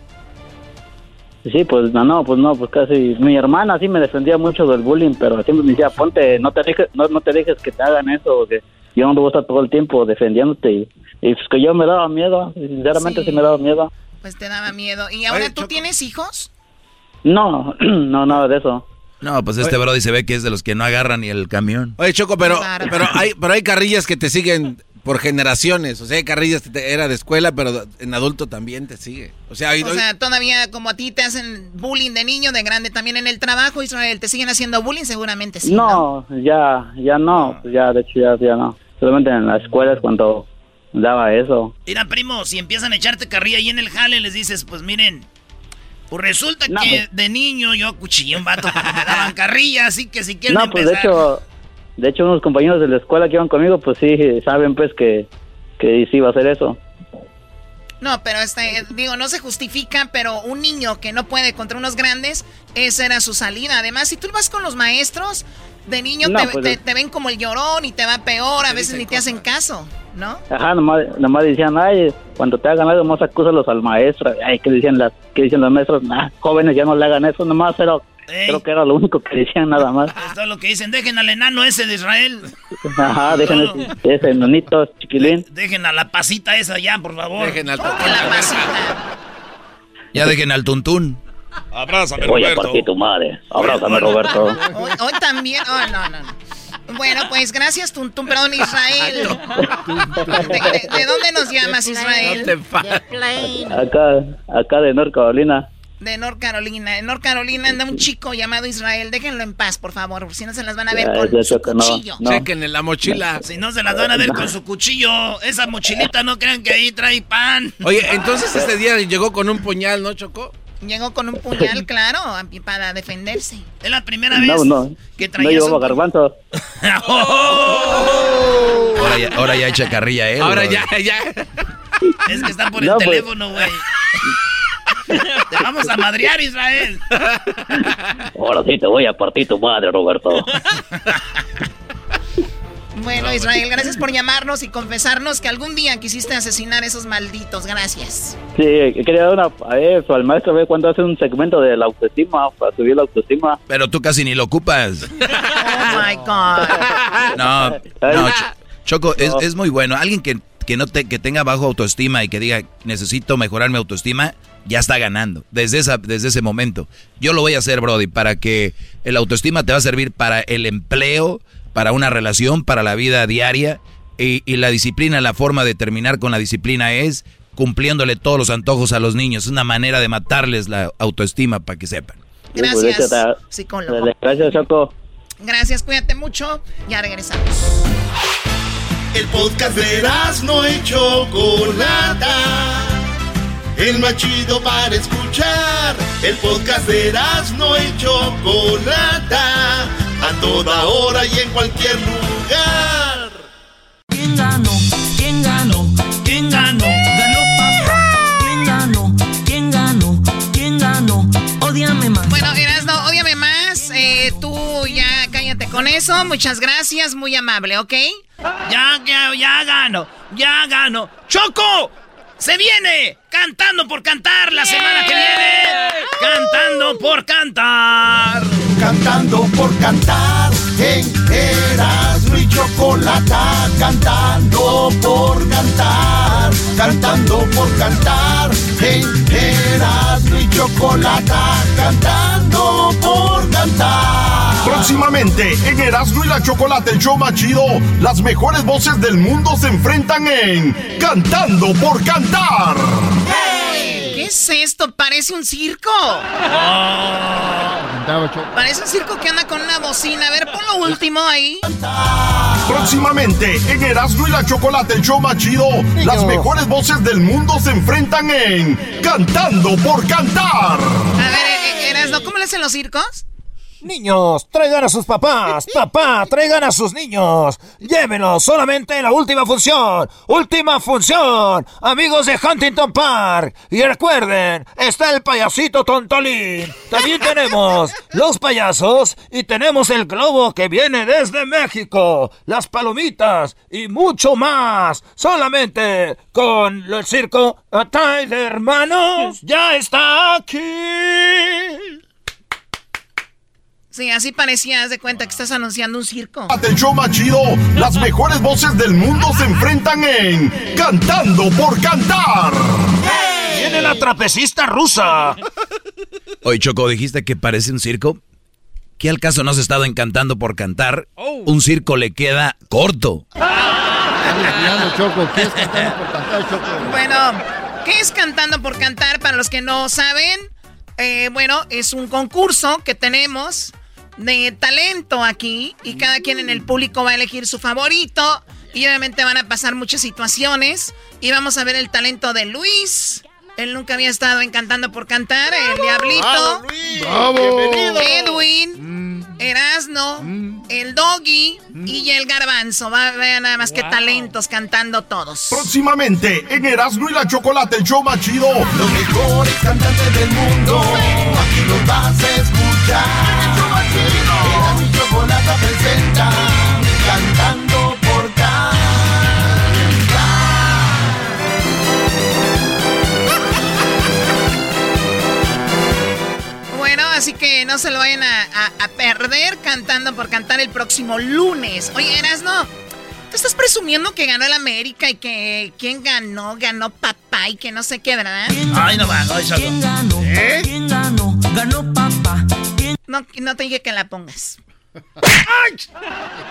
[SPEAKER 31] Sí, pues no, no, pues no, pues casi mi hermana sí me defendía mucho del bullying, pero siempre me decía, ponte, no te dejes, no, no te dejes que te hagan eso, que yo no voy a estar todo el tiempo defendiéndote y, y pues que yo me daba miedo, sinceramente sí, me daba miedo.
[SPEAKER 17] Pues te daba miedo. ¿Y ahora tú tienes hijos?
[SPEAKER 31] No, no, nada de eso.
[SPEAKER 2] No, pues este Brody se ve que es de los que no agarran ni el camión.
[SPEAKER 3] Oye, Choco, pero, pero, hay, pero hay carrillas que te siguen por generaciones. O sea, carrillas era de escuela, pero en adulto también te sigue. O sea,
[SPEAKER 17] O sea, todavía como a ti te hacen bullying de niño, de grande, también en el trabajo, Israel, ¿te siguen haciendo bullying? Seguramente sí.
[SPEAKER 31] no, ya, ya no, pues ya, de hecho ya, ya no. Solamente en la escuela es cuando daba eso.
[SPEAKER 1] Mira, primo, si empiezan a echarte carrilla ahí en el jale, les dices, pues miren, pues resulta que de niño yo acuchillé a un vato porque me daban carrilla, así que si quieren
[SPEAKER 31] No, pues de
[SPEAKER 1] empezar...
[SPEAKER 31] hecho, de hecho unos compañeros de la escuela que iban conmigo, pues sí, saben pues que, que sí iba a hacer eso.
[SPEAKER 17] No, pero este, digo, no se justifica, pero un niño que no puede contra unos grandes, esa era su salida. Además, si tú vas con los maestros, de niño
[SPEAKER 31] No,
[SPEAKER 17] te,
[SPEAKER 31] pues,
[SPEAKER 17] te- ven como el llorón y te va peor, a veces ni te hacen caso, ¿no?
[SPEAKER 31] Ajá, nomás, nomás decían, ay, cuando te hagan algo, nomás acúsalos al maestro. Ay, ¿qué decían, las, qué dicen los maestros? Nah, jóvenes ya no le hagan eso, nomás, pero creo que era lo único que decían nada más.
[SPEAKER 1] Esto es lo que dicen, dejen al enano ese de Israel,
[SPEAKER 31] Ajá, dejen ese, ese nonito chiquilín.
[SPEAKER 1] dejen a la pasita esa ya, por favor.
[SPEAKER 3] Dejen al
[SPEAKER 2] Ya dejen al tuntún.
[SPEAKER 1] Abrázame,
[SPEAKER 31] Te voy a partir tu madre. Abrázame, Roberto.
[SPEAKER 17] Hoy, hoy también, oh, no, no, no. Bueno, pues gracias, Tuntún, perdón, Israel. ¿De, de- de dónde nos llamas, Israel?
[SPEAKER 31] Acá, acá de North Carolina.
[SPEAKER 17] De North Carolina. En North Carolina anda un chico llamado Israel. Déjenlo en paz, por favor, si no se las van a ver
[SPEAKER 31] Ya,
[SPEAKER 17] con su
[SPEAKER 31] no,
[SPEAKER 17] cuchillo.
[SPEAKER 31] no.
[SPEAKER 3] Chequen en la mochila.
[SPEAKER 1] Si no se las van a ver con su cuchillo, esa mochilita no crean que ahí trae pan.
[SPEAKER 3] Oye, entonces este día llegó con un puñal, ¿no, Choco?
[SPEAKER 17] Llegó con un puñal, claro, para defenderse.
[SPEAKER 1] Es la primera vez
[SPEAKER 31] No, no.
[SPEAKER 1] que
[SPEAKER 31] No
[SPEAKER 1] traías
[SPEAKER 31] llevaba
[SPEAKER 1] un...
[SPEAKER 31] garbanzos.
[SPEAKER 2] Ahora ya, ahora ya echa carrilla él.
[SPEAKER 3] Ahora ya, ya.
[SPEAKER 1] Es que está por el
[SPEAKER 31] No, pues.
[SPEAKER 1] teléfono, güey. Te vamos a madrear, Israel.
[SPEAKER 31] Ahora sí te voy a partir tu madre, Roberto.
[SPEAKER 17] Bueno, Israel, gracias por llamarnos y confesarnos que algún día quisiste asesinar a esos malditos. Gracias.
[SPEAKER 31] Sí, quería dar una a eso al maestro, ver cuando hace un segmento de la autoestima, para subir la autoestima.
[SPEAKER 2] Pero tú casi ni lo ocupas.
[SPEAKER 17] Oh my God.
[SPEAKER 2] No, no, Ch- Choco, es, es muy bueno. Alguien que, que no te, que tenga bajo autoestima y que diga, necesito mejorar mi autoestima, ya está ganando. Desde, esa, desde ese momento. Yo lo voy a hacer, Brody, para que el autoestima te va a servir para el empleo, para una relación, para la vida diaria. Y, y la disciplina, la forma de terminar con la disciplina es cumpliéndole todos los antojos a los niños. Es una manera de matarles la autoestima para que sepan.
[SPEAKER 17] Gracias,
[SPEAKER 31] hecho,
[SPEAKER 17] psicólogo.
[SPEAKER 31] Gracias, Choco.
[SPEAKER 17] Gracias, cuídate mucho. Ya regresamos.
[SPEAKER 7] El podcast de no y Chocolata. El más chido para escuchar. El podcast de no y Chocolata. A toda hora y en cualquier lugar.
[SPEAKER 18] ¿Quién ganó? ¿Quién ganó? ¿Quién ganó? Ganó papá. ¿Quién ganó? ¿Quién ganó? ¿Quién ganó? Odiame más.
[SPEAKER 17] Bueno, Erasno, odiame más. Eh, tú ya cállate con eso. Muchas gracias, muy amable, ¿ok?
[SPEAKER 1] Ya, ya, ya gano. Ya gano. ¡Choco! ¡Se viene! Cantando por cantar la semana que viene. Cantando por cantar.
[SPEAKER 32] Cantando por cantar en Erasmo y Chocolata. Cantando por cantar. Cantando por cantar en Erasmo y Chocolata. Cantando por cantar.
[SPEAKER 21] Próximamente en Erasmo y la Chocolate, el show más chido, las mejores voces del mundo se enfrentan en Cantando por Cantar.
[SPEAKER 17] ¿Qué es esto? Parece un circo. Parece un circo que anda con una bocina. A ver, pon lo último ahí.
[SPEAKER 21] Próximamente en Erasmo y la Chocolate, el show más chido, las mejores voces del mundo se enfrentan en Cantando por Cantar.
[SPEAKER 17] A ver, eh, Erasmo, ¿cómo le hacen los circos?
[SPEAKER 33] Niños, traigan a sus papás. Papá, traigan a sus niños. Llévenlos solamente en la última función. Última función. Amigos de Huntington Park. Y recuerden, está el payasito Tontolín. También tenemos los payasos y tenemos el globo que viene desde México. Las palomitas y mucho más. Solamente con el circo Tyler Hermanos. Ya está aquí.
[SPEAKER 17] Sí, así parecía, haz de cuenta que estás anunciando un circo.
[SPEAKER 21] El show más chido, las mejores voces del mundo se enfrentan en Cantando por Cantar.
[SPEAKER 33] Viene la trapecista rusa.
[SPEAKER 2] Oye, Choco, dijiste que parece un circo. ¿Qué al caso no has estado encantando por cantar? Un circo le queda corto.
[SPEAKER 17] Bueno, ¿qué es Cantando por Cantar? Para los que no saben, eh, bueno, es un concurso que tenemos de talento aquí y cada quien en el público va a elegir su favorito y obviamente van a pasar muchas situaciones y vamos a ver el talento de Luis. Él nunca había estado encantando por cantar, el Diablito, Edwin, Erasno, el Doggy y el Garbanzo. Va, vean nada más que talentos cantando todos.
[SPEAKER 21] Próximamente en Erasmo y la Chocolate, el show más chido.
[SPEAKER 32] Los mejores cantantes del mundo, aquí los vas a escuchar.
[SPEAKER 17] Así que no se lo vayan a, a- a perder cantando por cantar el próximo lunes. Oye, Erasno, tú estás presumiendo que ganó el América y que quién ganó, ganó papá y que no sé qué, ¿verdad?
[SPEAKER 1] Ay, no va, no, Choco.
[SPEAKER 18] ¿Quién ganó? ¿Quién ganó? Ganó papá.
[SPEAKER 17] No, no te dije que la pongas.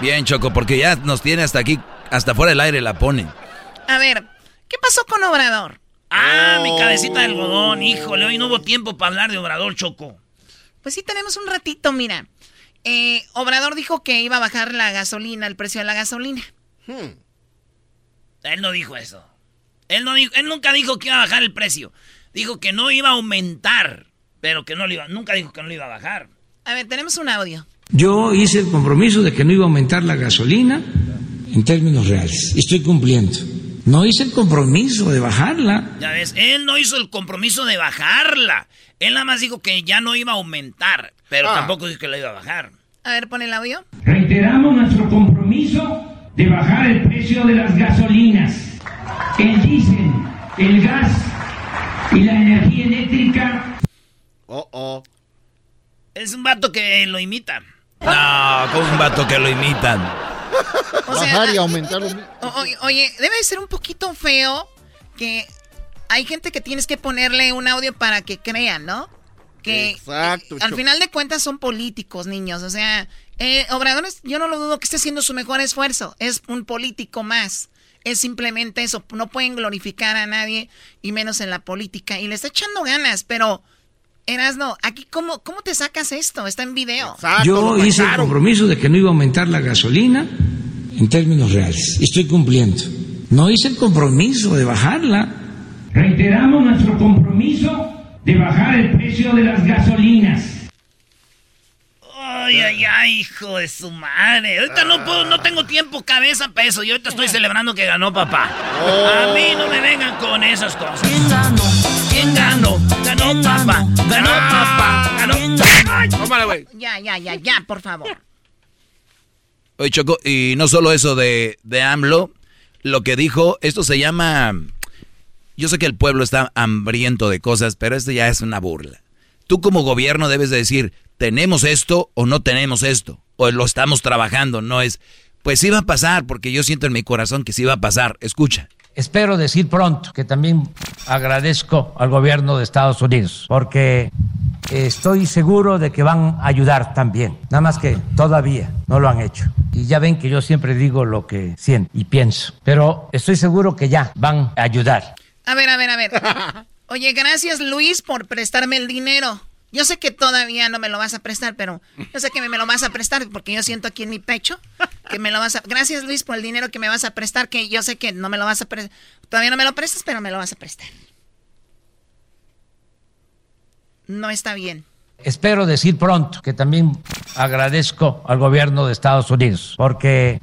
[SPEAKER 2] Bien, Choco, porque ya nos tiene hasta aquí, hasta fuera del aire la pone.
[SPEAKER 17] A ver, ¿qué pasó con Obrador?
[SPEAKER 1] Ah, mi cabecita de algodón, híjole, hoy no hubo tiempo para hablar de Obrador, Choco.
[SPEAKER 17] Pues sí, tenemos un ratito, mira. Eh, Obrador dijo que iba a bajar la gasolina, el precio de la gasolina.
[SPEAKER 1] Él no dijo eso. Él, no dijo, él nunca dijo que iba a bajar el precio. Dijo que no iba a aumentar, pero que no lo iba, nunca dijo que no lo iba a bajar.
[SPEAKER 17] A ver, tenemos un audio.
[SPEAKER 34] Yo hice el compromiso de que no iba a aumentar la gasolina en términos reales. Y estoy cumpliendo. No hice el compromiso de bajarla.
[SPEAKER 1] Ya ves, él no hizo el compromiso de bajarla. Él nada más dijo que ya no iba a aumentar, pero
[SPEAKER 34] Ah.
[SPEAKER 1] tampoco dijo que la iba a bajar.
[SPEAKER 17] A ver, pon el audio.
[SPEAKER 34] Reiteramos nuestro compromiso de bajar el precio de las gasolinas, el diésel, el gas y la energía eléctrica.
[SPEAKER 1] Oh, oh. Es un vato que lo imita.
[SPEAKER 2] No, como un vato que lo imitan.
[SPEAKER 17] O sea,
[SPEAKER 5] Bajar y aumentar.
[SPEAKER 17] O- oye, debe de ser un poquito feo que hay gente que tienes que ponerle un audio para que crean, ¿no? Que
[SPEAKER 3] Exacto,
[SPEAKER 17] eh, al final de cuentas son políticos, niños. O sea, eh, Obrador, es- yo no lo dudo que esté haciendo su mejor esfuerzo. Es un político más. Es simplemente eso. No pueden glorificar a nadie y menos en la política. Y le está echando ganas, pero Erasno, aquí cómo, cómo te sacas esto? Está en video.
[SPEAKER 34] Yo hice el compromiso de que no iba a aumentar la gasolina en términos reales. Estoy cumpliendo. No hice el compromiso de bajarla. Reiteramos nuestro compromiso de bajar el precio de las gasolinas.
[SPEAKER 1] Ay, ay, ay, hijo de su madre. Ahorita no puedo, no tengo tiempo, cabeza, peso. Y ahorita estoy celebrando que ganó papá. A mí no me vengan con esas cosas. ¿Quién ganó? ¿Quién ganó? Ganó papá. Ganó papá. Ganó. Ay.
[SPEAKER 17] Ya, ya, ya, ya, por favor.
[SPEAKER 2] Oye, Choco, y no solo eso de, de AMLO, lo que dijo, esto se llama... Yo sé que el pueblo está hambriento de cosas, pero esto ya es una burla. Tú como gobierno debes de decir, tenemos esto o no tenemos esto, o lo estamos trabajando, no es, pues sí va a pasar, porque yo siento en mi corazón que sí va a pasar. Escucha.
[SPEAKER 34] Espero decir pronto que también agradezco al gobierno de Estados Unidos, porque estoy seguro de que van a ayudar también, nada más que todavía no lo han hecho. Y ya ven que yo siempre digo lo que siento y pienso, pero estoy seguro que ya van a ayudar.
[SPEAKER 17] A ver, a ver, a ver. Oye, gracias Luis por prestarme el dinero. Yo sé que todavía no me lo vas a prestar, pero yo sé que me, lo vas a prestar porque yo siento aquí en mi pecho que me lo vas a... Gracias Luis por el dinero que me vas a prestar, que yo sé que no me lo vas a prestar. Todavía no me lo prestas, pero me lo vas a prestar. No está bien.
[SPEAKER 34] Espero decir pronto que también agradezco al gobierno de Estados Unidos, porque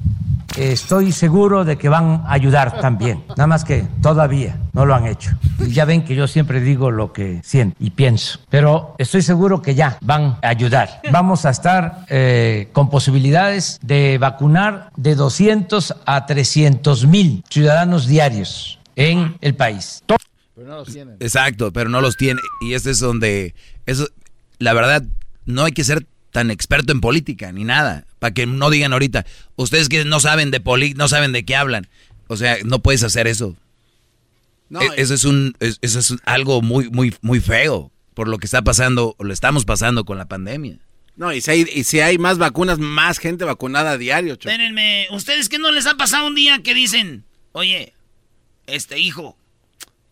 [SPEAKER 34] estoy seguro de que van a ayudar también, nada más que todavía no lo han hecho. Y ya ven que yo siempre digo lo que siento y pienso, pero estoy seguro que ya van a ayudar. Vamos a estar eh, con posibilidades de vacunar de 200 a 300 mil ciudadanos diarios en el país.
[SPEAKER 2] Pero no los tienen. Exacto, pero no los tiene. Y este es donde, eso, la verdad, no hay que ser tan experto en política ni nada, para que no digan ahorita, ustedes que no saben de política, no saben de qué hablan. O sea, no puedes hacer eso. No, e, eso es un, eso es algo muy, muy, muy feo por lo que está pasando, o lo estamos pasando con la pandemia.
[SPEAKER 3] No, y si hay, y si hay más vacunas, más gente vacunada a diario,
[SPEAKER 1] Espérenme, ¿ustedes qué no les ha pasado un día que dicen, oye, este hijo,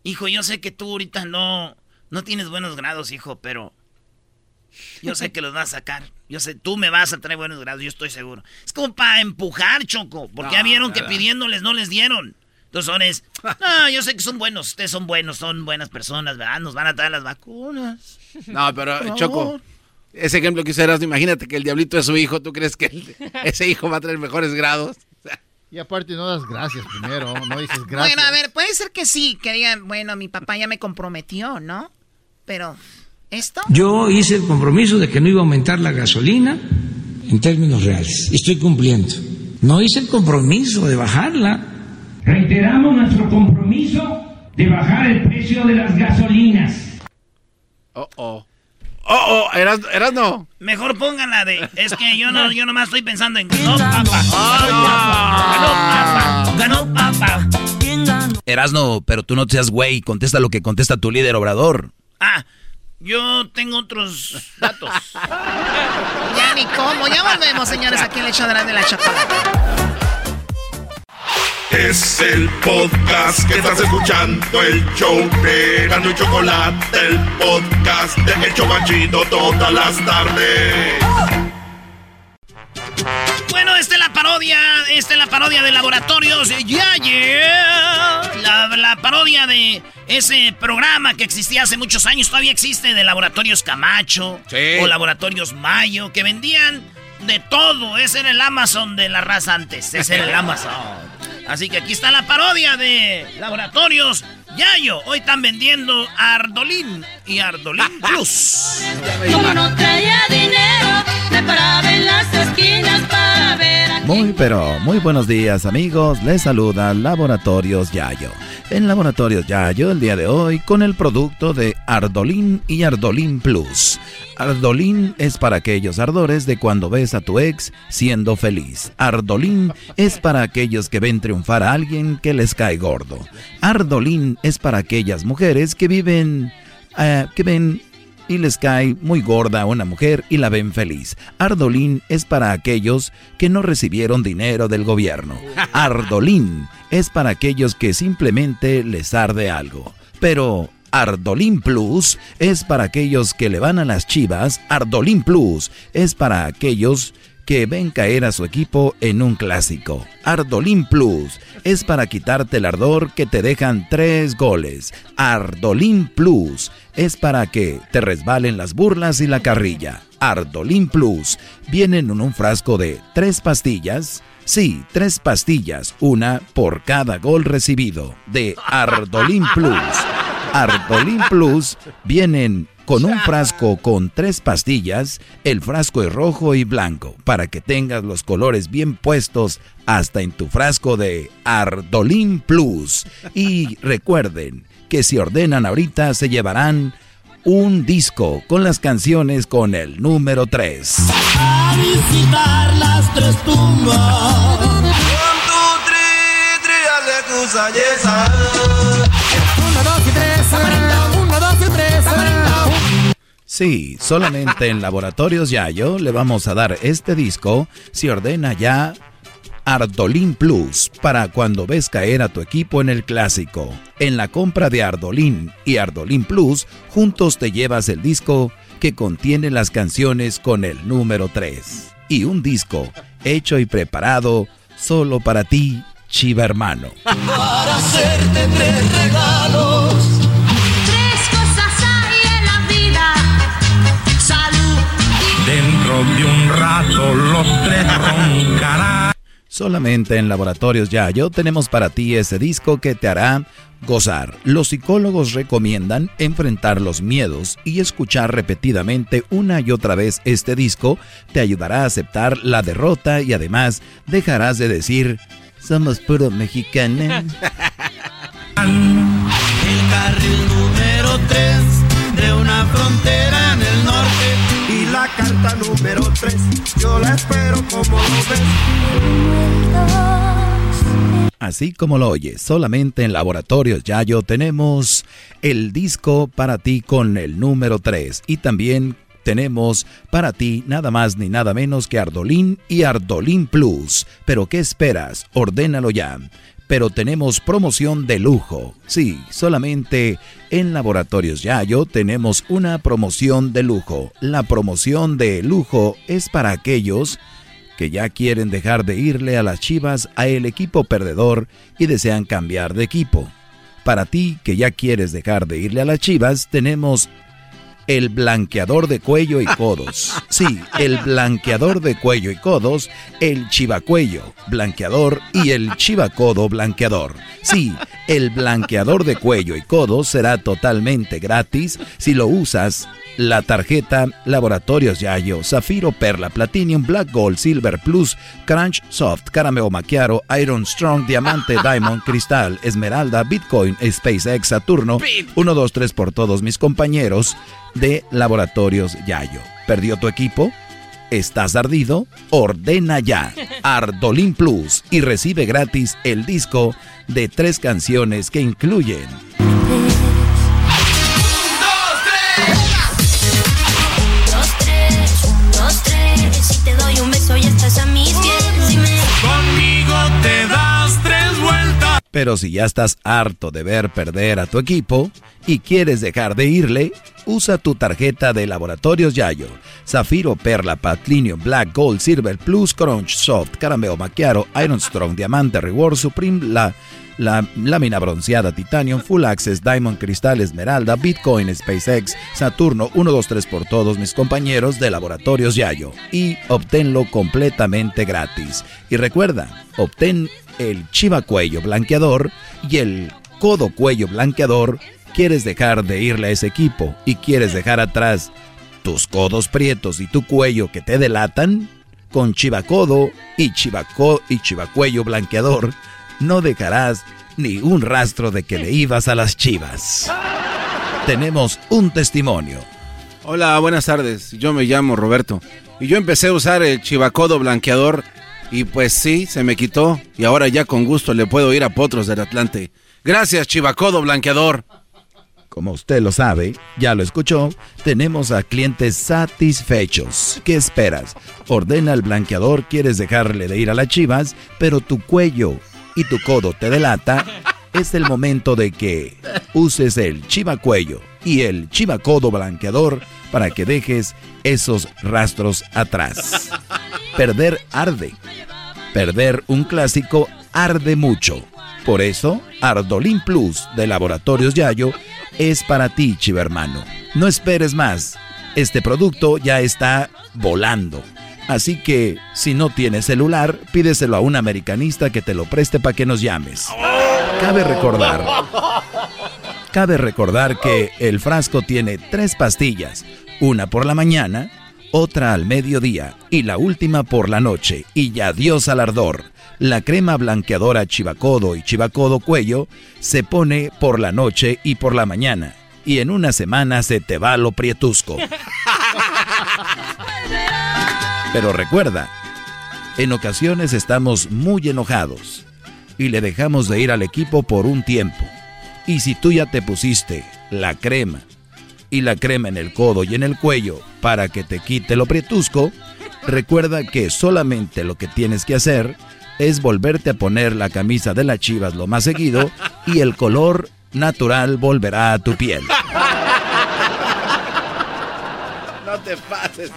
[SPEAKER 1] hijo, yo sé que tú ahorita no, no tienes buenos grados, hijo, pero yo sé que los vas a sacar. Yo sé, tú me vas a traer buenos grados, yo estoy seguro. Es como para empujar, Choco, porque ya vieron que pidiéndoles no les dieron. Entonces son es, no, yo sé que son buenos, ustedes son buenos, son buenas personas, ¿verdad? Nos van a traer las vacunas.
[SPEAKER 3] No, pero Choco, ese ejemplo que hicieras, imagínate que el diablito es su hijo, ¿tú crees que ese hijo va a traer mejores grados?
[SPEAKER 5] Y aparte no das gracias primero, no dices gracias.
[SPEAKER 17] Bueno, a ver, puede ser que sí, que digan, bueno, mi papá ya me comprometió, ¿no? Pero, ¿esto?
[SPEAKER 34] Yo hice el compromiso de que no iba a aumentar la gasolina en términos reales. Y estoy cumpliendo. No hice el compromiso de bajarla. Reiteramos nuestro compromiso de bajar el precio de las gasolinas.
[SPEAKER 3] Oh, oh. Oh, oh, eras, eras no.
[SPEAKER 1] Mejor pónganla de. Es que yo no, yo nomás estoy pensando en. Ganó papá. Ganó papá. Ganó papá.
[SPEAKER 2] Erasno, pero tú no seas güey, contesta lo que contesta tu líder obrador.
[SPEAKER 1] Ah, yo tengo otros datos.
[SPEAKER 17] ya ni cómo, ya volvemos, señores, aquí en el hecho de la chocolate.
[SPEAKER 7] Es el podcast que estás escuchando, el show de Gano y Chocolate, el podcast de El Chobachito todas las tardes.
[SPEAKER 1] Bueno, esta es la parodia, esta es la parodia de Laboratorios Ya, yeah. La, la parodia de ese programa que existía hace muchos años, todavía existe, de Laboratorios Camacho o Laboratorios Mayo, que vendían de todo. Ese era el Amazon de la raza antes, ese era el Amazon. Así que aquí está la parodia de Laboratorios Yayo. Hoy están vendiendo Ardolín y Ardolín Plus.
[SPEAKER 18] Como no traía dinero, me paraba en las esquinas para ver a
[SPEAKER 35] Muy pero muy buenos días amigos, les saluda Laboratorios Yayo. En Laboratorios Yayo el día de hoy con el producto de Ardolín y Ardolín Plus. Ardolín es para aquellos ardores de cuando ves a tu ex siendo feliz. Ardolín es para aquellos que ven triunfar a alguien que les cae gordo. Ardolín es para aquellas mujeres que viven, eh, que ven y les cae muy gorda a una mujer y la ven feliz. Ardolín es para aquellos que no recibieron dinero del gobierno. Ardolín es para aquellos que simplemente les arde algo. Pero
[SPEAKER 2] Ardolín Plus es para aquellos que le van a las chivas. Ardolín Plus es para aquellos que ven caer a su equipo en un clásico. Ardolín Plus es para quitarte el ardor que te dejan tres goles. Ardolín Plus es para que te resbalen las burlas y la carrilla. Ardolín Plus vienen en un frasco de tres pastillas. Sí, tres pastillas, una por cada gol recibido de Ardolín Plus. Ardolín Plus vienen con un frasco con tres pastillas, el frasco es rojo y blanco, para que tengas los colores bien puestos hasta en tu frasco de Ardolín Plus. Y recuerden que si ordenan ahorita se llevarán un disco con las canciones con el número 3.
[SPEAKER 36] A visitar las tres tumbas.
[SPEAKER 2] Uno, Sí, solamente en Laboratorios Yayo le vamos a dar este disco si ordena ya Ardolín Plus para cuando ves caer a tu equipo en el clásico. En la compra de Ardolín y Ardolín Plus, juntos te llevas el disco que contiene las canciones con el número 3. Y un disco hecho y preparado solo para ti, Chiva hermano.
[SPEAKER 36] Para hacerte tres regalos.
[SPEAKER 37] De un rato los tres roncarán.
[SPEAKER 2] Solamente en Laboratorios Yayo tenemos para ti ese disco que te hará gozar. Los psicólogos recomiendan enfrentar los miedos y escuchar repetidamente una y otra vez este disco te ayudará a aceptar la derrota y además dejarás de decir somos puro mexicanos.
[SPEAKER 36] El carril número 3 de una frontera en el norte. Carta número 3, yo la espero como.
[SPEAKER 2] Así como lo oyes, solamente en Laboratorios Yayo tenemos el disco para ti con el número 3 y también tenemos para ti nada más ni nada menos que Ardolín y Ardolín Plus. Pero ¿qué esperas? Ordénalo ya. Pero tenemos promoción de lujo. Sí, solamente en Laboratorios Yayo tenemos una promoción de lujo. La promoción de lujo es para aquellos que ya quieren dejar de irle a las chivas a el equipo perdedor y desean cambiar de equipo. Para ti que ya quieres dejar de irle a las chivas, tenemos el blanqueador de cuello y codos. Sí, el blanqueador de cuello y codos, el chivacuello blanqueador y el chivacodo blanqueador. Sí, el blanqueador de cuello y codos será totalmente gratis si lo usas la tarjeta Laboratorios Yayo, Zafiro, Perla, Platinum, Black Gold, Silver Plus, Crunch, Soft, Carameo Maquiaro, Iron Strong, Diamante, Diamond, Cristal, Esmeralda, Bitcoin, SpaceX, Saturno, 1, 2, 3 por todos mis compañeros de Laboratorios Yayo. ¿Perdió tu equipo? ¿Estás ardido? Ordena ya Ardolín Plus y recibe gratis el disco de tres canciones que incluyen Pero si ya estás harto de ver perder a tu equipo y quieres dejar de irle, usa tu tarjeta de Laboratorios Yayo. Zafiro, Perla, Platinum, Black, Gold, Silver, Plus, Crunch, Soft, Carameo, Maquiaro, Iron Strong, Diamante, Reward, Supreme, la, la lámina bronceada, Titanium, Full Access, Diamond, Cristal, Esmeralda, Bitcoin, SpaceX, Saturno, 1, 2, 3 por todos mis compañeros de Laboratorios Yayo. Y obténlo completamente gratis. Y recuerda, obtén el chiva cuello blanqueador y el codo cuello blanqueador. ¿Quieres dejar de irle a ese equipo y quieres dejar atrás tus codos prietos y tu cuello que te delatan? Con chivacodo y chivaco y chivacuello blanqueador no dejarás ni un rastro de que le ibas a las chivas. Tenemos un testimonio.
[SPEAKER 3] Hola, buenas tardes. Yo me llamo Roberto. Y yo empecé a usar el chivacodo blanqueador. Y pues sí, se me quitó. Y ahora ya con gusto le puedo ir a Potros del Atlante. Gracias, chivacodo blanqueador.
[SPEAKER 2] Como usted lo sabe, ya lo escuchó, tenemos a clientes satisfechos. ¿Qué esperas? Ordena el blanqueador, quieres dejarle de ir a las chivas, pero tu cuello y tu codo te delata. es el momento de que uses el chivacuello y el chivacodo blanqueador para que dejes esos rastros atrás. Perder arde. Perder un clásico arde mucho. Por eso, Ardolin Plus de Laboratorios Yayo es para ti, chivermano. No esperes más. Este producto ya está volando. Así que, si no tienes celular, pídeselo a un americanista que te lo preste para que nos llames. Cabe recordar. Cabe recordar que el frasco tiene tres pastillas, una por la mañana, otra al mediodía y la última por la noche. Y ya Dios al ardor. La crema blanqueadora Chivacodo y Chivacodo Cuello se pone por la noche y por la mañana. Y en una semana se te va lo prietusco. Pero recuerda, en ocasiones estamos muy enojados y le dejamos de ir al equipo por un tiempo. Y si tú ya te pusiste la crema y la crema en el codo y en el cuello para que te quite lo prietusco, recuerda que solamente lo que tienes que hacer es volverte a poner la camisa de las chivas lo más seguido y el color natural volverá a tu piel.
[SPEAKER 3] No te pases.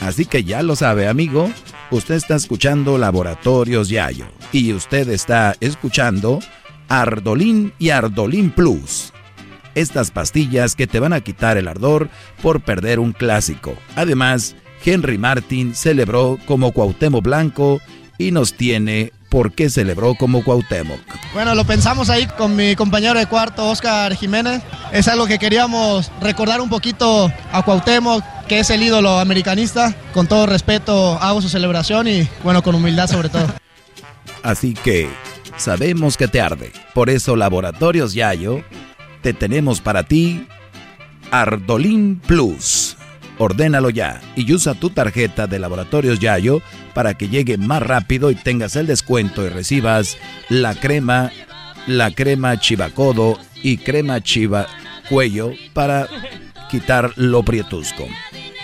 [SPEAKER 2] Así que ya lo sabe, amigo. Usted está escuchando Laboratorios Yayo y usted está escuchando Ardolín y Ardolín Plus. Estas pastillas que te van a quitar el ardor por perder un clásico. Además, Henry Martin celebró como Cuauhtémoc Blanco y nos tiene por qué celebró como Cuauhtémoc.
[SPEAKER 36] Bueno, lo pensamos ahí con mi compañero de cuarto, Oscar Jiménez. Es algo que queríamos recordar un poquito a Cuauhtémoc, que es el ídolo americanista. Con todo respeto hago su celebración y, bueno, con humildad sobre todo.
[SPEAKER 2] Así que sabemos que te arde. Por eso Laboratorios Yayo te tenemos para ti Ardolín Plus. Ordénalo ya y usa tu tarjeta de Laboratorios Yayo para que llegue más rápido y tengas el descuento y recibas la crema, la crema chivacodo y crema chiva cuello para quitar lo prietusco.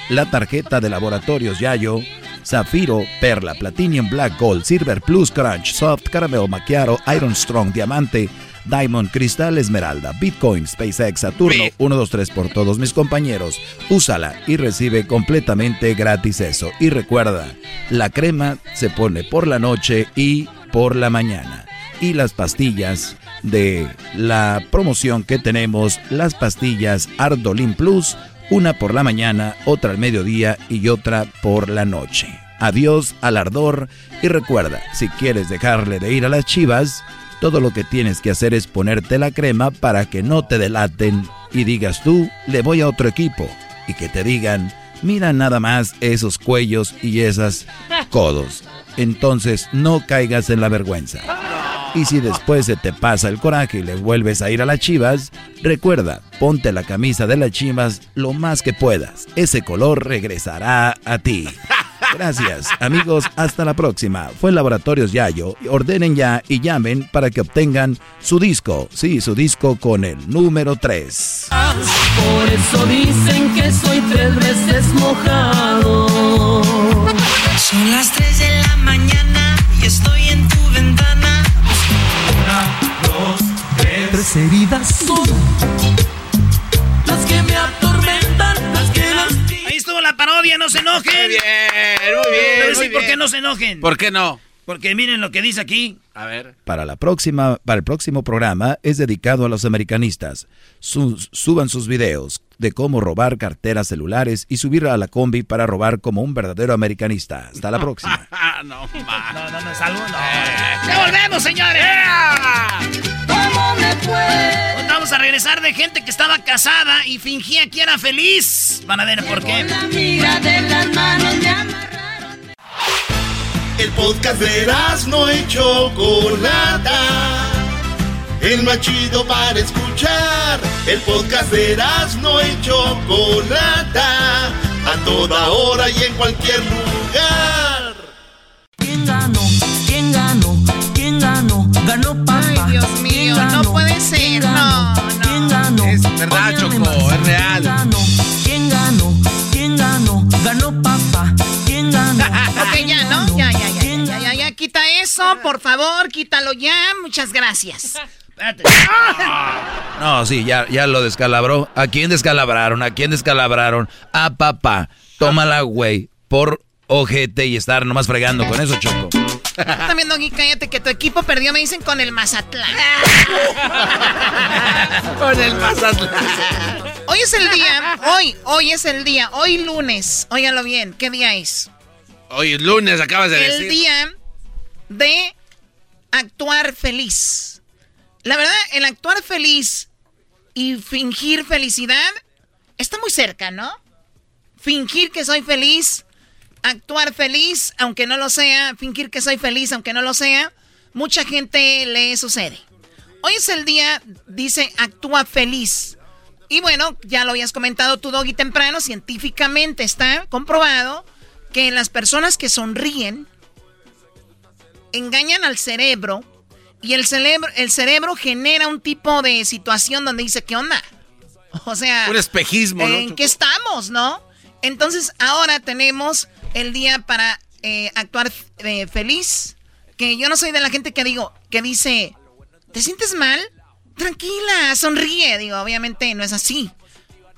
[SPEAKER 2] La tarjeta de Laboratorios Yayo, Zafiro, Perla, Platinum, Black Gold, Silver Plus, Crunch, Soft, Caramel, Macchiato, Iron Strong, Diamante, Diamond, Cristal, Esmeralda, Bitcoin, SpaceX, Saturno, 1, 2, 3 por todos mis compañeros. Úsala y recibe completamente gratis eso. Y recuerda, la crema se pone por la noche y por la mañana. Y las pastillas de la promoción que tenemos, las pastillas Ardolin Plus, una por la mañana, otra al mediodía y otra por la noche. Adiós al ardor y recuerda, si quieres dejarle de ir a las chivas, todo lo que tienes que hacer es ponerte la crema para que no te delaten y digas tú, le voy a otro equipo. Y que te digan, mira nada más esos cuellos y esas codos. Entonces no caigas en la vergüenza. Y si después se te pasa el coraje y le vuelves a ir a las chivas, recuerda, ponte la camisa de las chivas lo más que puedas. Ese color regresará a ti. Gracias, amigos. Hasta la próxima. Fue Laboratorios Yayo. Ordenen ya y llamen para que obtengan su disco. Sí, su disco con el número 3.
[SPEAKER 18] Por eso dicen que soy tres veces mojado.
[SPEAKER 38] Son las 3 de la mañana y estoy en tu ventana.
[SPEAKER 18] Una, dos, tres. Tres heridas son
[SPEAKER 1] parodia, no se enojen.
[SPEAKER 3] Muy bien, muy bien.
[SPEAKER 1] Pero
[SPEAKER 3] muy
[SPEAKER 1] sí, ¿por qué no se enojen?
[SPEAKER 3] ¿Por qué no?
[SPEAKER 1] Porque miren lo que dice aquí.
[SPEAKER 3] A ver.
[SPEAKER 2] Para la próxima, para el próximo programa es dedicado a los americanistas. Sus- suban sus videos de cómo robar carteras celulares y subir a la combi para robar como un verdadero americanista. Hasta la próxima.
[SPEAKER 3] Ah, no, ma.
[SPEAKER 1] No, no, no, salvo, no. ¡Ya volvemos, señores!
[SPEAKER 18] ¿Cómo me fue?
[SPEAKER 1] Pues Vamos a regresar de gente que estaba casada y fingía que era feliz. Van a ver por qué.
[SPEAKER 18] La amiga de las manos amarraron.
[SPEAKER 7] El podcast de no y Chocolata. El más chido para escuchar. El podcast de no y Chocolata. A toda hora y en cualquier lugar.
[SPEAKER 18] ¿Quién ganó? ¿Quién ganó? ¿Quién ganó? Ganó papá.
[SPEAKER 17] Ay, Dios mío, no puede ser, no,
[SPEAKER 18] ¿Quién ganó?
[SPEAKER 3] Es verdad, Choco,
[SPEAKER 18] más.
[SPEAKER 3] es real.
[SPEAKER 18] ¿Quién ganó? ¿Quién ganó? ¿Quién ganó? Ganó papá. ¿Quién ganó?
[SPEAKER 17] Ok, ya, ¿no? Quita eso, por favor, quítalo ya. Muchas gracias.
[SPEAKER 1] Espérate.
[SPEAKER 2] No, sí, ya, ya lo descalabró. ¿A quién descalabraron? ¿A quién descalabraron? A papá. Tómala, güey. Por ojete y estar nomás fregando con eso, Choco.
[SPEAKER 17] También, Doggy, cállate que tu equipo perdió, me dicen, con el Mazatlán.
[SPEAKER 3] con el Mazatlán.
[SPEAKER 17] Hoy es el día, hoy, hoy es el día, hoy lunes. Óigalo bien, ¿qué día es?
[SPEAKER 3] Hoy es lunes, acabas de decir.
[SPEAKER 17] El día de actuar feliz. La verdad, el actuar feliz y fingir felicidad está muy cerca, ¿no? Fingir que soy feliz actuar feliz, aunque no lo sea, fingir que soy feliz, aunque no lo sea, mucha gente le sucede. Hoy es el día, dice, actúa feliz. Y bueno, ya lo habías comentado tú, Doggy, temprano, científicamente está comprobado que las personas que sonríen engañan al cerebro y el cerebro, el cerebro genera un tipo de situación donde dice, ¿qué onda? O sea...
[SPEAKER 3] Un espejismo, ¿no?
[SPEAKER 17] ¿En qué estamos, no? Entonces ahora tenemos el día para eh, actuar eh, feliz. Que yo no soy de la gente que digo, que dice, ¿te sientes mal? Tranquila, sonríe. Digo, obviamente no es así.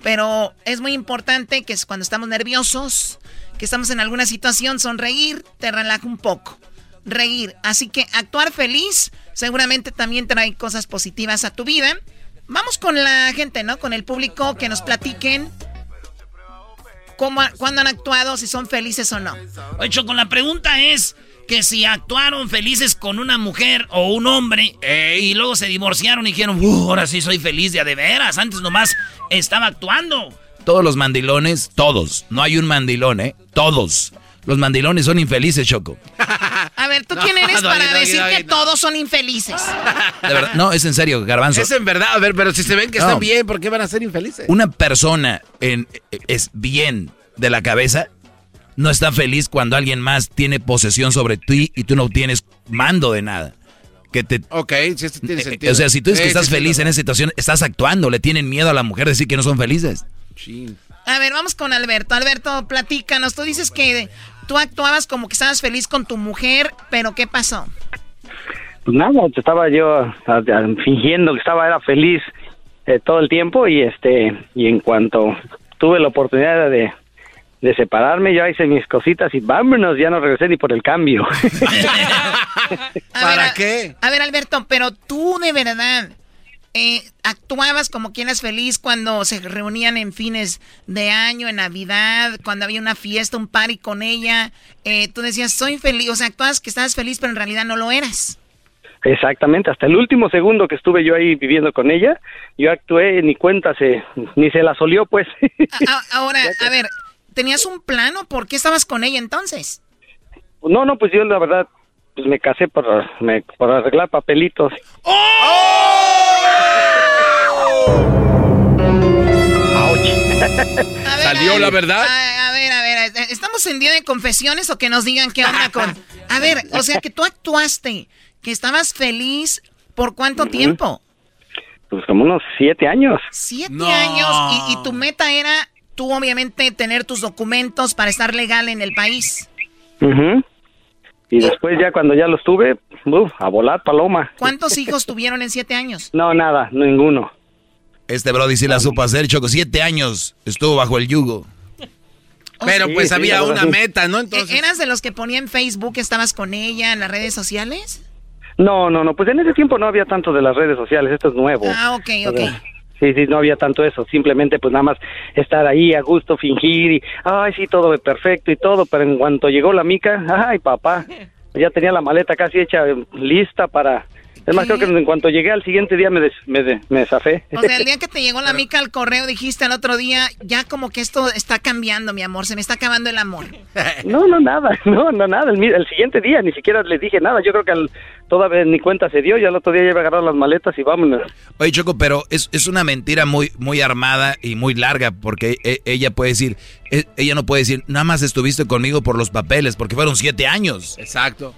[SPEAKER 17] Pero es muy importante que cuando estamos nerviosos, que estamos en alguna situación, sonreír te relaja un poco. Reír. Así que actuar feliz seguramente también trae cosas positivas a tu vida. Vamos con la gente, ¿no? Con el público que nos platiquen cómo, cuándo han actuado, si son felices o no.
[SPEAKER 1] Oye, Choco, la pregunta es que si actuaron felices con una mujer o un hombre y luego se divorciaron y dijeron, uh, ahora sí soy feliz de a de veras, antes nomás estaba actuando.
[SPEAKER 2] Todos los mandilones, todos, no hay un mandilón, ¿eh? Todos. Los mandilones son infelices, Choco.
[SPEAKER 17] Ver, ¿tú quién eres para decir que todos son infelices?
[SPEAKER 2] De verdad, no, es en serio, Garbanzo.
[SPEAKER 3] Es en verdad, a ver, pero si se ven que están bien, ¿por qué van a ser infelices?
[SPEAKER 2] Una persona en, es bien de la cabeza, no está feliz cuando alguien más tiene posesión sobre ti y tú no tienes mando de nada. Que te,
[SPEAKER 3] ok, si esto tiene sentido.
[SPEAKER 2] O sea, si tú dices que estás feliz en esa situación, estás actuando, le tienen miedo a la mujer decir que no son felices.
[SPEAKER 17] A ver, vamos con Alberto. Alberto, platícanos. Tú dices que tú actuabas como que estabas feliz con tu mujer, pero ¿qué pasó?
[SPEAKER 39] Pues nada, estaba yo fingiendo que estaba era feliz eh, todo el tiempo y este y en cuanto tuve la oportunidad de de separarme, yo hice mis cositas y vámonos, ya no regresé ni por el cambio.
[SPEAKER 3] ¿Para qué?
[SPEAKER 17] A ver, Alberto, pero tú de verdad eh, actuabas como quien es feliz cuando se reunían en fines de año, en Navidad, cuando había una fiesta, un party con ella. Eh, tú decías, soy feliz, o sea, actuabas que estabas feliz, pero en realidad no lo eras.
[SPEAKER 39] Exactamente, hasta el último segundo que estuve yo ahí viviendo con ella, yo actué, ni cuenta se, ni se la solió, pues.
[SPEAKER 17] ahora, a ver, ¿Tenías un plano? ¿Por qué estabas con ella entonces?
[SPEAKER 39] No, no, pues yo la verdad pues me casé para, arreglar papelitos.
[SPEAKER 3] ¿Salió la verdad?
[SPEAKER 17] A, ver, a ver, ¿estamos en día de confesiones o que nos digan qué onda con...? A ver, o sea, que tú actuaste, que estabas feliz, ¿por cuánto tiempo?
[SPEAKER 39] Pues como unos siete años.
[SPEAKER 17] Siete años, y, y tu meta era tú obviamente tener tus documentos para estar legal en el país.
[SPEAKER 39] Y después ya cuando ya los tuve, a volar paloma.
[SPEAKER 17] ¿Cuántos hijos tuvieron en siete años?
[SPEAKER 39] No, nada, ninguno.
[SPEAKER 2] Este Brody sí la supo hacer, Choco. Siete años estuvo bajo el yugo.
[SPEAKER 3] Pero pues había una meta, ¿no? Entonces...
[SPEAKER 17] ¿Eras de los que ponía en Facebook estabas con ella en las redes sociales?
[SPEAKER 39] No, no, no. Pues en ese tiempo no había tanto de las redes sociales. Esto es nuevo.
[SPEAKER 17] Ah, ok, ok.
[SPEAKER 39] Sí, sí, no había tanto eso, simplemente pues nada más estar ahí a gusto, fingir y, ay, sí, todo perfecto y todo, pero en cuanto llegó la mica, ay, papá, ya tenía la maleta casi hecha, lista para es más, creo que en cuanto llegué al siguiente día me, me, me zafé.
[SPEAKER 17] O sea, el día que te llegó la mica al correo dijiste al otro día, ya como que esto está cambiando, mi amor, se me está acabando el amor.
[SPEAKER 39] No, no, nada, no, no, nada. El, el siguiente día ni siquiera le dije nada. Yo creo que al, todavía ni cuenta se dio, ya el otro día ya iba a agarrar las maletas y vámonos.
[SPEAKER 2] Oye, Choco, pero es, es una mentira muy, muy armada y muy larga porque e, ella puede decir, e, ella no puede decir, nada más estuviste conmigo por los papeles, porque fueron siete años.
[SPEAKER 3] Exacto.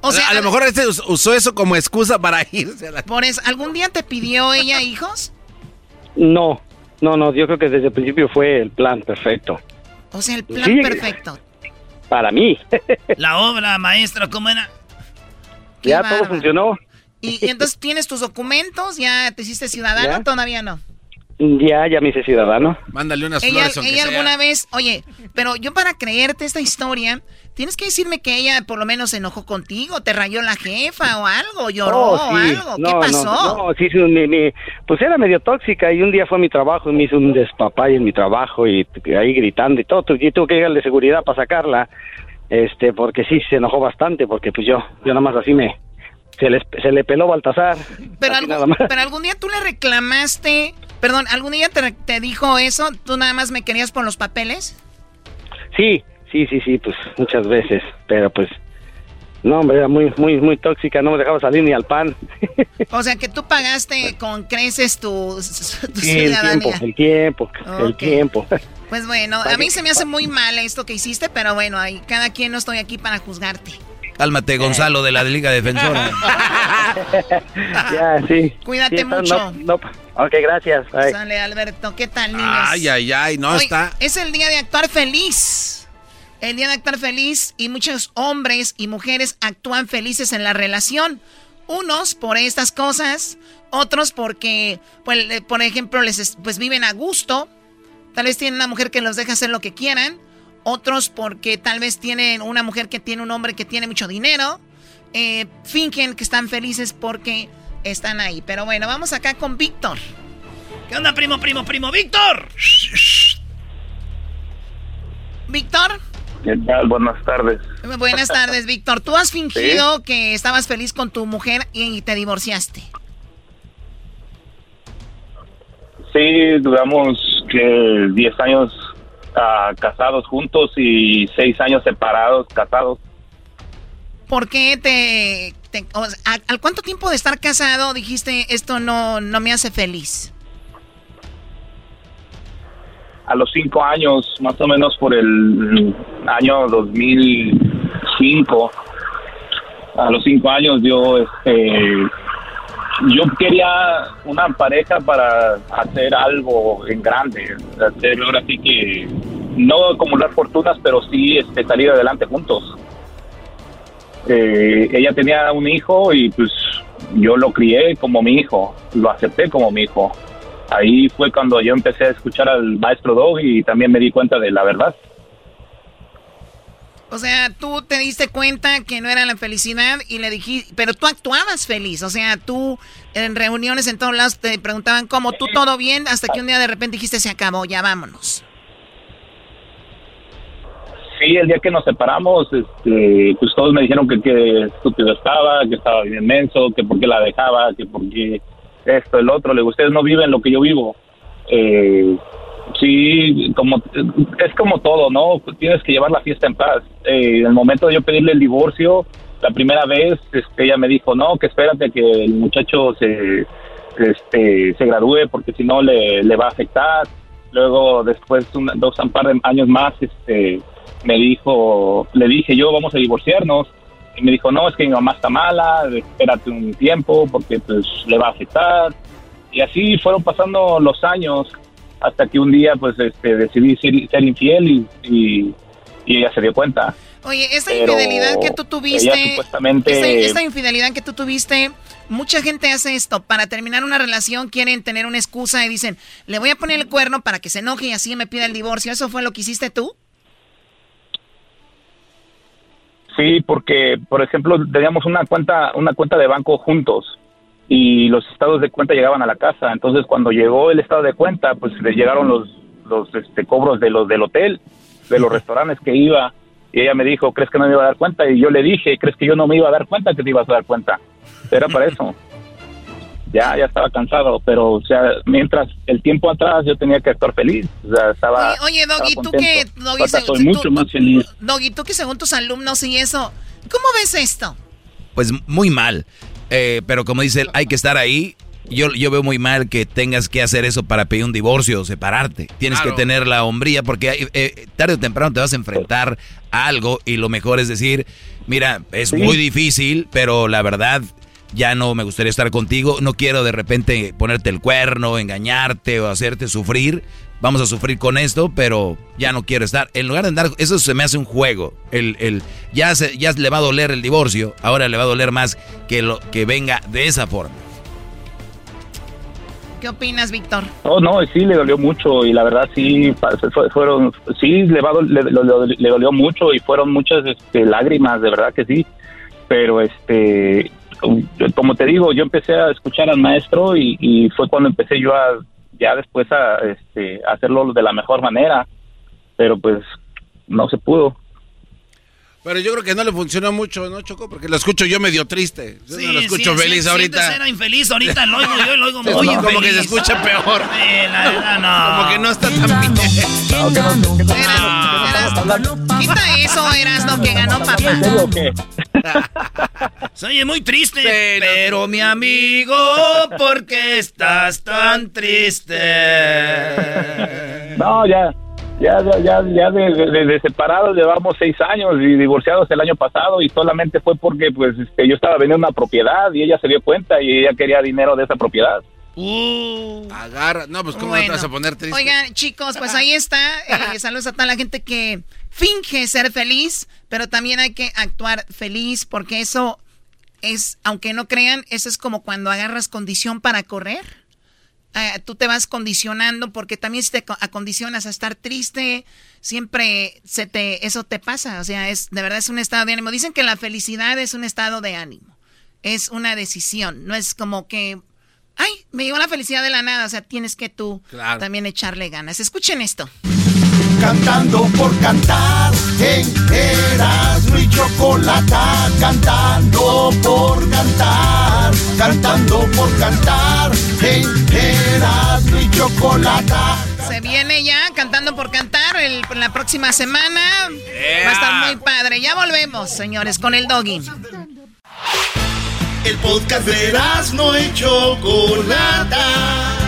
[SPEAKER 3] O sea, a, lo mejor este usó eso como excusa para irse. A
[SPEAKER 17] Por eso, ¿algún día te pidió ella hijos?
[SPEAKER 39] No, no, no, yo creo que desde el principio fue el plan perfecto.
[SPEAKER 17] O sea, el plan perfecto.
[SPEAKER 39] Para mí.
[SPEAKER 1] La obra maestra, ¿cómo era?
[SPEAKER 39] ya todo funcionó.
[SPEAKER 17] Y, y entonces tienes tus documentos, ya te hiciste ciudadano,
[SPEAKER 39] ¿Ya?
[SPEAKER 17] todavía no.
[SPEAKER 39] Ya, ya me hice ciudadano.
[SPEAKER 3] Mándale unas
[SPEAKER 17] Ella,
[SPEAKER 3] flores aunque
[SPEAKER 17] ella
[SPEAKER 3] sea.
[SPEAKER 17] alguna vez, oye, pero yo para creerte esta historia, tienes que decirme que ella por lo menos se enojó contigo, te rayó la jefa o algo, lloró
[SPEAKER 39] Oh,
[SPEAKER 17] o algo. ¿Qué pasó?
[SPEAKER 39] No, no, sí, sí, mi- mi- pues era medio tóxica y un día fue a mi trabajo y me hizo un despapay en mi trabajo y ahí gritando y todo. Y tuve que llegar de seguridad para sacarla, este, porque sí, se enojó bastante porque pues yo, yo nada más así me, se, les, se le peló Baltasar.
[SPEAKER 17] Pero, algún,
[SPEAKER 39] nada más.
[SPEAKER 17] pero algún día tú le reclamaste, perdón, algún día te, te dijo eso, tú nada más me querías por los papeles.
[SPEAKER 39] Sí, sí, sí, sí, pues muchas veces, pero pues, no, hombre, era muy, muy, muy tóxica, no me dejaba salir ni al pan.
[SPEAKER 17] O sea que tú pagaste con creces tu, tu
[SPEAKER 39] Sí, el tiempo, el tiempo, el tiempo.
[SPEAKER 17] Pues bueno, a mí se me hace muy mal esto que hiciste, pero bueno, ahí cada quien no estoy aquí para juzgarte.
[SPEAKER 2] Cálmate, Gonzalo, de la Liga Defensora.
[SPEAKER 39] ya, sí.
[SPEAKER 17] Cuídate
[SPEAKER 39] Sí,
[SPEAKER 17] mucho.
[SPEAKER 39] no, no, ok, gracias. bye.
[SPEAKER 17] Sale Alberto, ¿qué tal niños?
[SPEAKER 3] Ay, ay, ay, no
[SPEAKER 17] Hoy
[SPEAKER 3] está.
[SPEAKER 17] Es el día de actuar feliz. El día de actuar feliz y muchos hombres y mujeres actúan felices en la relación. Unos por estas cosas, otros porque, pues, eh, por ejemplo, les es- pues viven a gusto. Tal vez tienen una mujer que los deja hacer lo que quieran. Otros porque tal vez tienen una mujer que tiene un hombre que tiene mucho dinero. Eh, fingen que están felices porque están ahí. Pero bueno, vamos acá con Víctor.
[SPEAKER 1] ¿Qué onda, primo, primo, primo? ¡Víctor!
[SPEAKER 17] Víctor.
[SPEAKER 40] ¿Qué tal? Buenas tardes.
[SPEAKER 17] Buenas tardes, Víctor. Tú has fingido que estabas feliz con tu mujer y te divorciaste.
[SPEAKER 40] Sí, duramos que 10 años ah, casados juntos y 6 años separados, casados.
[SPEAKER 17] ¿Por qué te... te- o sea, ¿a- ¿Al cuánto tiempo de estar casado dijiste esto no, no me hace feliz?
[SPEAKER 40] A los 5 años, más o menos por el año 2005, a los 5 años yo, este, yo quería una pareja para hacer algo en grande, hacer ahora que no acumular fortunas, pero sí este, salir adelante juntos. Eh, ella tenía un hijo y pues yo lo crié como mi hijo, lo acepté como mi hijo. Ahí fue cuando yo empecé a escuchar al maestro Dog y también me di cuenta de la verdad.
[SPEAKER 17] O sea, tú te diste cuenta que no era la felicidad y le dijiste, pero tú actuabas feliz. O sea, tú en reuniones en todos lados te preguntaban cómo, tú todo bien, hasta que un día de repente dijiste se acabó, ya vámonos.
[SPEAKER 40] Sí, el día que nos separamos, este, pues todos me dijeron que qué estúpido estaba, que estaba bien inmenso, que por qué la dejaba, que por qué esto, el otro. Le digo, ustedes no viven lo que yo vivo. Eh, sí, como es como todo, ¿no? Tienes que llevar la fiesta en paz. Eh, en el momento de yo pedirle el divorcio, la primera vez, este, ella me dijo, no, que espérate que el muchacho se, este, se gradúe porque si no le, le va a afectar. Luego, después, un, dos, un par de años más, este, me dijo, le dije yo, vamos a divorciarnos. Y me dijo, no, es que mi mamá está mala, espérate un tiempo porque pues le va a afectar. Y así fueron pasando los años hasta que un día pues este, decidí ser, ser infiel y, y, y ella se dio cuenta.
[SPEAKER 17] Oye, esta
[SPEAKER 40] Pero
[SPEAKER 17] infidelidad que tú tuviste,
[SPEAKER 40] ella supuestamente-
[SPEAKER 17] esta, esta infidelidad que tú tuviste, mucha gente hace esto. Para terminar una relación quieren tener una excusa y dicen, le voy a poner el cuerno para que se enoje y así me pida el divorcio. ¿Eso fue lo que hiciste tú?
[SPEAKER 40] Sí, porque por ejemplo teníamos una cuenta una cuenta de banco juntos y los estados de cuenta llegaban a la casa. Entonces cuando llegó el estado de cuenta, pues le llegaron los los este, cobros de los del hotel, de los restaurantes que iba y ella me dijo, ¿crees que no me iba a dar cuenta? Y yo le dije, ¿crees que yo no me iba a dar cuenta que te ibas a dar cuenta? Era para eso. Ya, ya estaba cansado, pero o sea, mientras el tiempo atrás yo tenía que estar feliz, o sea, estaba
[SPEAKER 17] Oye, Doggy,
[SPEAKER 40] estaba
[SPEAKER 17] tú que,
[SPEAKER 40] contento.
[SPEAKER 17] Doggy, se-
[SPEAKER 40] soy
[SPEAKER 17] tú-
[SPEAKER 40] mucho
[SPEAKER 17] tú-
[SPEAKER 40] más feliz.
[SPEAKER 17] Doggy, tú que según tus alumnos y eso, ¿cómo ves esto?
[SPEAKER 2] Pues muy mal. Eh, pero como dice él, hay que estar ahí. Yo, yo veo muy mal que tengas que hacer eso para pedir un divorcio o separarte. Tienes
[SPEAKER 3] Claro.
[SPEAKER 2] que tener la hombría porque hay- eh, tarde o temprano te vas a enfrentar a algo y lo mejor es decir, mira, es
[SPEAKER 40] Sí.
[SPEAKER 2] muy difícil, pero la verdad ya no me gustaría estar contigo, no quiero de repente ponerte el cuerno, engañarte o hacerte sufrir, vamos a sufrir con esto, pero ya no quiero estar. En lugar de andar, eso se me hace un juego. El, el, ya, se, ya le va a doler el divorcio, ahora le va a doler más que, lo, que venga de esa forma.
[SPEAKER 17] ¿Qué opinas, Víctor?
[SPEAKER 40] Oh, no, sí, le dolió mucho y la verdad sí, fueron, sí, le, va, le, le, dolió mucho y fueron muchas este, lágrimas, de verdad que sí. Pero, este, como te digo, yo empecé a escuchar al maestro y, y fue cuando empecé yo a ya después a este, hacerlo de la mejor manera, pero pues no se pudo.
[SPEAKER 3] Pero yo creo que no le funcionó mucho, ¿no, Choco? Porque lo escucho yo medio triste. Yo no lo escucho feliz ahorita.
[SPEAKER 1] era infeliz, ahorita lo oigo yo lo oigo muy
[SPEAKER 3] como Como que se escucha peor.
[SPEAKER 1] no.
[SPEAKER 3] Como que no está tan bien.
[SPEAKER 17] Quita eso, eras lo que ganó papá.
[SPEAKER 40] ¿En qué?
[SPEAKER 1] Soy muy triste, pero, mi amigo, ¿por qué estás tan triste?
[SPEAKER 40] No, ya, ya, ya, ya de, de, separados llevamos seis años y divorciados el año pasado y solamente fue porque pues este, yo estaba vendiendo una propiedad y ella se dio cuenta y ella quería dinero de esa propiedad.
[SPEAKER 3] Uh. Agarra, no, pues cómo te vas a poner triste.
[SPEAKER 17] Oigan, chicos, pues ahí está. Eh, saludos a toda la gente que finge ser feliz, pero también hay que actuar feliz porque eso es, aunque no crean, eso es como cuando agarras condición para correr. Eh, tú te vas condicionando porque también si te acondicionas a estar triste, siempre se te, eso te pasa. O sea, es, de verdad es un estado de ánimo. Dicen que la felicidad es un estado de ánimo. Es una decisión. No es como que, ay, me llegó la felicidad de la nada. O sea, tienes que tú también echarle ganas. Escuchen esto
[SPEAKER 32] cantando por cantar en Erasmo y Chocolata, cantando por cantar, cantando por cantar en Erasmo y Chocolata.
[SPEAKER 17] Se viene ya cantando por cantar el, la próxima semana. Va a estar muy padre. Ya volvemos, señores, con el doggy.
[SPEAKER 7] El podcast de Erasmo y Chocolata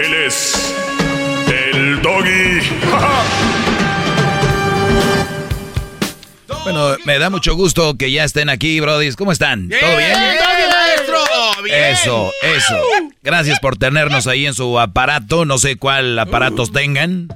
[SPEAKER 21] Él es el doggy.
[SPEAKER 2] Bueno, me da mucho gusto que ya estén aquí, brodis. ¿Cómo están? ¿Todo bien?
[SPEAKER 3] maestro!
[SPEAKER 2] Eso, eso. Gracias por tenernos ahí en su aparato. No sé cuál aparatos tengan.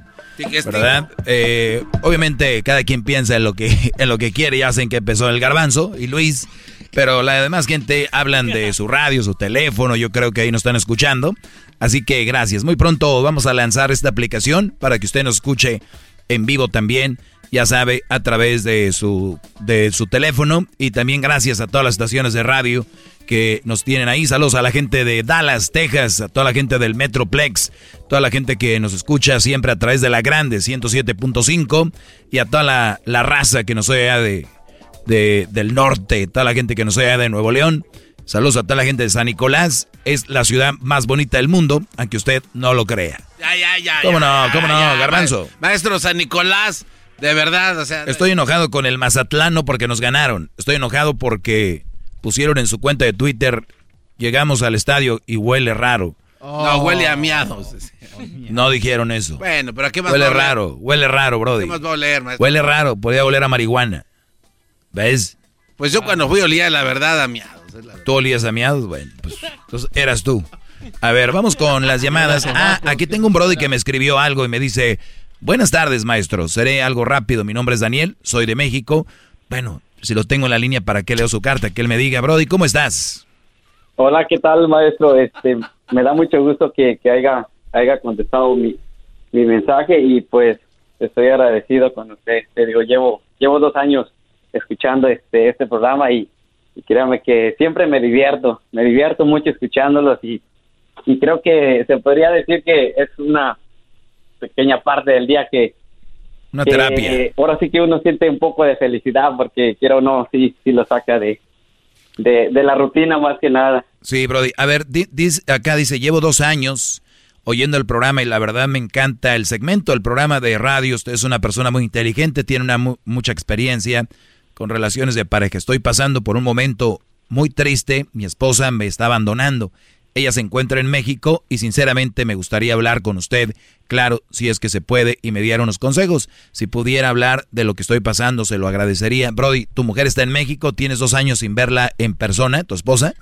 [SPEAKER 2] ¿Verdad? Eh, obviamente cada quien piensa en lo que en lo que quiere. Ya saben que empezó el garbanzo y Luis. Pero la demás gente hablan de su radio, su teléfono. Yo creo que ahí nos están escuchando. Así que gracias. Muy pronto vamos a lanzar esta aplicación para que usted nos escuche en vivo también. Ya sabe, a través de su, de su teléfono. Y también gracias a todas las estaciones de radio que nos tienen ahí. Saludos a la gente de Dallas, Texas, a toda la gente del Metroplex, toda la gente que nos escucha siempre a través de la grande 107.5 y a toda la, la, raza que nos oye de, de, del norte, toda la gente que nos oye de Nuevo León. Saludos a toda la gente de San Nicolás. Es la ciudad más bonita del mundo, aunque usted no lo crea.
[SPEAKER 3] Ya, ya, ya.
[SPEAKER 2] ¿Cómo no? ¿Cómo no, Garbanzo?
[SPEAKER 3] Maestro San Nicolás, de verdad, o sea.
[SPEAKER 2] Estoy enojado con el Mazatlano porque nos ganaron. Estoy enojado porque pusieron en su cuenta de Twitter, llegamos al estadio y huele raro.
[SPEAKER 3] No, huele a miados.
[SPEAKER 2] No dijeron eso.
[SPEAKER 3] Bueno, pero ¿qué más
[SPEAKER 2] Huele raro, huele raro, brody.
[SPEAKER 3] ¿Qué más va a oler, maestro?
[SPEAKER 2] Huele raro, podía oler a marihuana. ¿Ves?
[SPEAKER 3] Pues yo cuando fui olía la verdad a miados.
[SPEAKER 2] ¿Tú olías a miados? Bueno, pues entonces eras tú. A ver, vamos con las llamadas. Ah, aquí tengo un brody que me escribió algo y me dice, buenas tardes, maestro. Seré algo rápido. Mi nombre es Daniel, soy de México. Bueno, si lo tengo en la línea, ¿para qué leo su carta? Que él me diga, brody, ¿cómo estás?
[SPEAKER 31] Hola, ¿qué tal, maestro? Este, me da mucho gusto que, haya, haya contestado mi, mi mensaje y pues estoy agradecido con usted. Te digo, llevo, llevo dos años escuchando este, este programa y y créame que siempre me divierto, me divierto mucho escuchándolos y, y creo que se podría decir que es una pequeña parte del día que...
[SPEAKER 2] Una terapia.
[SPEAKER 31] Ahora sí que uno siente un poco de felicidad porque quiero o no, sí, sí lo saca de,
[SPEAKER 41] de, de la rutina más que nada.
[SPEAKER 2] Sí, Brody. A ver, di- dis- acá dice, llevo dos años oyendo el programa y la verdad me encanta el segmento, el programa de radio. Usted es una persona muy inteligente, tiene una mu- mucha experiencia con relaciones de pareja. Estoy pasando por un momento muy triste. Mi esposa me está abandonando. Ella se encuentra en México y sinceramente me gustaría hablar con usted, claro, si es que se puede, y me diera unos consejos. Si pudiera hablar de lo que estoy pasando, se lo agradecería. Brody, tu mujer está en México, tienes dos años sin verla en persona, tu esposa.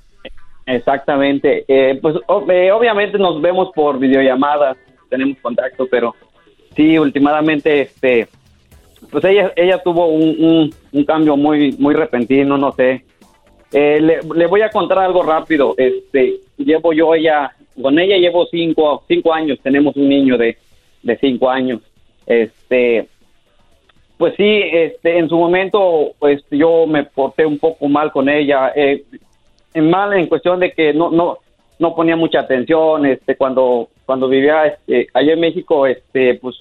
[SPEAKER 41] Exactamente. Eh, pues o- eh, obviamente nos vemos por videollamadas, tenemos contacto, pero sí, últimamente, este, pues ella, ella tuvo un, un- cambio muy, muy repentino, no sé. Eh, le, le voy a contar algo rápido. Este, llevo yo ella, con ella llevo cinco, cinco años. Tenemos un niño de, de cinco años. Este, pues sí, este, en su momento, pues yo me porté un poco mal con ella. Eh, mal en cuestión de que no no no ponía mucha atención este cuando cuando vivía este, allá en México este pues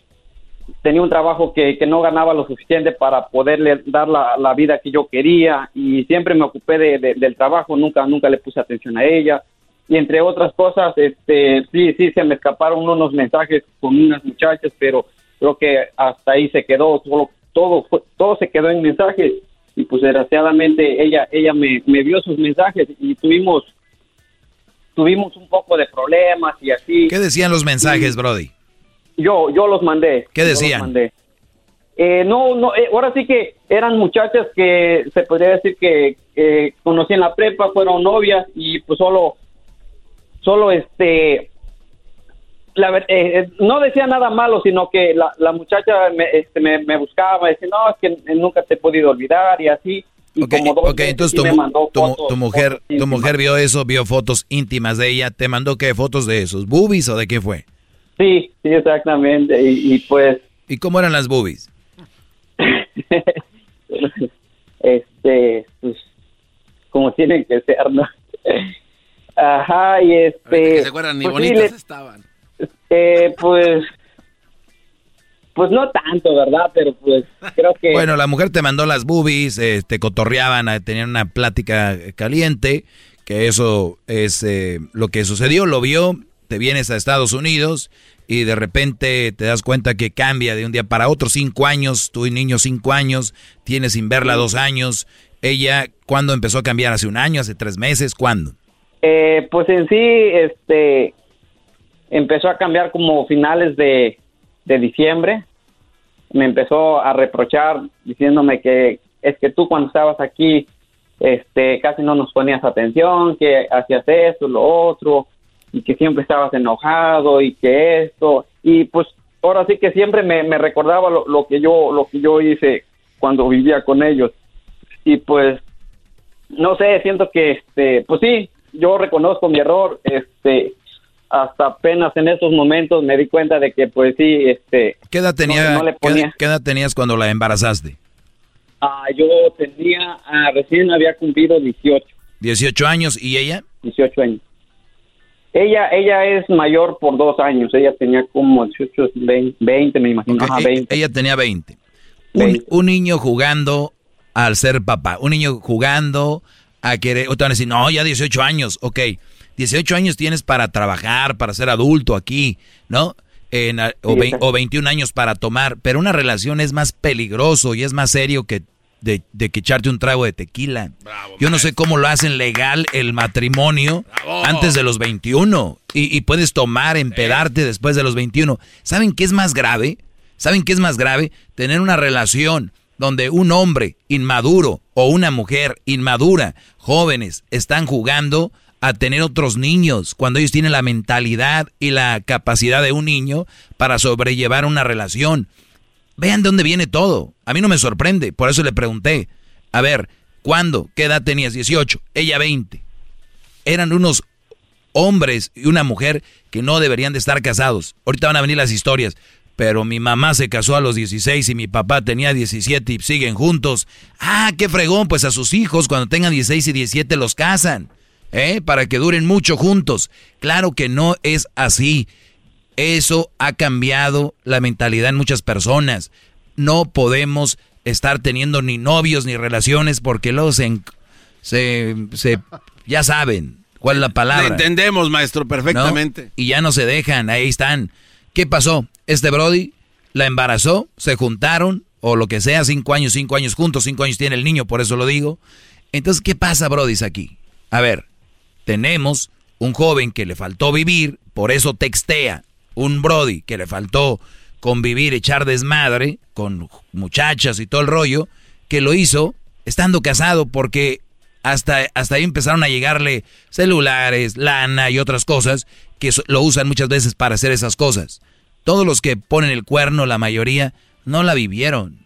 [SPEAKER 41] tenía un trabajo que, que no ganaba lo suficiente para poderle dar la, la vida que yo quería y siempre me ocupé de, de- del trabajo nunca nunca le puse atención a ella. Y entre otras cosas este sí sí se me escaparon unos mensajes con unas muchachas pero creo que hasta ahí se quedó todo todo todo se quedó en mensajes. Y pues desgraciadamente ella ella me, me vio sus mensajes y tuvimos tuvimos un poco de problemas y así.
[SPEAKER 2] ¿Qué decían los mensajes, Brody?
[SPEAKER 41] Yo yo los mandé
[SPEAKER 2] ¿Qué
[SPEAKER 41] los
[SPEAKER 2] decían?
[SPEAKER 41] mandé. Eh, no no eh, ahora sí que eran muchachas que se podría decir que eh, conocí en la prepa fueron novias y pues solo solo este la eh, eh, no decía nada malo, sino que la, la muchacha me, este, me, me buscaba, decía, no, es que nunca te he podido olvidar y así. Y como dos
[SPEAKER 2] Ok,
[SPEAKER 41] veces
[SPEAKER 2] entonces tu,
[SPEAKER 41] me mandó
[SPEAKER 2] tu mu-
[SPEAKER 41] fotos,
[SPEAKER 2] tu mujer, tu mujer vio eso, vio fotos íntimas de ella, ¿te mandó qué? ¿Fotos de esos? ¿Boobies o de qué fue?
[SPEAKER 41] Sí, sí, exactamente. Y, y pues,
[SPEAKER 2] ¿Y cómo eran las boobies?
[SPEAKER 41] este, pues, como tienen que ser, ¿no? Ajá, y este...
[SPEAKER 3] que se acuerdan, ni
[SPEAKER 41] pues, sí,
[SPEAKER 3] bonitas
[SPEAKER 41] le-
[SPEAKER 3] estaban.
[SPEAKER 41] eh, pues, pues no tanto, ¿verdad? Pero pues creo que...
[SPEAKER 2] Bueno, la mujer te mandó las boobies, eh, te cotorreaban, eh, tenían una plática caliente, que eso es eh, lo que sucedió, lo vio, te vienes a Estados Unidos y de repente te das cuenta que cambia de un día para otro, cinco años, tu niño cinco años, tienes sin verla dos años, ella, ¿cuándo empezó a cambiar? ¿Hace un año, hace tres meses? ¿Cuándo?
[SPEAKER 41] Eh, pues en sí, este, empezó a cambiar como finales de, de diciembre. Me empezó a reprochar diciéndome que es que tú cuando estabas aquí, este, casi no nos ponías atención, que hacías esto, lo otro, y que siempre estabas enojado y que esto, y pues ahora sí que siempre me, me recordaba lo, lo que yo, lo que yo hice cuando vivía con ellos. Y pues no sé, siento que, este, pues sí, yo reconozco mi error, este, hasta apenas en estos momentos me di cuenta de que, pues sí, este,
[SPEAKER 2] ¿Qué edad, tenía,
[SPEAKER 41] no le
[SPEAKER 2] qué-
[SPEAKER 41] ponía.
[SPEAKER 2] qué edad tenías cuando la embarazaste?
[SPEAKER 41] ah, yo tenía, ah, recién había cumplido 18,
[SPEAKER 2] 18 años y ella?
[SPEAKER 41] 18 años. Ella, ella es mayor por dos años, ella tenía como 18, 20, 20 me imagino, ajá,
[SPEAKER 2] e-
[SPEAKER 41] 20.
[SPEAKER 2] Ella tenía 20. Un, un niño jugando al ser papá. Un niño jugando a querer. O te van a decir, no, ya 18 años. Ok, 18 años tienes para trabajar, para ser adulto aquí, ¿no? En, o,
[SPEAKER 41] Sí, exacto.
[SPEAKER 2] o 21 años para tomar. Pero una relación es más peligroso y es más serio que de, de que echarte un trago de tequila. Yo no sé cómo lo hacen legal el matrimonio antes de los 21. Y, y puedes tomar, empedarte después de los 21. ¿Saben qué es más grave? ¿Saben qué es más grave? Tener una relación donde un hombre inmaduro o una mujer inmadura, jóvenes, están jugando a tener otros niños cuando ellos tienen la mentalidad y la capacidad de un niño para sobrellevar una relación. Vean de dónde viene todo. A mí no me sorprende. Por eso le pregunté. A ver, ¿cuándo? ¿Qué edad tenías? 18. Ella 20. Eran unos hombres y una mujer que no deberían de estar casados. Ahorita van a venir las historias. Pero mi mamá se casó a los 16 y mi papá tenía 17 y siguen juntos. Ah, qué fregón. Pues a sus hijos cuando tengan 16 y 17 los casan. ¿Eh? Para que duren mucho juntos. Claro que no es así. Eso ha cambiado la mentalidad en muchas personas. No podemos estar teniendo ni novios ni relaciones porque luego se, se, se, ya saben cuál es la palabra.
[SPEAKER 3] entendemos, maestro, perfectamente.
[SPEAKER 2] Y ya no se dejan, ahí están. ¿Qué pasó? Este Brody la embarazó, se juntaron, o lo que sea, cinco años, cinco años juntos, cinco años tiene el niño, por eso lo digo. Entonces, ¿qué pasa, Brody, aquí? A ver, tenemos un joven que le faltó vivir, por eso textea. Un Brody que le faltó convivir, echar desmadre con muchachas y todo el rollo, que lo hizo estando casado porque hasta, hasta ahí empezaron a llegarle celulares, lana y otras cosas que lo usan muchas veces para hacer esas cosas. Todos los que ponen el cuerno, la mayoría, no la vivieron.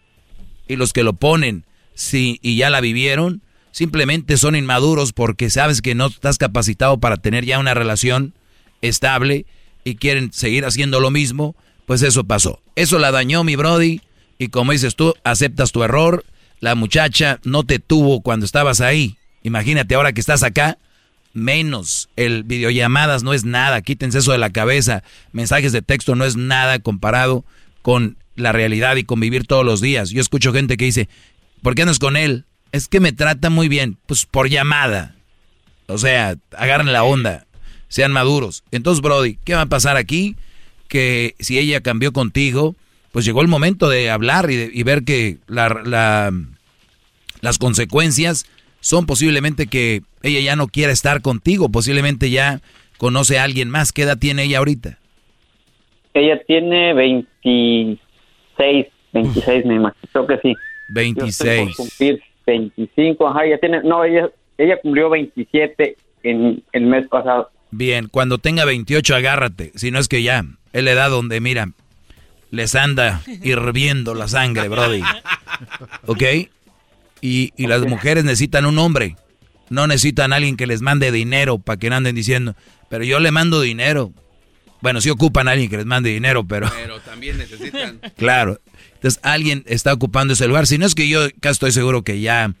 [SPEAKER 2] Y los que lo ponen, sí, y ya la vivieron, simplemente son inmaduros porque sabes que no estás capacitado para tener ya una relación estable y quieren seguir haciendo lo mismo, pues eso pasó. Eso la dañó mi Brody y como dices tú, aceptas tu error. La muchacha no te tuvo cuando estabas ahí. Imagínate ahora que estás acá, menos. El videollamadas no es nada, quítense eso de la cabeza. Mensajes de texto no es nada comparado con la realidad y convivir todos los días. Yo escucho gente que dice, ¿por qué andas con él? Es que me trata muy bien. Pues por llamada. O sea, agarren la onda, sean maduros. Entonces, Brody, ¿qué va a pasar aquí? Que si ella cambió contigo, pues llegó el momento de hablar y, ver que la, las consecuencias son posiblemente que ella ya no quiera estar contigo, posiblemente ya conoce a alguien más. ¿Qué edad tiene ella ahorita?
[SPEAKER 41] Ella tiene 26, 26 me imagino, que sí.
[SPEAKER 2] 26.
[SPEAKER 41] cumplir 25, ajá, ella tiene, no, ella, ella cumplió 27 en el mes pasado.
[SPEAKER 2] Bien, cuando tenga 28 agárrate, si no es que ya, es la edad donde, mira, les anda hirviendo la sangre, Brody. ¿Ok? Y, y las mujeres necesitan un hombre. No necesitan a alguien que les mande dinero para que no anden diciendo, pero yo le mando dinero. Bueno, sí ocupan a alguien que les mande dinero, pero...
[SPEAKER 3] Pero también necesitan...
[SPEAKER 2] claro. Entonces alguien está ocupando ese lugar. Si no es que yo casi estoy seguro que ya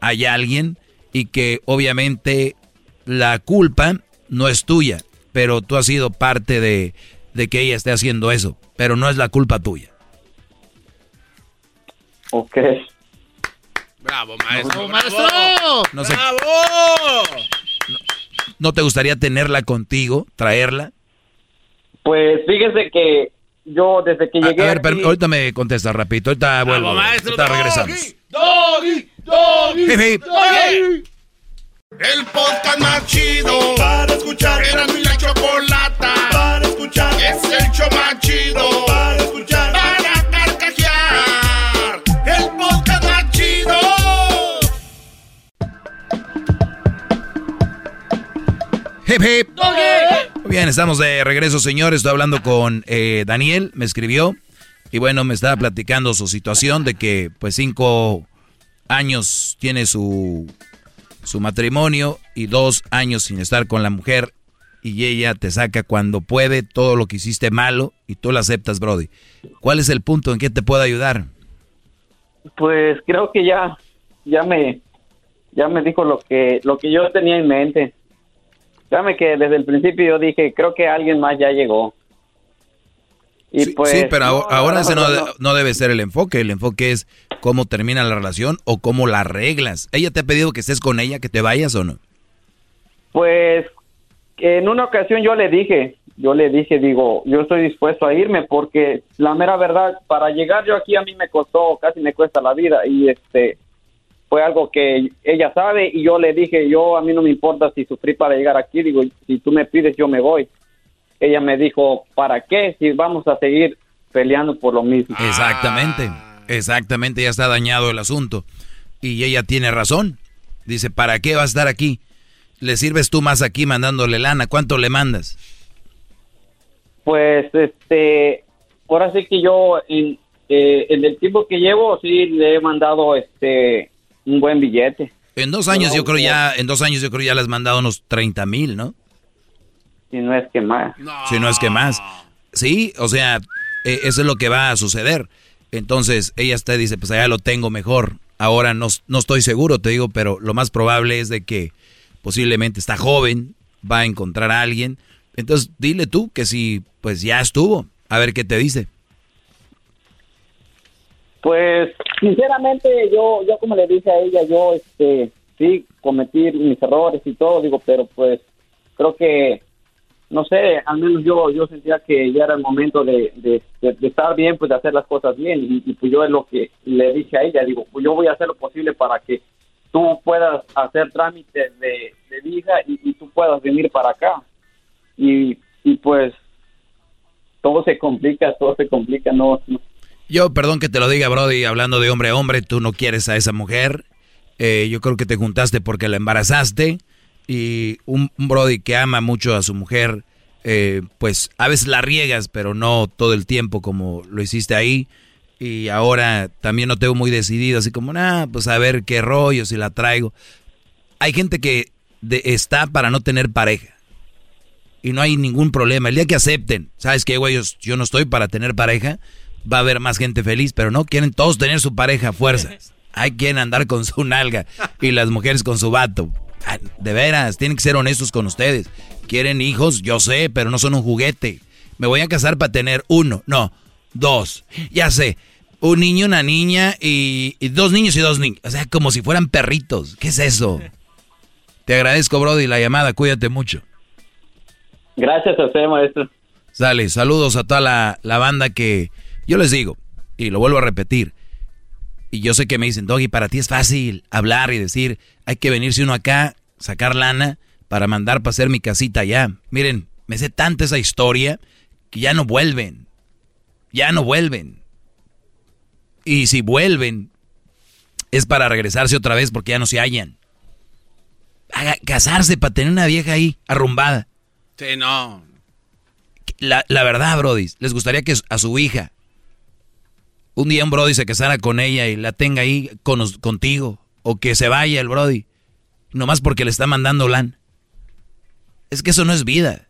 [SPEAKER 2] hay alguien y que obviamente la culpa no es tuya, pero tú has sido parte de, de que ella esté haciendo eso, pero no es la culpa tuya.
[SPEAKER 41] Ok.
[SPEAKER 3] Bravo, maestro.
[SPEAKER 5] maestro!
[SPEAKER 2] No, sé,
[SPEAKER 3] ¡Bravo!
[SPEAKER 2] ¿No te gustaría tenerla contigo, traerla?
[SPEAKER 41] Pues fíjese que yo desde que
[SPEAKER 2] A, a
[SPEAKER 41] llegué
[SPEAKER 2] ver,
[SPEAKER 41] aquí-
[SPEAKER 2] ahorita me contesta rapidito, ahorita vuelvo.
[SPEAKER 3] maestro,
[SPEAKER 2] ahorita regresamos.
[SPEAKER 3] Doggy, doggy, doggy.
[SPEAKER 7] El podcast más chido para escuchar. Era mi la chocolata para escuchar. Es el show más chido para escuchar. Para carcajear. El podcast más chido.
[SPEAKER 2] Hip, hip. Muy bien, estamos de regreso, señores. Estoy hablando con eh, Daniel, me escribió. Y bueno, me estaba platicando su situación de que, pues, cinco años tiene su, su matrimonio y dos años sin estar con la mujer. Y ella te saca cuando puede todo lo que hiciste malo y tú lo aceptas, Brody. ¿Cuál es el punto en que te puedo ayudar?
[SPEAKER 41] Pues creo que ya, ya me, ya me dijo lo que, lo que yo tenía en mente. Créame que desde el principio yo dije, creo que alguien más ya llegó. Y
[SPEAKER 2] sí,
[SPEAKER 41] pues,
[SPEAKER 2] sí, pero
[SPEAKER 41] no,
[SPEAKER 2] ahora, ahora ese no, de-
[SPEAKER 41] no.
[SPEAKER 2] no debe ser el enfoque. El enfoque es cómo termina la relación o cómo la arreglas. ¿Ella te ha pedido que estés con ella, que te vayas o no?
[SPEAKER 41] Pues en una ocasión yo le dije, yo le dije, digo, yo estoy dispuesto a irme porque la mera verdad, para llegar yo aquí a mí me costó, casi me cuesta la vida y este fue algo que ella sabe y yo le dije, yo a mí no me importa si sufrí para llegar aquí, digo, si tú me pides yo me voy. Ella me dijo, ¿para qué? Si vamos a seguir peleando por lo mismo.
[SPEAKER 2] Exactamente, exactamente, ya está dañado el asunto. Y ella tiene razón. Dice, ¿para qué vas a estar aquí? Le sirves tú más aquí mandándole lana. ¿Cuánto le mandas?
[SPEAKER 41] Pues, este, ahora sí que yo, en, eh, en el tiempo que llevo, sí le he mandado, este, un buen billete.
[SPEAKER 2] En dos años yo creo ya, en dos años yo creo ya le has mandado unos 30 mil, ¿no?
[SPEAKER 41] Si no es que más.
[SPEAKER 2] Si no es que más. Sí, o sea, eh, eso es lo que va a suceder. Entonces ella te dice, pues allá lo tengo mejor. Ahora no, no estoy seguro, te digo, pero lo más probable es de que posiblemente está joven, va a encontrar a alguien. Entonces dile tú que si pues ya estuvo, a ver qué te dice.
[SPEAKER 41] Pues, sinceramente, yo, yo como le dije a ella, yo, este,
[SPEAKER 31] sí, cometí mis errores y todo, digo, pero pues creo que, no sé, al menos yo yo sentía que ya era el momento de, de, de- estar bien, pues de hacer las cosas bien. Y, pues yo es lo que le dije a ella, digo, pues yo voy a hacer lo posible para que tú puedas hacer trámites de, de visa y, y tú puedas venir para acá. Y, y pues todo se complica, todo se complica, no, no
[SPEAKER 2] Yo, perdón que te lo diga, Brody, hablando de hombre a hombre, tú no quieres a esa mujer. Eh, yo creo que te juntaste porque la embarazaste. Y un, un Brody que ama mucho a su mujer, eh, pues a veces la riegas, pero no todo el tiempo como lo hiciste ahí. Y ahora también no tengo muy decidido, así como, nah, pues a ver qué rollo, si la traigo. Hay gente que de- está para no tener pareja. Y no hay ningún problema. El día que acepten, ¿sabes qué, güey? Yo, yo no estoy para tener pareja. Va a haber más gente feliz, pero no quieren todos tener su pareja a fuerzas. Hay quien andar con su nalga y las mujeres con su vato. De veras, tienen que ser honestos con ustedes. Quieren hijos, yo sé, pero no son un juguete. Me voy a casar para tener uno, no, dos. Ya sé, un niño, una niña y, y dos niños y dos niños. O sea, como si fueran perritos. ¿Qué es eso? Te agradezco, Brody, la llamada. Cuídate mucho.
[SPEAKER 31] Gracias a usted, maestro.
[SPEAKER 2] Sale, saludos a toda la, la banda que yo les digo, y lo vuelvo a repetir, y yo sé que me dicen, Doggy, para ti es fácil hablar y decir, hay que venirse uno acá, sacar lana para mandar para hacer mi casita allá. Miren, me sé tanta esa historia que ya no vuelven, ya no vuelven. Y si vuelven, es para regresarse otra vez porque ya no se hallan. Casarse para tener una vieja ahí, arrumbada.
[SPEAKER 3] Sí, no.
[SPEAKER 2] La, la verdad, Brody, les gustaría que a su hija un día un Brody se casara con ella y la tenga ahí con, contigo. O que se vaya el Brody. Nomás porque le está mandando LAN. Es que eso no es vida.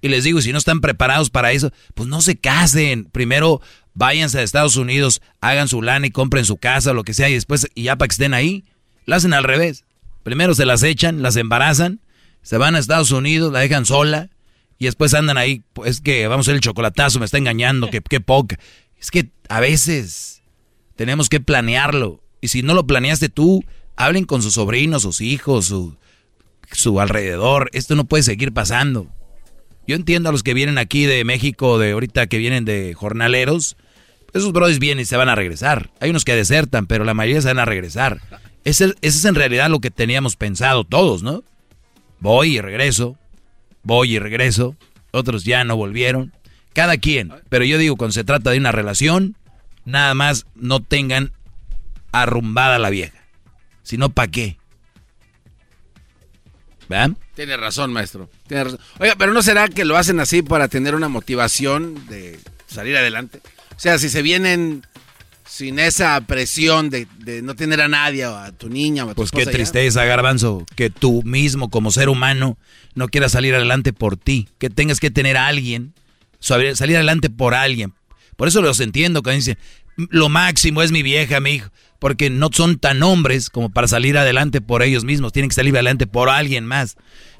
[SPEAKER 2] Y les digo, si no están preparados para eso, pues no se casen. Primero váyanse a Estados Unidos, hagan su LAN y compren su casa, lo que sea, y después, y ya para que estén ahí, la hacen al revés. Primero se las echan, las embarazan, se van a Estados Unidos, la dejan sola, y después andan ahí, pues que vamos a hacer el chocolatazo, me está engañando, que qué poca. Es que a veces tenemos que planearlo. Y si no lo planeaste tú, hablen con sus sobrinos, sus hijos, su, su alrededor. Esto no puede seguir pasando. Yo entiendo a los que vienen aquí de México, de ahorita que vienen de jornaleros. Esos brothers vienen y se van a regresar. Hay unos que desertan, pero la mayoría se van a regresar. Ese, es en realidad lo que teníamos pensado todos, ¿no? Voy y regreso. Voy y regreso. Otros ya no volvieron. Cada quien. Pero yo digo, cuando se trata de una relación, nada más no tengan arrumbada la vieja. Si no, ¿para qué? ¿Vean?
[SPEAKER 3] Tiene razón, maestro. Tiene razón. Oiga, pero ¿no será que lo hacen así para tener una motivación de salir adelante? O sea, si se vienen sin esa presión de, de no tener a nadie, o a tu niña o a tu
[SPEAKER 2] Pues qué
[SPEAKER 3] ya.
[SPEAKER 2] tristeza, garbanzo, que tú mismo como ser humano no quieras salir adelante por ti, que tengas que tener a alguien, salir adelante por alguien. Por eso los entiendo cuando dicen, lo máximo es mi vieja, mi hijo, porque no son tan hombres como para salir adelante por ellos mismos, tienen que salir adelante por alguien más.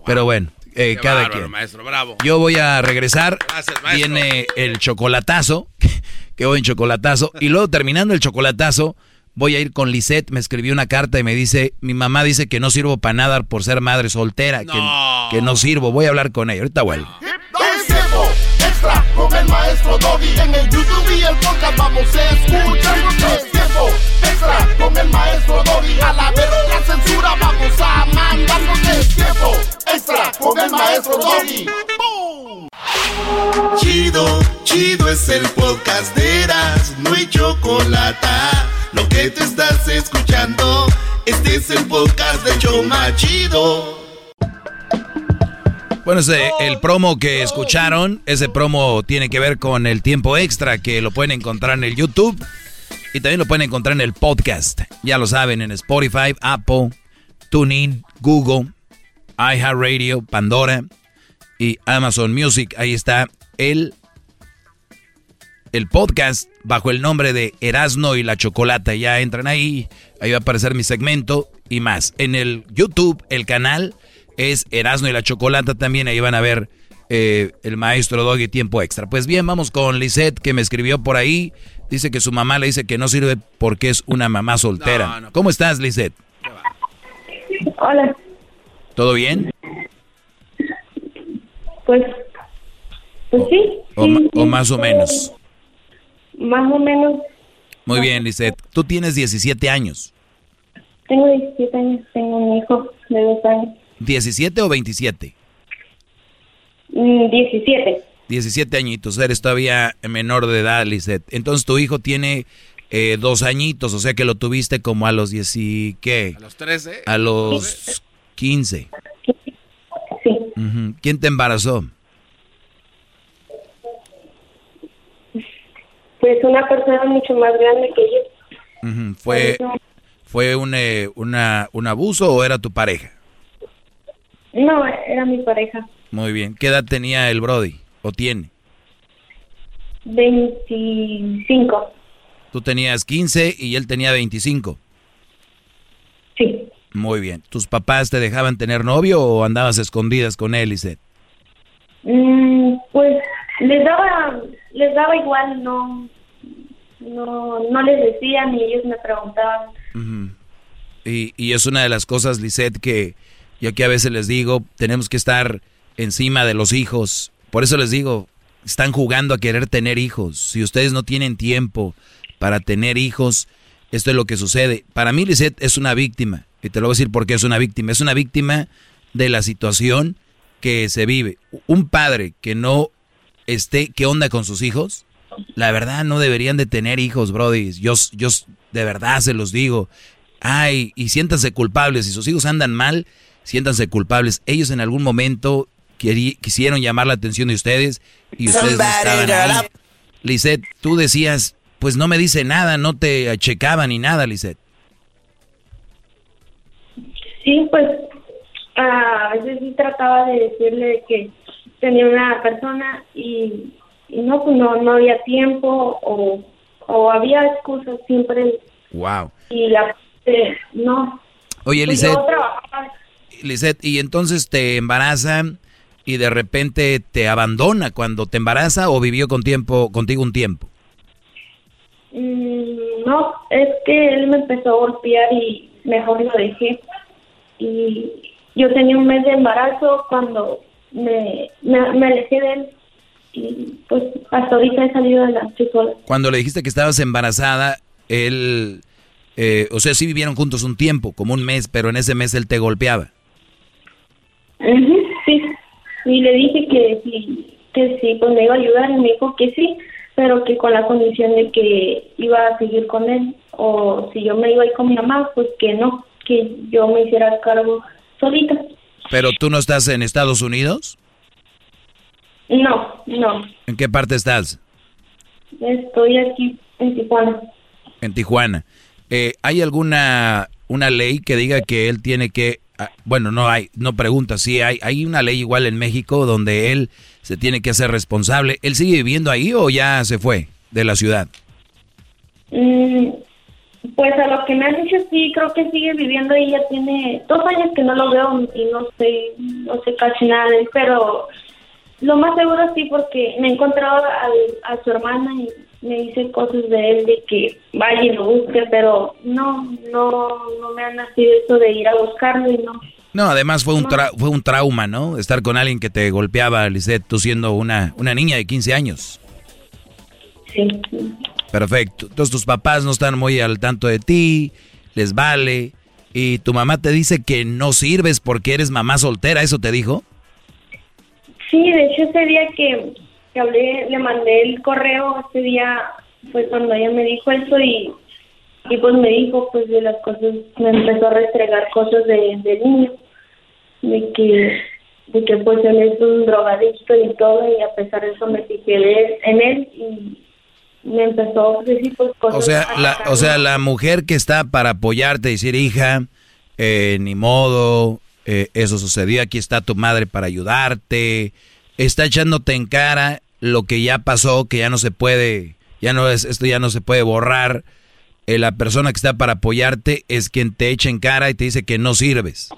[SPEAKER 2] Pero bueno, eh,
[SPEAKER 3] Qué
[SPEAKER 2] cada
[SPEAKER 3] bárbaro,
[SPEAKER 2] quien.
[SPEAKER 3] maestro, bravo.
[SPEAKER 2] Yo voy a regresar.
[SPEAKER 3] Gracias, maestro.
[SPEAKER 2] Viene el chocolatazo. Que voy en chocolatazo. Y luego terminando el chocolatazo, voy a ir con Lisette. Me escribió una carta y me dice: Mi mamá dice que no sirvo para nada por ser madre soltera. Que, que no sirvo. Voy a hablar con ella. Ahorita vuelvo.
[SPEAKER 7] Extra con el maestro Doggy. En el YouTube y el podcast vamos a escuchar. Es tiempo extra con el maestro Doggy. A la verga la censura vamos a mandarnos. Es tiempo extra con el maestro Doggy.
[SPEAKER 32] Chido, chido es el podcast de Eras, no hay chocolate. Lo que te estás escuchando, este es el podcast de Choma Chido.
[SPEAKER 2] Bueno, ese, el promo que escucharon, ese promo tiene que ver con el tiempo extra que lo pueden encontrar en el YouTube y también lo pueden encontrar en el podcast. Ya lo saben, en Spotify, Apple, TuneIn, Google, iHeartRadio, Pandora y Amazon Music. Ahí está el, el podcast bajo el nombre de Erasno y la Chocolata. Ya entran ahí, ahí va a aparecer mi segmento y más. En el YouTube, el canal es Erasno y la Chocolata también. Ahí van a ver eh, el maestro Doggy Tiempo Extra. Pues bien, vamos con Lisette que me escribió por ahí. Dice que su mamá le dice que no sirve porque es una mamá soltera.
[SPEAKER 3] No, no.
[SPEAKER 2] ¿Cómo estás, Lisette?
[SPEAKER 42] Hola.
[SPEAKER 2] ¿Todo bien?
[SPEAKER 42] Pues, pues sí.
[SPEAKER 2] O,
[SPEAKER 42] sí,
[SPEAKER 2] ma-
[SPEAKER 42] sí,
[SPEAKER 2] o más o menos.
[SPEAKER 42] Más o menos.
[SPEAKER 2] Muy bien, Lisette. Tú tienes 17 años.
[SPEAKER 42] Tengo 17 años, tengo un hijo de dos años.
[SPEAKER 2] ¿17 o 27?
[SPEAKER 42] Mm, 17.
[SPEAKER 2] 17 añitos, eres todavía menor de edad, Lisette. Entonces tu hijo tiene eh, dos añitos, o sea que lo tuviste como a los 10 y qué?
[SPEAKER 3] A los 13.
[SPEAKER 2] A los 15.
[SPEAKER 42] Sí.
[SPEAKER 2] ¿Quién te embarazó?
[SPEAKER 42] Pues una persona mucho más grande que yo.
[SPEAKER 2] ¿Fue, fue un, eh, una, un abuso o era tu pareja?
[SPEAKER 42] No, era mi pareja.
[SPEAKER 2] Muy bien. ¿Qué edad tenía el Brody? ¿O tiene?
[SPEAKER 42] 25.
[SPEAKER 2] Tú tenías 15 y él tenía 25.
[SPEAKER 42] Sí.
[SPEAKER 2] Muy bien. ¿Tus papás te dejaban tener novio o andabas escondidas con él, Lisette?
[SPEAKER 42] Mm, pues les daba, les daba igual, no, no, no les decía ni ellos me preguntaban.
[SPEAKER 2] Y, y es una de las cosas, Lisette, que yo aquí a veces les digo, tenemos que estar encima de los hijos. Por eso les digo, están jugando a querer tener hijos. Si ustedes no tienen tiempo para tener hijos, esto es lo que sucede. Para mí, Lisette es una víctima. Y te lo voy a decir por qué es una víctima. Es una víctima de la situación que se vive. Un padre que no esté, ¿qué onda con sus hijos? La verdad no deberían de tener hijos, Brody. Yo, yo de verdad se los digo. Ay, y siéntanse culpables. Si sus hijos andan mal, siéntanse culpables. Ellos en algún momento quisieron llamar la atención de ustedes y ustedes no estaban ahí. Lisette, tú decías, pues no me dice nada, no te checaba ni nada, Lisette.
[SPEAKER 42] Sí, pues a veces sí trataba de decirle que tenía una persona y, y no, pues no, no había tiempo o, o había excusas siempre
[SPEAKER 2] Wow.
[SPEAKER 42] y la eh, no.
[SPEAKER 2] Oye,
[SPEAKER 42] Pues
[SPEAKER 2] Lisette, Lisette, y entonces te embarazan y de repente te abandona cuando te embaraza o vivió con tiempo, contigo un tiempo.
[SPEAKER 42] Mm, no, es que él me empezó a golpear y mejor lo dejé. Y yo tenía un mes de embarazo cuando me, me, me alejé de él. Y pues hasta ahorita he salido de la sola.
[SPEAKER 2] Cuando le dijiste que estabas embarazada, él, eh, o sea, sí vivieron juntos un tiempo, como un mes, pero en ese mes él te golpeaba.
[SPEAKER 42] Sí. Y le dije que sí, que sí, pues me iba a ayudar y me dijo que sí, pero que con la condición de que iba a seguir con él. O si yo me iba a ir con mi mamá, pues que no, que yo me hiciera cargo solita.
[SPEAKER 2] Pero tú no estás en Estados Unidos?
[SPEAKER 42] No, no.
[SPEAKER 2] ¿En qué parte estás?
[SPEAKER 42] Estoy aquí en Tijuana.
[SPEAKER 2] En Tijuana. Eh, ¿Hay alguna una ley que diga que él tiene que, bueno, no hay, no pregunta, sí hay, hay una ley igual en México donde él se tiene que hacer responsable. ¿Él sigue viviendo ahí o ya se fue de la ciudad?
[SPEAKER 42] Mm, pues a lo que me han dicho sí, creo que sigue viviendo ahí. Ya tiene dos años que no lo veo y no sé, no sé casi nada de él, pero lo más seguro sí porque me he encontrado a su hermana y me dice cosas de él de que vaya y lo busque, pero no, no, no me ha nacido eso de ir a buscarlo y no.
[SPEAKER 2] No, además fue un, tra- fue un trauma, ¿no? Estar con alguien que te golpeaba, Lisette, tú siendo una, una niña de 15 años.
[SPEAKER 42] Sí.
[SPEAKER 2] Perfecto. Entonces tus papás no están muy al tanto de ti, les vale. Y tu mamá te dice que no sirves porque eres mamá soltera, ¿eso te dijo?
[SPEAKER 42] Sí, de hecho ese día que, que hablé, le mandé el correo, ese día fue cuando ella me dijo eso y, y pues me dijo pues de las cosas, me empezó a restregar cosas de, de niño, de que, de que pues él es un drogadicto y todo y a pesar de eso me fijé en él y me empezó a decir pues cosas.
[SPEAKER 2] O sea, la, o sea, la mujer que está para apoyarte, decir, hija, eh, ni modo, eh, eso sucedió, aquí está tu madre para ayudarte, está echándote en cara lo que ya pasó, que ya no se puede, ya no es, esto ya no se puede borrar. Eh, la persona que está para apoyarte es quien te echa en cara y te dice que no sirves.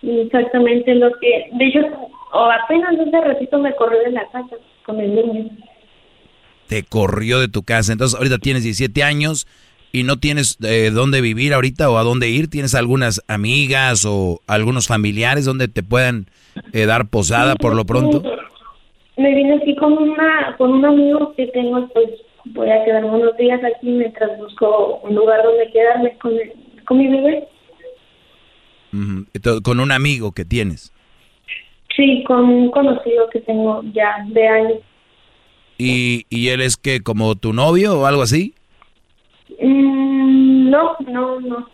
[SPEAKER 42] Exactamente lo que, de hecho, o apenas hace ratito me corrió de la casa con el niño.
[SPEAKER 2] Te corrió de tu casa. Entonces, ahorita tienes 17 años, y no tienes eh, dónde vivir ahorita o a dónde ir, ¿tienes algunas amigas o algunos familiares donde te puedan eh, dar posada por lo pronto?
[SPEAKER 42] Me vine aquí con una con un amigo que tengo, pues voy a quedarme unos días aquí mientras busco un lugar donde quedarme con, con mi bebé.
[SPEAKER 2] con un amigo que tienes.
[SPEAKER 42] Sí, con un conocido que tengo ya de años.
[SPEAKER 2] ¿Y, y él es que como tu novio o algo así?
[SPEAKER 42] Mm, no, no, no.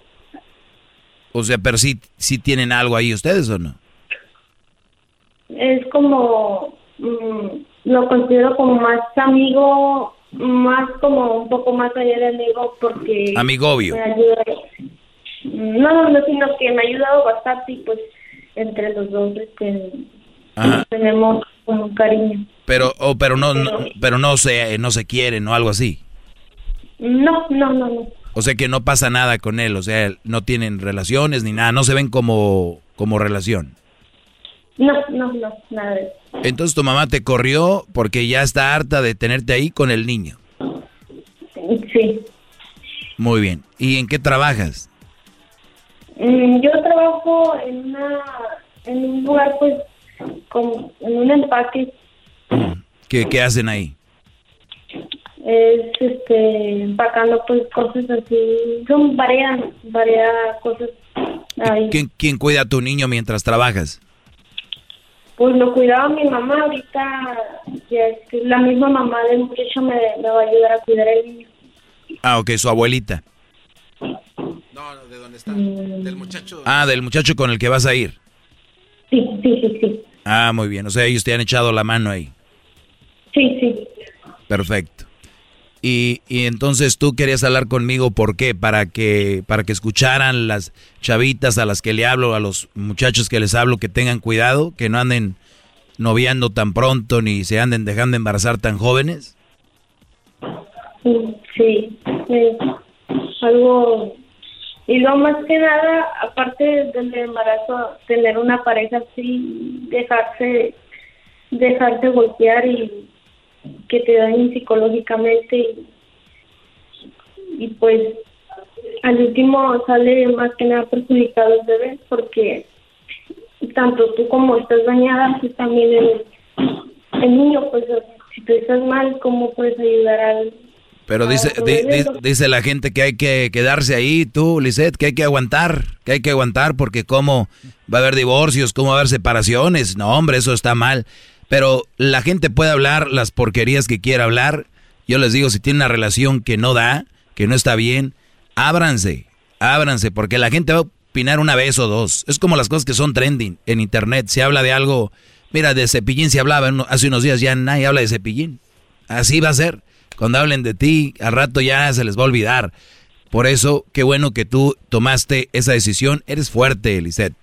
[SPEAKER 2] O sea, pero sí, sí tienen algo ahí ustedes o no?
[SPEAKER 42] Es como, mm, lo considero como más amigo, más como un poco más allá de amigo porque...
[SPEAKER 2] Amigobio.
[SPEAKER 42] Me ayuda, no, no, sino que me ha ayudado bastante y pues entre los dos este, tenemos como cariño.
[SPEAKER 2] Pero, oh, pero no, no, pero no se, no se quieren o algo así.
[SPEAKER 42] No, no, no, no.
[SPEAKER 2] O sea que no pasa nada con él, o sea, no tienen relaciones ni nada, no se ven como, como relación.
[SPEAKER 42] No, no, no, nada de eso.
[SPEAKER 2] Entonces tu mamá te corrió porque ya está harta de tenerte ahí con el niño.
[SPEAKER 42] Sí.
[SPEAKER 2] Muy bien. ¿Y en qué trabajas?
[SPEAKER 42] Mm, yo trabajo en una, en un lugar, pues, con, en un empaque.
[SPEAKER 2] ¿Qué, qué hacen ahí?
[SPEAKER 42] es este empacando pues cosas así son varias varias cosas ahí.
[SPEAKER 2] ¿Quién, ¿Quién cuida a tu niño mientras trabajas?
[SPEAKER 42] Pues lo cuidaba mi mamá, ahorita ya es que la misma mamá del muchacho me, me va a ayudar a cuidar el niño.
[SPEAKER 2] Ah, ok, su abuelita.
[SPEAKER 3] No, ¿de dónde está? Del muchacho.
[SPEAKER 2] Ah, del muchacho con el que vas a ir.
[SPEAKER 42] Sí, sí, sí, sí.
[SPEAKER 2] Ah, muy bien, o sea, ellos te han echado la mano ahí.
[SPEAKER 42] Sí, sí.
[SPEAKER 2] Perfecto. Y, y, entonces tú querías hablar conmigo, ¿por qué? Para que, para que escucharan las chavitas a las que le hablo, a los muchachos que les hablo, que tengan cuidado, que no anden noviando tan pronto ni se anden dejando embarazar tan jóvenes.
[SPEAKER 42] Sí, algo... Y lo más que nada, aparte del embarazo, tener una pareja así, dejarse, dejarse golpear y que te dañen psicológicamente y, y pues al último sale más que nada perjudicado el bebé porque tanto tú como estás dañada pues también el, el niño pues si tú estás mal cómo puedes ayudar al
[SPEAKER 2] pero dice, dice la gente que hay que quedarse ahí, tú, Lisette, que hay que aguantar, que hay que aguantar porque cómo va a haber divorcios, cómo va a haber separaciones. No, hombre, eso está mal. Pero la gente puede hablar las porquerías que quiera hablar. Yo les digo, si tiene una relación que no da, que no está bien, ábranse, ábranse, porque la gente va a opinar una vez o dos. Es como las cosas que son trending en internet. Se habla de algo, mira, de cepillín se hablaba hace unos días, ya nadie habla de cepillín. Así va a ser. Cuando hablen de ti, al rato ya se les va a olvidar. Por eso, qué bueno que tú tomaste esa decisión. Eres fuerte, Lisette.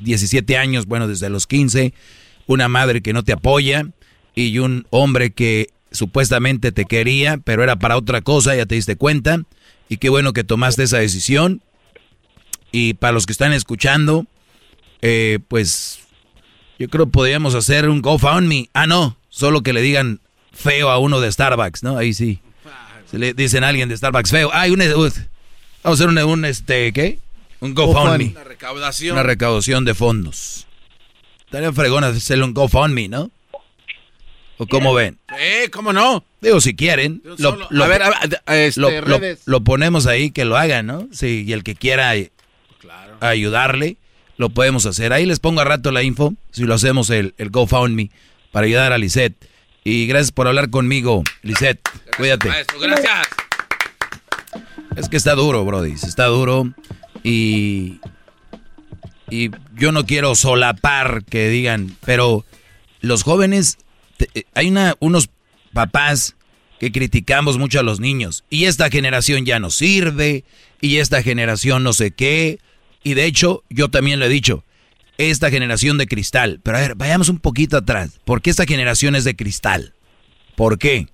[SPEAKER 2] 17 años, bueno, desde los 15 una madre que no te apoya y un hombre que supuestamente te quería, pero era para otra cosa, ya te diste cuenta. Y qué bueno que tomaste esa decisión. Y para los que están escuchando, eh, pues yo creo que podríamos hacer un GoFundMe. Ah, no, solo que le digan feo a uno de Starbucks, ¿no? Ahí sí. Se le dicen a alguien de Starbucks feo. Ay, un, vamos a hacer un, un este, ¿qué? Un GoFundMe.
[SPEAKER 3] Una recaudación.
[SPEAKER 2] Una recaudación de fondos. Estaría fregón hacerle un GoFundMe, ¿no? ¿O cómo ven?
[SPEAKER 3] Eh, ¿cómo no?
[SPEAKER 2] Digo, si quieren. Lo,
[SPEAKER 3] a ver, este,
[SPEAKER 2] lo, ponemos ahí, que lo hagan, ¿no? Sí, y el que quiera ayudarle, lo podemos hacer. Ahí les pongo a rato la info, si lo hacemos el, el GoFundMe, para ayudar a Lisette. Y gracias por hablar conmigo, Lisette. Cuídate.
[SPEAKER 3] gracias.
[SPEAKER 2] Es que está duro, Brody. Está duro. Y y yo no quiero solapar que digan, pero los jóvenes, eh, hay una, unos papás que criticamos mucho a los niños y esta generación ya no sirve y esta generación no sé qué. Y de hecho, yo también le he dicho, esta generación de cristal, pero a ver, vayamos un poquito atrás. ¿Por qué esta generación es de cristal? ¿Por qué?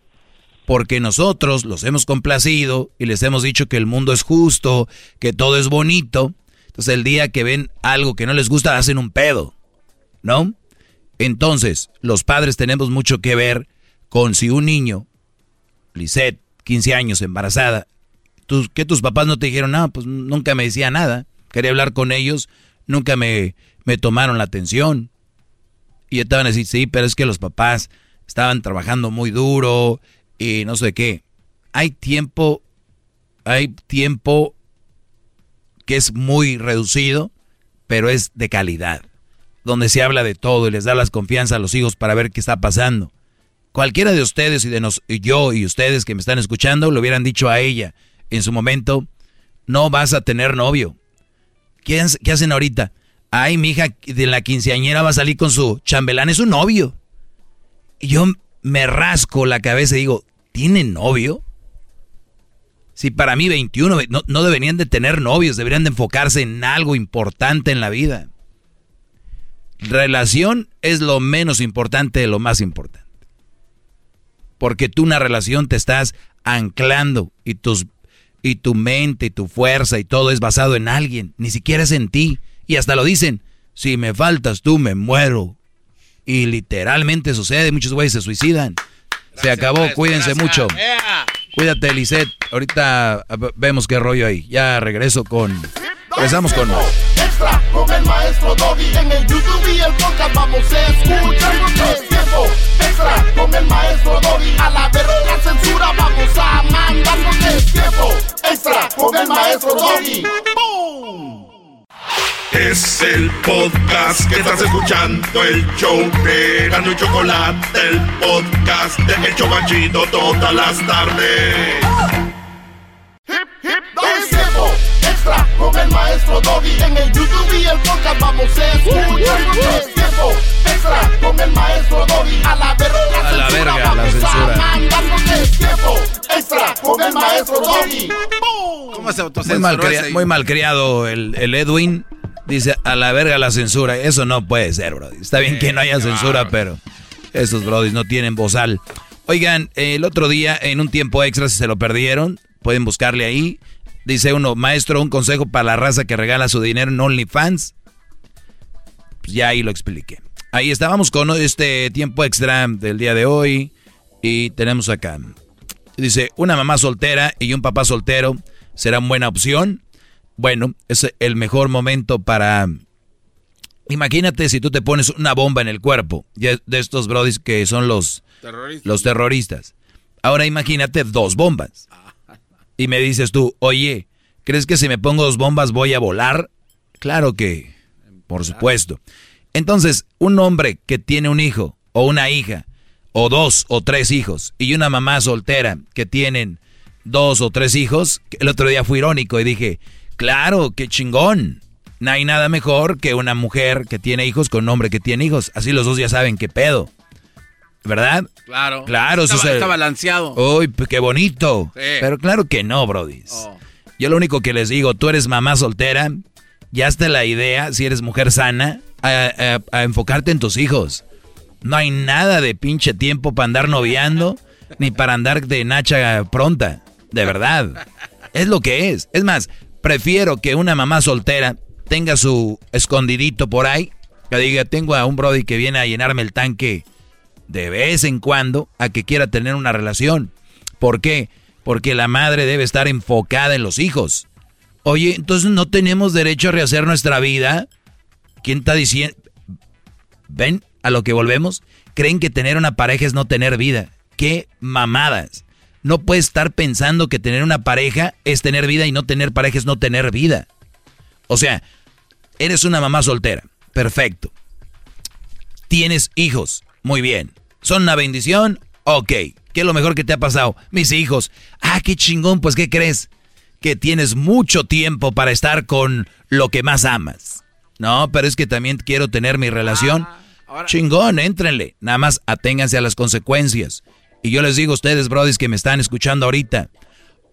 [SPEAKER 2] Porque nosotros los hemos complacido y les hemos dicho que el mundo es justo, que todo es bonito entonces el día que ven algo que no les gusta, hacen un pedo, ¿no? Entonces, los padres tenemos mucho que ver con si un niño, Lisette, 15 años, embarazada, tus, que tus papás no te dijeron nada, pues nunca me decía nada. Quería hablar con ellos, nunca me, me tomaron la atención. Y te van a decir, sí, pero es que los papás estaban trabajando muy duro y no sé qué. Hay tiempo, hay tiempo que es muy reducido, pero es de calidad. Donde se habla de todo y les da las confianza a los hijos para ver qué está pasando. Cualquiera de ustedes y de nos, y yo y ustedes que me están escuchando lo hubieran dicho a ella en su momento, no vas a tener novio. ¿Qué, qué hacen ahorita? Ay, mi hija de la quinceañera va a salir con su chambelán, es un novio. Y yo me rasco la cabeza y digo, ¿tiene novio? Si para mí 21 no, no deberían de tener novios, deberían de enfocarse en algo importante en la vida. Relación es lo menos importante de lo más importante. Porque tú una relación te estás anclando y, tus, y tu mente y tu fuerza y todo es basado en alguien, ni siquiera es en ti. Y hasta lo dicen, si me faltas tú me muero. Y literalmente sucede, muchos güeyes se suicidan. se acabó, cuídense mucho. Cuídate, Lisette. Ahorita vemos qué rollo hay. Ya regreso con... Regresamos con...
[SPEAKER 7] Extra con el maestro Doggy. En el YouTube y el podcast vamos a escuchar es tiempo. Extra con el maestro Doggy. A la verga la censura vamos a mandarnos es tiempo. Extra con el maestro Doggy.
[SPEAKER 22] Es el podcast que estás escuchando, el show de Gano y Chocolate, el podcast de El Chobachito todas las tardes.
[SPEAKER 7] Hip, hip, es tiempo extra con el maestro Doggy. En el YouTube y el podcast vamos a escuchar. Es tiempo extra con el maestro Doggy. A la verga la
[SPEAKER 2] A la
[SPEAKER 7] censura
[SPEAKER 2] verga, la censura.
[SPEAKER 7] a mandarnos es tiempo extra con el maestro Doggy.
[SPEAKER 3] ¿Cómo se
[SPEAKER 2] Muy malcriado, muy malcriado el, el Edwin. Dice, a la verga la censura. Eso no puede ser, bro. Está bien que no haya censura, pero esos brodis no tienen bozal. Oigan, el otro día, en un tiempo extra, si se lo perdieron, pueden buscarle ahí. Dice uno, maestro, un consejo para la raza que regala su dinero en OnlyFans. Pues ya ahí lo expliqué. Ahí estábamos con este tiempo extra del día de hoy. Y tenemos acá. Dice, una mamá soltera y un papá soltero serán buena opción. Bueno, es el mejor momento para... Imagínate si tú te pones una bomba en el cuerpo de estos brodis que son los
[SPEAKER 3] Terroristas.
[SPEAKER 2] los terroristas. Ahora imagínate dos bombas. Y me dices tú, oye, ¿crees que si me pongo dos bombas voy a volar? Claro que, por supuesto. Entonces, un hombre que tiene un hijo o una hija, o dos o tres hijos, y una mamá soltera que tienen dos o tres hijos, el otro día fui irónico y dije, claro, qué chingón. No hay nada mejor que una mujer que tiene hijos con un hombre que tiene hijos. Así los dos ya saben qué pedo. ¿Verdad?
[SPEAKER 3] Claro.
[SPEAKER 2] Claro,
[SPEAKER 3] está, está balanceado.
[SPEAKER 2] Uy, pues qué bonito.
[SPEAKER 3] Sí.
[SPEAKER 2] Pero claro que no, brodis.
[SPEAKER 3] Oh.
[SPEAKER 2] Yo lo único que les digo, tú eres mamá soltera, ya está la idea, si eres mujer sana, a, a- a enfocarte en tus hijos. No hay nada de pinche tiempo para andar noviando, ni para andar de nacha pronta. De verdad. Es lo que es. Es más, prefiero que una mamá soltera tenga su escondidito por ahí, que diga, tengo a un brody que viene a llenarme el tanque de vez en cuando a que quiera tener una relación. ¿Por qué? Porque la madre debe estar enfocada en los hijos. Oye, entonces no tenemos derecho a rehacer nuestra vida. ¿Quién está diciendo? ¿Ven a lo que volvemos? Creen que tener una pareja es no tener vida. ¡Qué mamadas! No puedes estar pensando que tener una pareja es tener vida y no tener pareja es no tener vida. O sea, eres una mamá soltera. Perfecto. Tienes hijos. Muy bien. ¿Son una bendición? Ok. ¿Qué es lo mejor que te ha pasado? Mis hijos. Ah, qué chingón. Pues, ¿qué crees? Que tienes mucho tiempo para estar con lo que más amas. No, pero es que también quiero tener mi relación. Chingón, éntrenle. Nada más aténganse a las consecuencias. Y yo les digo a ustedes, brodis, que me están escuchando ahorita.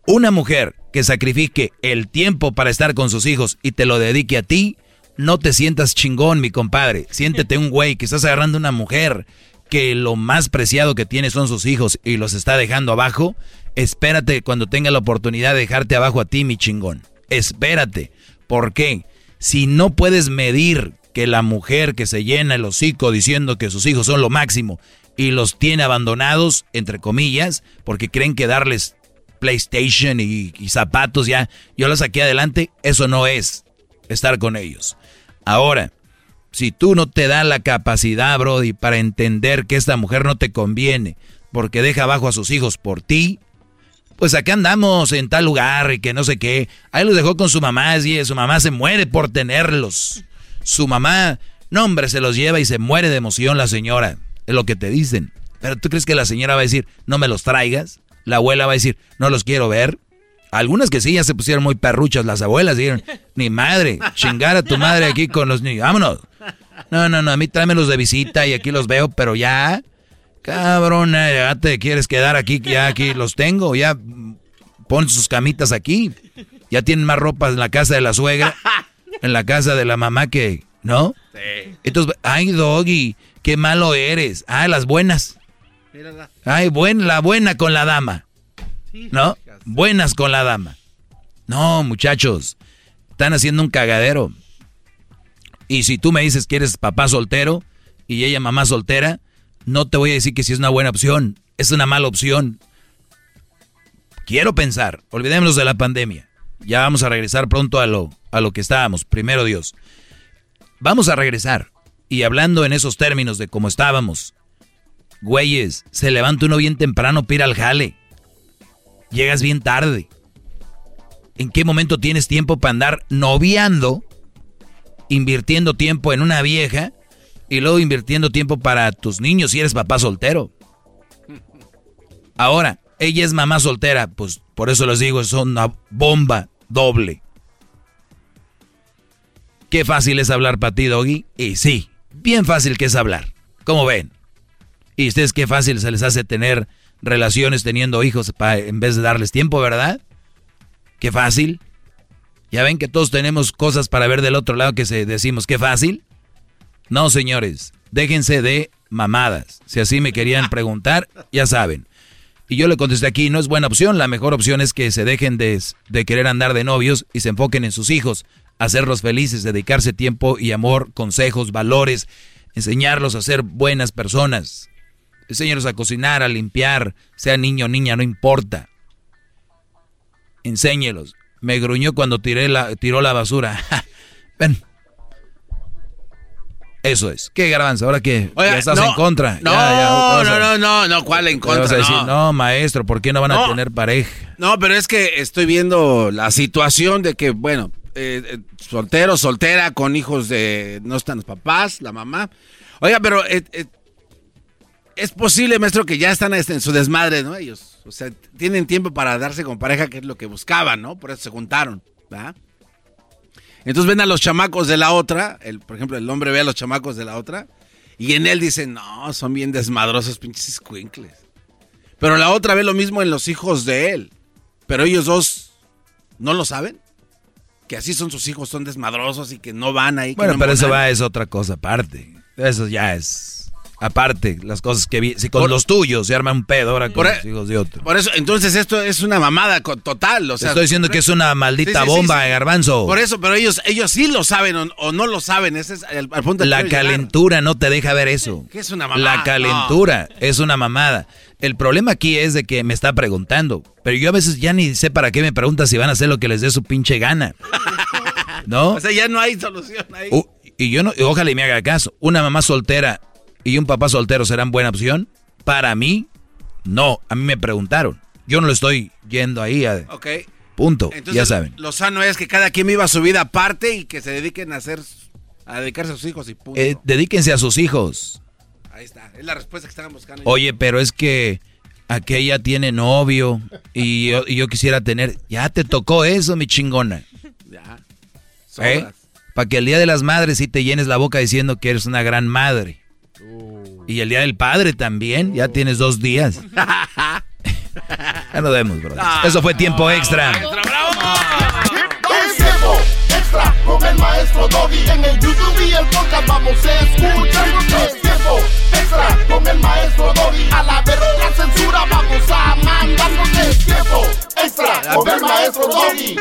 [SPEAKER 2] Una mujer que sacrifique el tiempo para estar con sus hijos y te lo dedique a ti, no te sientas chingón, mi compadre. Siéntete un güey que estás agarrando una mujer que lo más preciado que tiene son sus hijos y los está dejando abajo. Espérate cuando tenga la oportunidad de dejarte abajo a ti, mi chingón. Espérate. ¿Por qué? Si no puedes medir que la mujer que se llena el hocico diciendo que sus hijos son lo máximo y los tiene abandonados, entre comillas, porque creen que darles PlayStation y, zapatos, ya. Yo la saqué adelante. Eso no es estar con ellos. Ahora, si tú no te das la capacidad, Brody, para entender que esta mujer no te conviene porque deja abajo a sus hijos por ti, pues acá andamos en tal lugar y que no sé qué. Ahí los dejó con su mamá y su mamá se muere por tenerlos. Su mamá, no hombre, se los lleva y se muere de emoción la señora. Es lo que te dicen. Pero tú crees que la señora va a decir, no me los traigas. La abuela va a decir, no los quiero ver. Algunas que sí ya se pusieron muy perruchas. Las abuelas dijeron, ni madre, chingar a tu madre aquí con los niños. Vámonos. No, no, no, a mí tráemelos de visita y aquí los veo, pero ya Cabrona, ya te quieres quedar aquí, ya aquí los tengo, ya pon sus camitas aquí. Ya tienen más ropa en la casa de la suegra, en la casa de la mamá que, ¿no? Sí. Entonces, ay, Doggy, qué malo eres. Ah, las buenas. Ay, buen, la buena con la dama. ¿No? Buenas con la dama. No, muchachos, están haciendo un cagadero. Y si tú me dices que eres papá soltero y ella mamá soltera, no te voy a decir que si es una buena opción, es una mala opción. Quiero pensar, olvidémonos de la pandemia. Ya vamos a regresar pronto a lo, a lo que estábamos, primero Dios. Vamos a regresar. Y hablando en esos términos de cómo estábamos, güeyes, se levanta uno bien temprano para ir al jale. Llegas bien tarde. ¿En qué momento tienes tiempo para andar noviando, invirtiendo tiempo en una vieja y luego invirtiendo tiempo para tus niños si eres papá soltero. Ahora, ella es mamá soltera, pues por eso les digo, es una bomba doble. Qué fácil es hablar para ti, Doggy. Y sí, bien fácil que es hablar. ¿Cómo ven? Y ustedes qué fácil se les hace tener relaciones teniendo hijos en vez de darles tiempo, ¿verdad? Qué fácil. Ya ven que todos tenemos cosas para ver del otro lado que se decimos, qué fácil. No, señores, déjense de mamadas. Si así me querían preguntar, ya saben. Y yo le contesté aquí, no es buena opción. La mejor opción es que se dejen de, de querer andar de novios y se enfoquen en sus hijos, hacerlos felices, dedicarse tiempo y amor, consejos, valores, enseñarlos a ser buenas personas. Enséñalos a cocinar, a limpiar, sea niño o niña, no importa. Enséñelos. Me gruñó cuando tiré la, tiró la basura. Ven, eso es. ¿Qué garbanzo? Ahora que ya estás en contra.
[SPEAKER 3] No, no, no, no, no, ¿cuál en contra?
[SPEAKER 2] Vas a decir, no. maestro, ¿por qué no van a tener pareja?
[SPEAKER 3] No, pero es que estoy viendo la situación de que, bueno, eh, eh, soltero, soltera, con hijos de. No están los papás, la mamá. Oiga, pero eh, es posible, maestro, que ya están este, en su desmadre, ¿no? Ellos. O sea, tienen tiempo para darse con pareja, que es lo que buscaban, ¿no? Por eso se juntaron, ¿verdad? Entonces ven a los chamacos de la otra, el, por ejemplo, el hombre ve a los chamacos de la otra, y en él dice, no, son bien desmadrosos pinches squinkles. Pero la otra ve lo mismo en los hijos de él. Pero ellos dos no lo saben. Que así son sus hijos, son desmadrosos y que no van ahí.
[SPEAKER 2] Bueno, pero eso va, es otra cosa aparte. Eso ya es Aparte, las cosas que vi, si con los tuyos se arma un pedo ahora con los e- hijos de otro.
[SPEAKER 3] Por eso, entonces esto es una mamada total. O sea,
[SPEAKER 2] estoy diciendo que es una maldita bomba, garbanzo.
[SPEAKER 3] Por eso, pero ellos, ellos sí lo saben o, no lo saben. Ese es el, punto.
[SPEAKER 2] La calentura no te deja ver eso.
[SPEAKER 3] ¿Qué es una mamada?
[SPEAKER 2] La calentura es una mamada. El problema aquí es de que me está preguntando, pero yo a veces ya ni sé para qué me pregunta si van a hacer lo que les dé su pinche gana. ¿No?
[SPEAKER 3] o sea, ya no hay solución ahí.
[SPEAKER 2] y yo no, ojalá y me haga caso. Una mamá soltera y un papá soltero serán buena opción? Para mí, no. A mí me preguntaron. Yo no lo estoy yendo ahí a...
[SPEAKER 3] Ok.
[SPEAKER 2] Punto. ya saben.
[SPEAKER 3] Lo sano es que cada quien viva su vida aparte y que se dediquen a hacer... A dedicarse a sus hijos y punto.
[SPEAKER 2] Eh, dedíquense a sus hijos.
[SPEAKER 3] Ahí está. Es la respuesta que estaban buscando.
[SPEAKER 2] Oye, pero es que aquella tiene novio y yo, y yo quisiera tener... Ya te tocó eso, mi chingona. Ya. ¿Eh? Para que el Día de las Madres sí te llenes la boca diciendo que eres una gran madre. Y el día del padre también, ya tienes dos días. ya nos vemos, bro. Eso fue tiempo extra.
[SPEAKER 32] Es tiempo extra con el maestro Doggy. En el YouTube y el podcast vamos a escuchar. Es tiempo extra con el maestro Doggy. A la verga la censura vamos a mandarnos. Es tiempo extra con el maestro Doggy.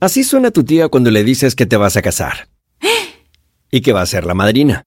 [SPEAKER 43] Así suena tu tía cuando le dices que te vas a casar. Y que va a ser la madrina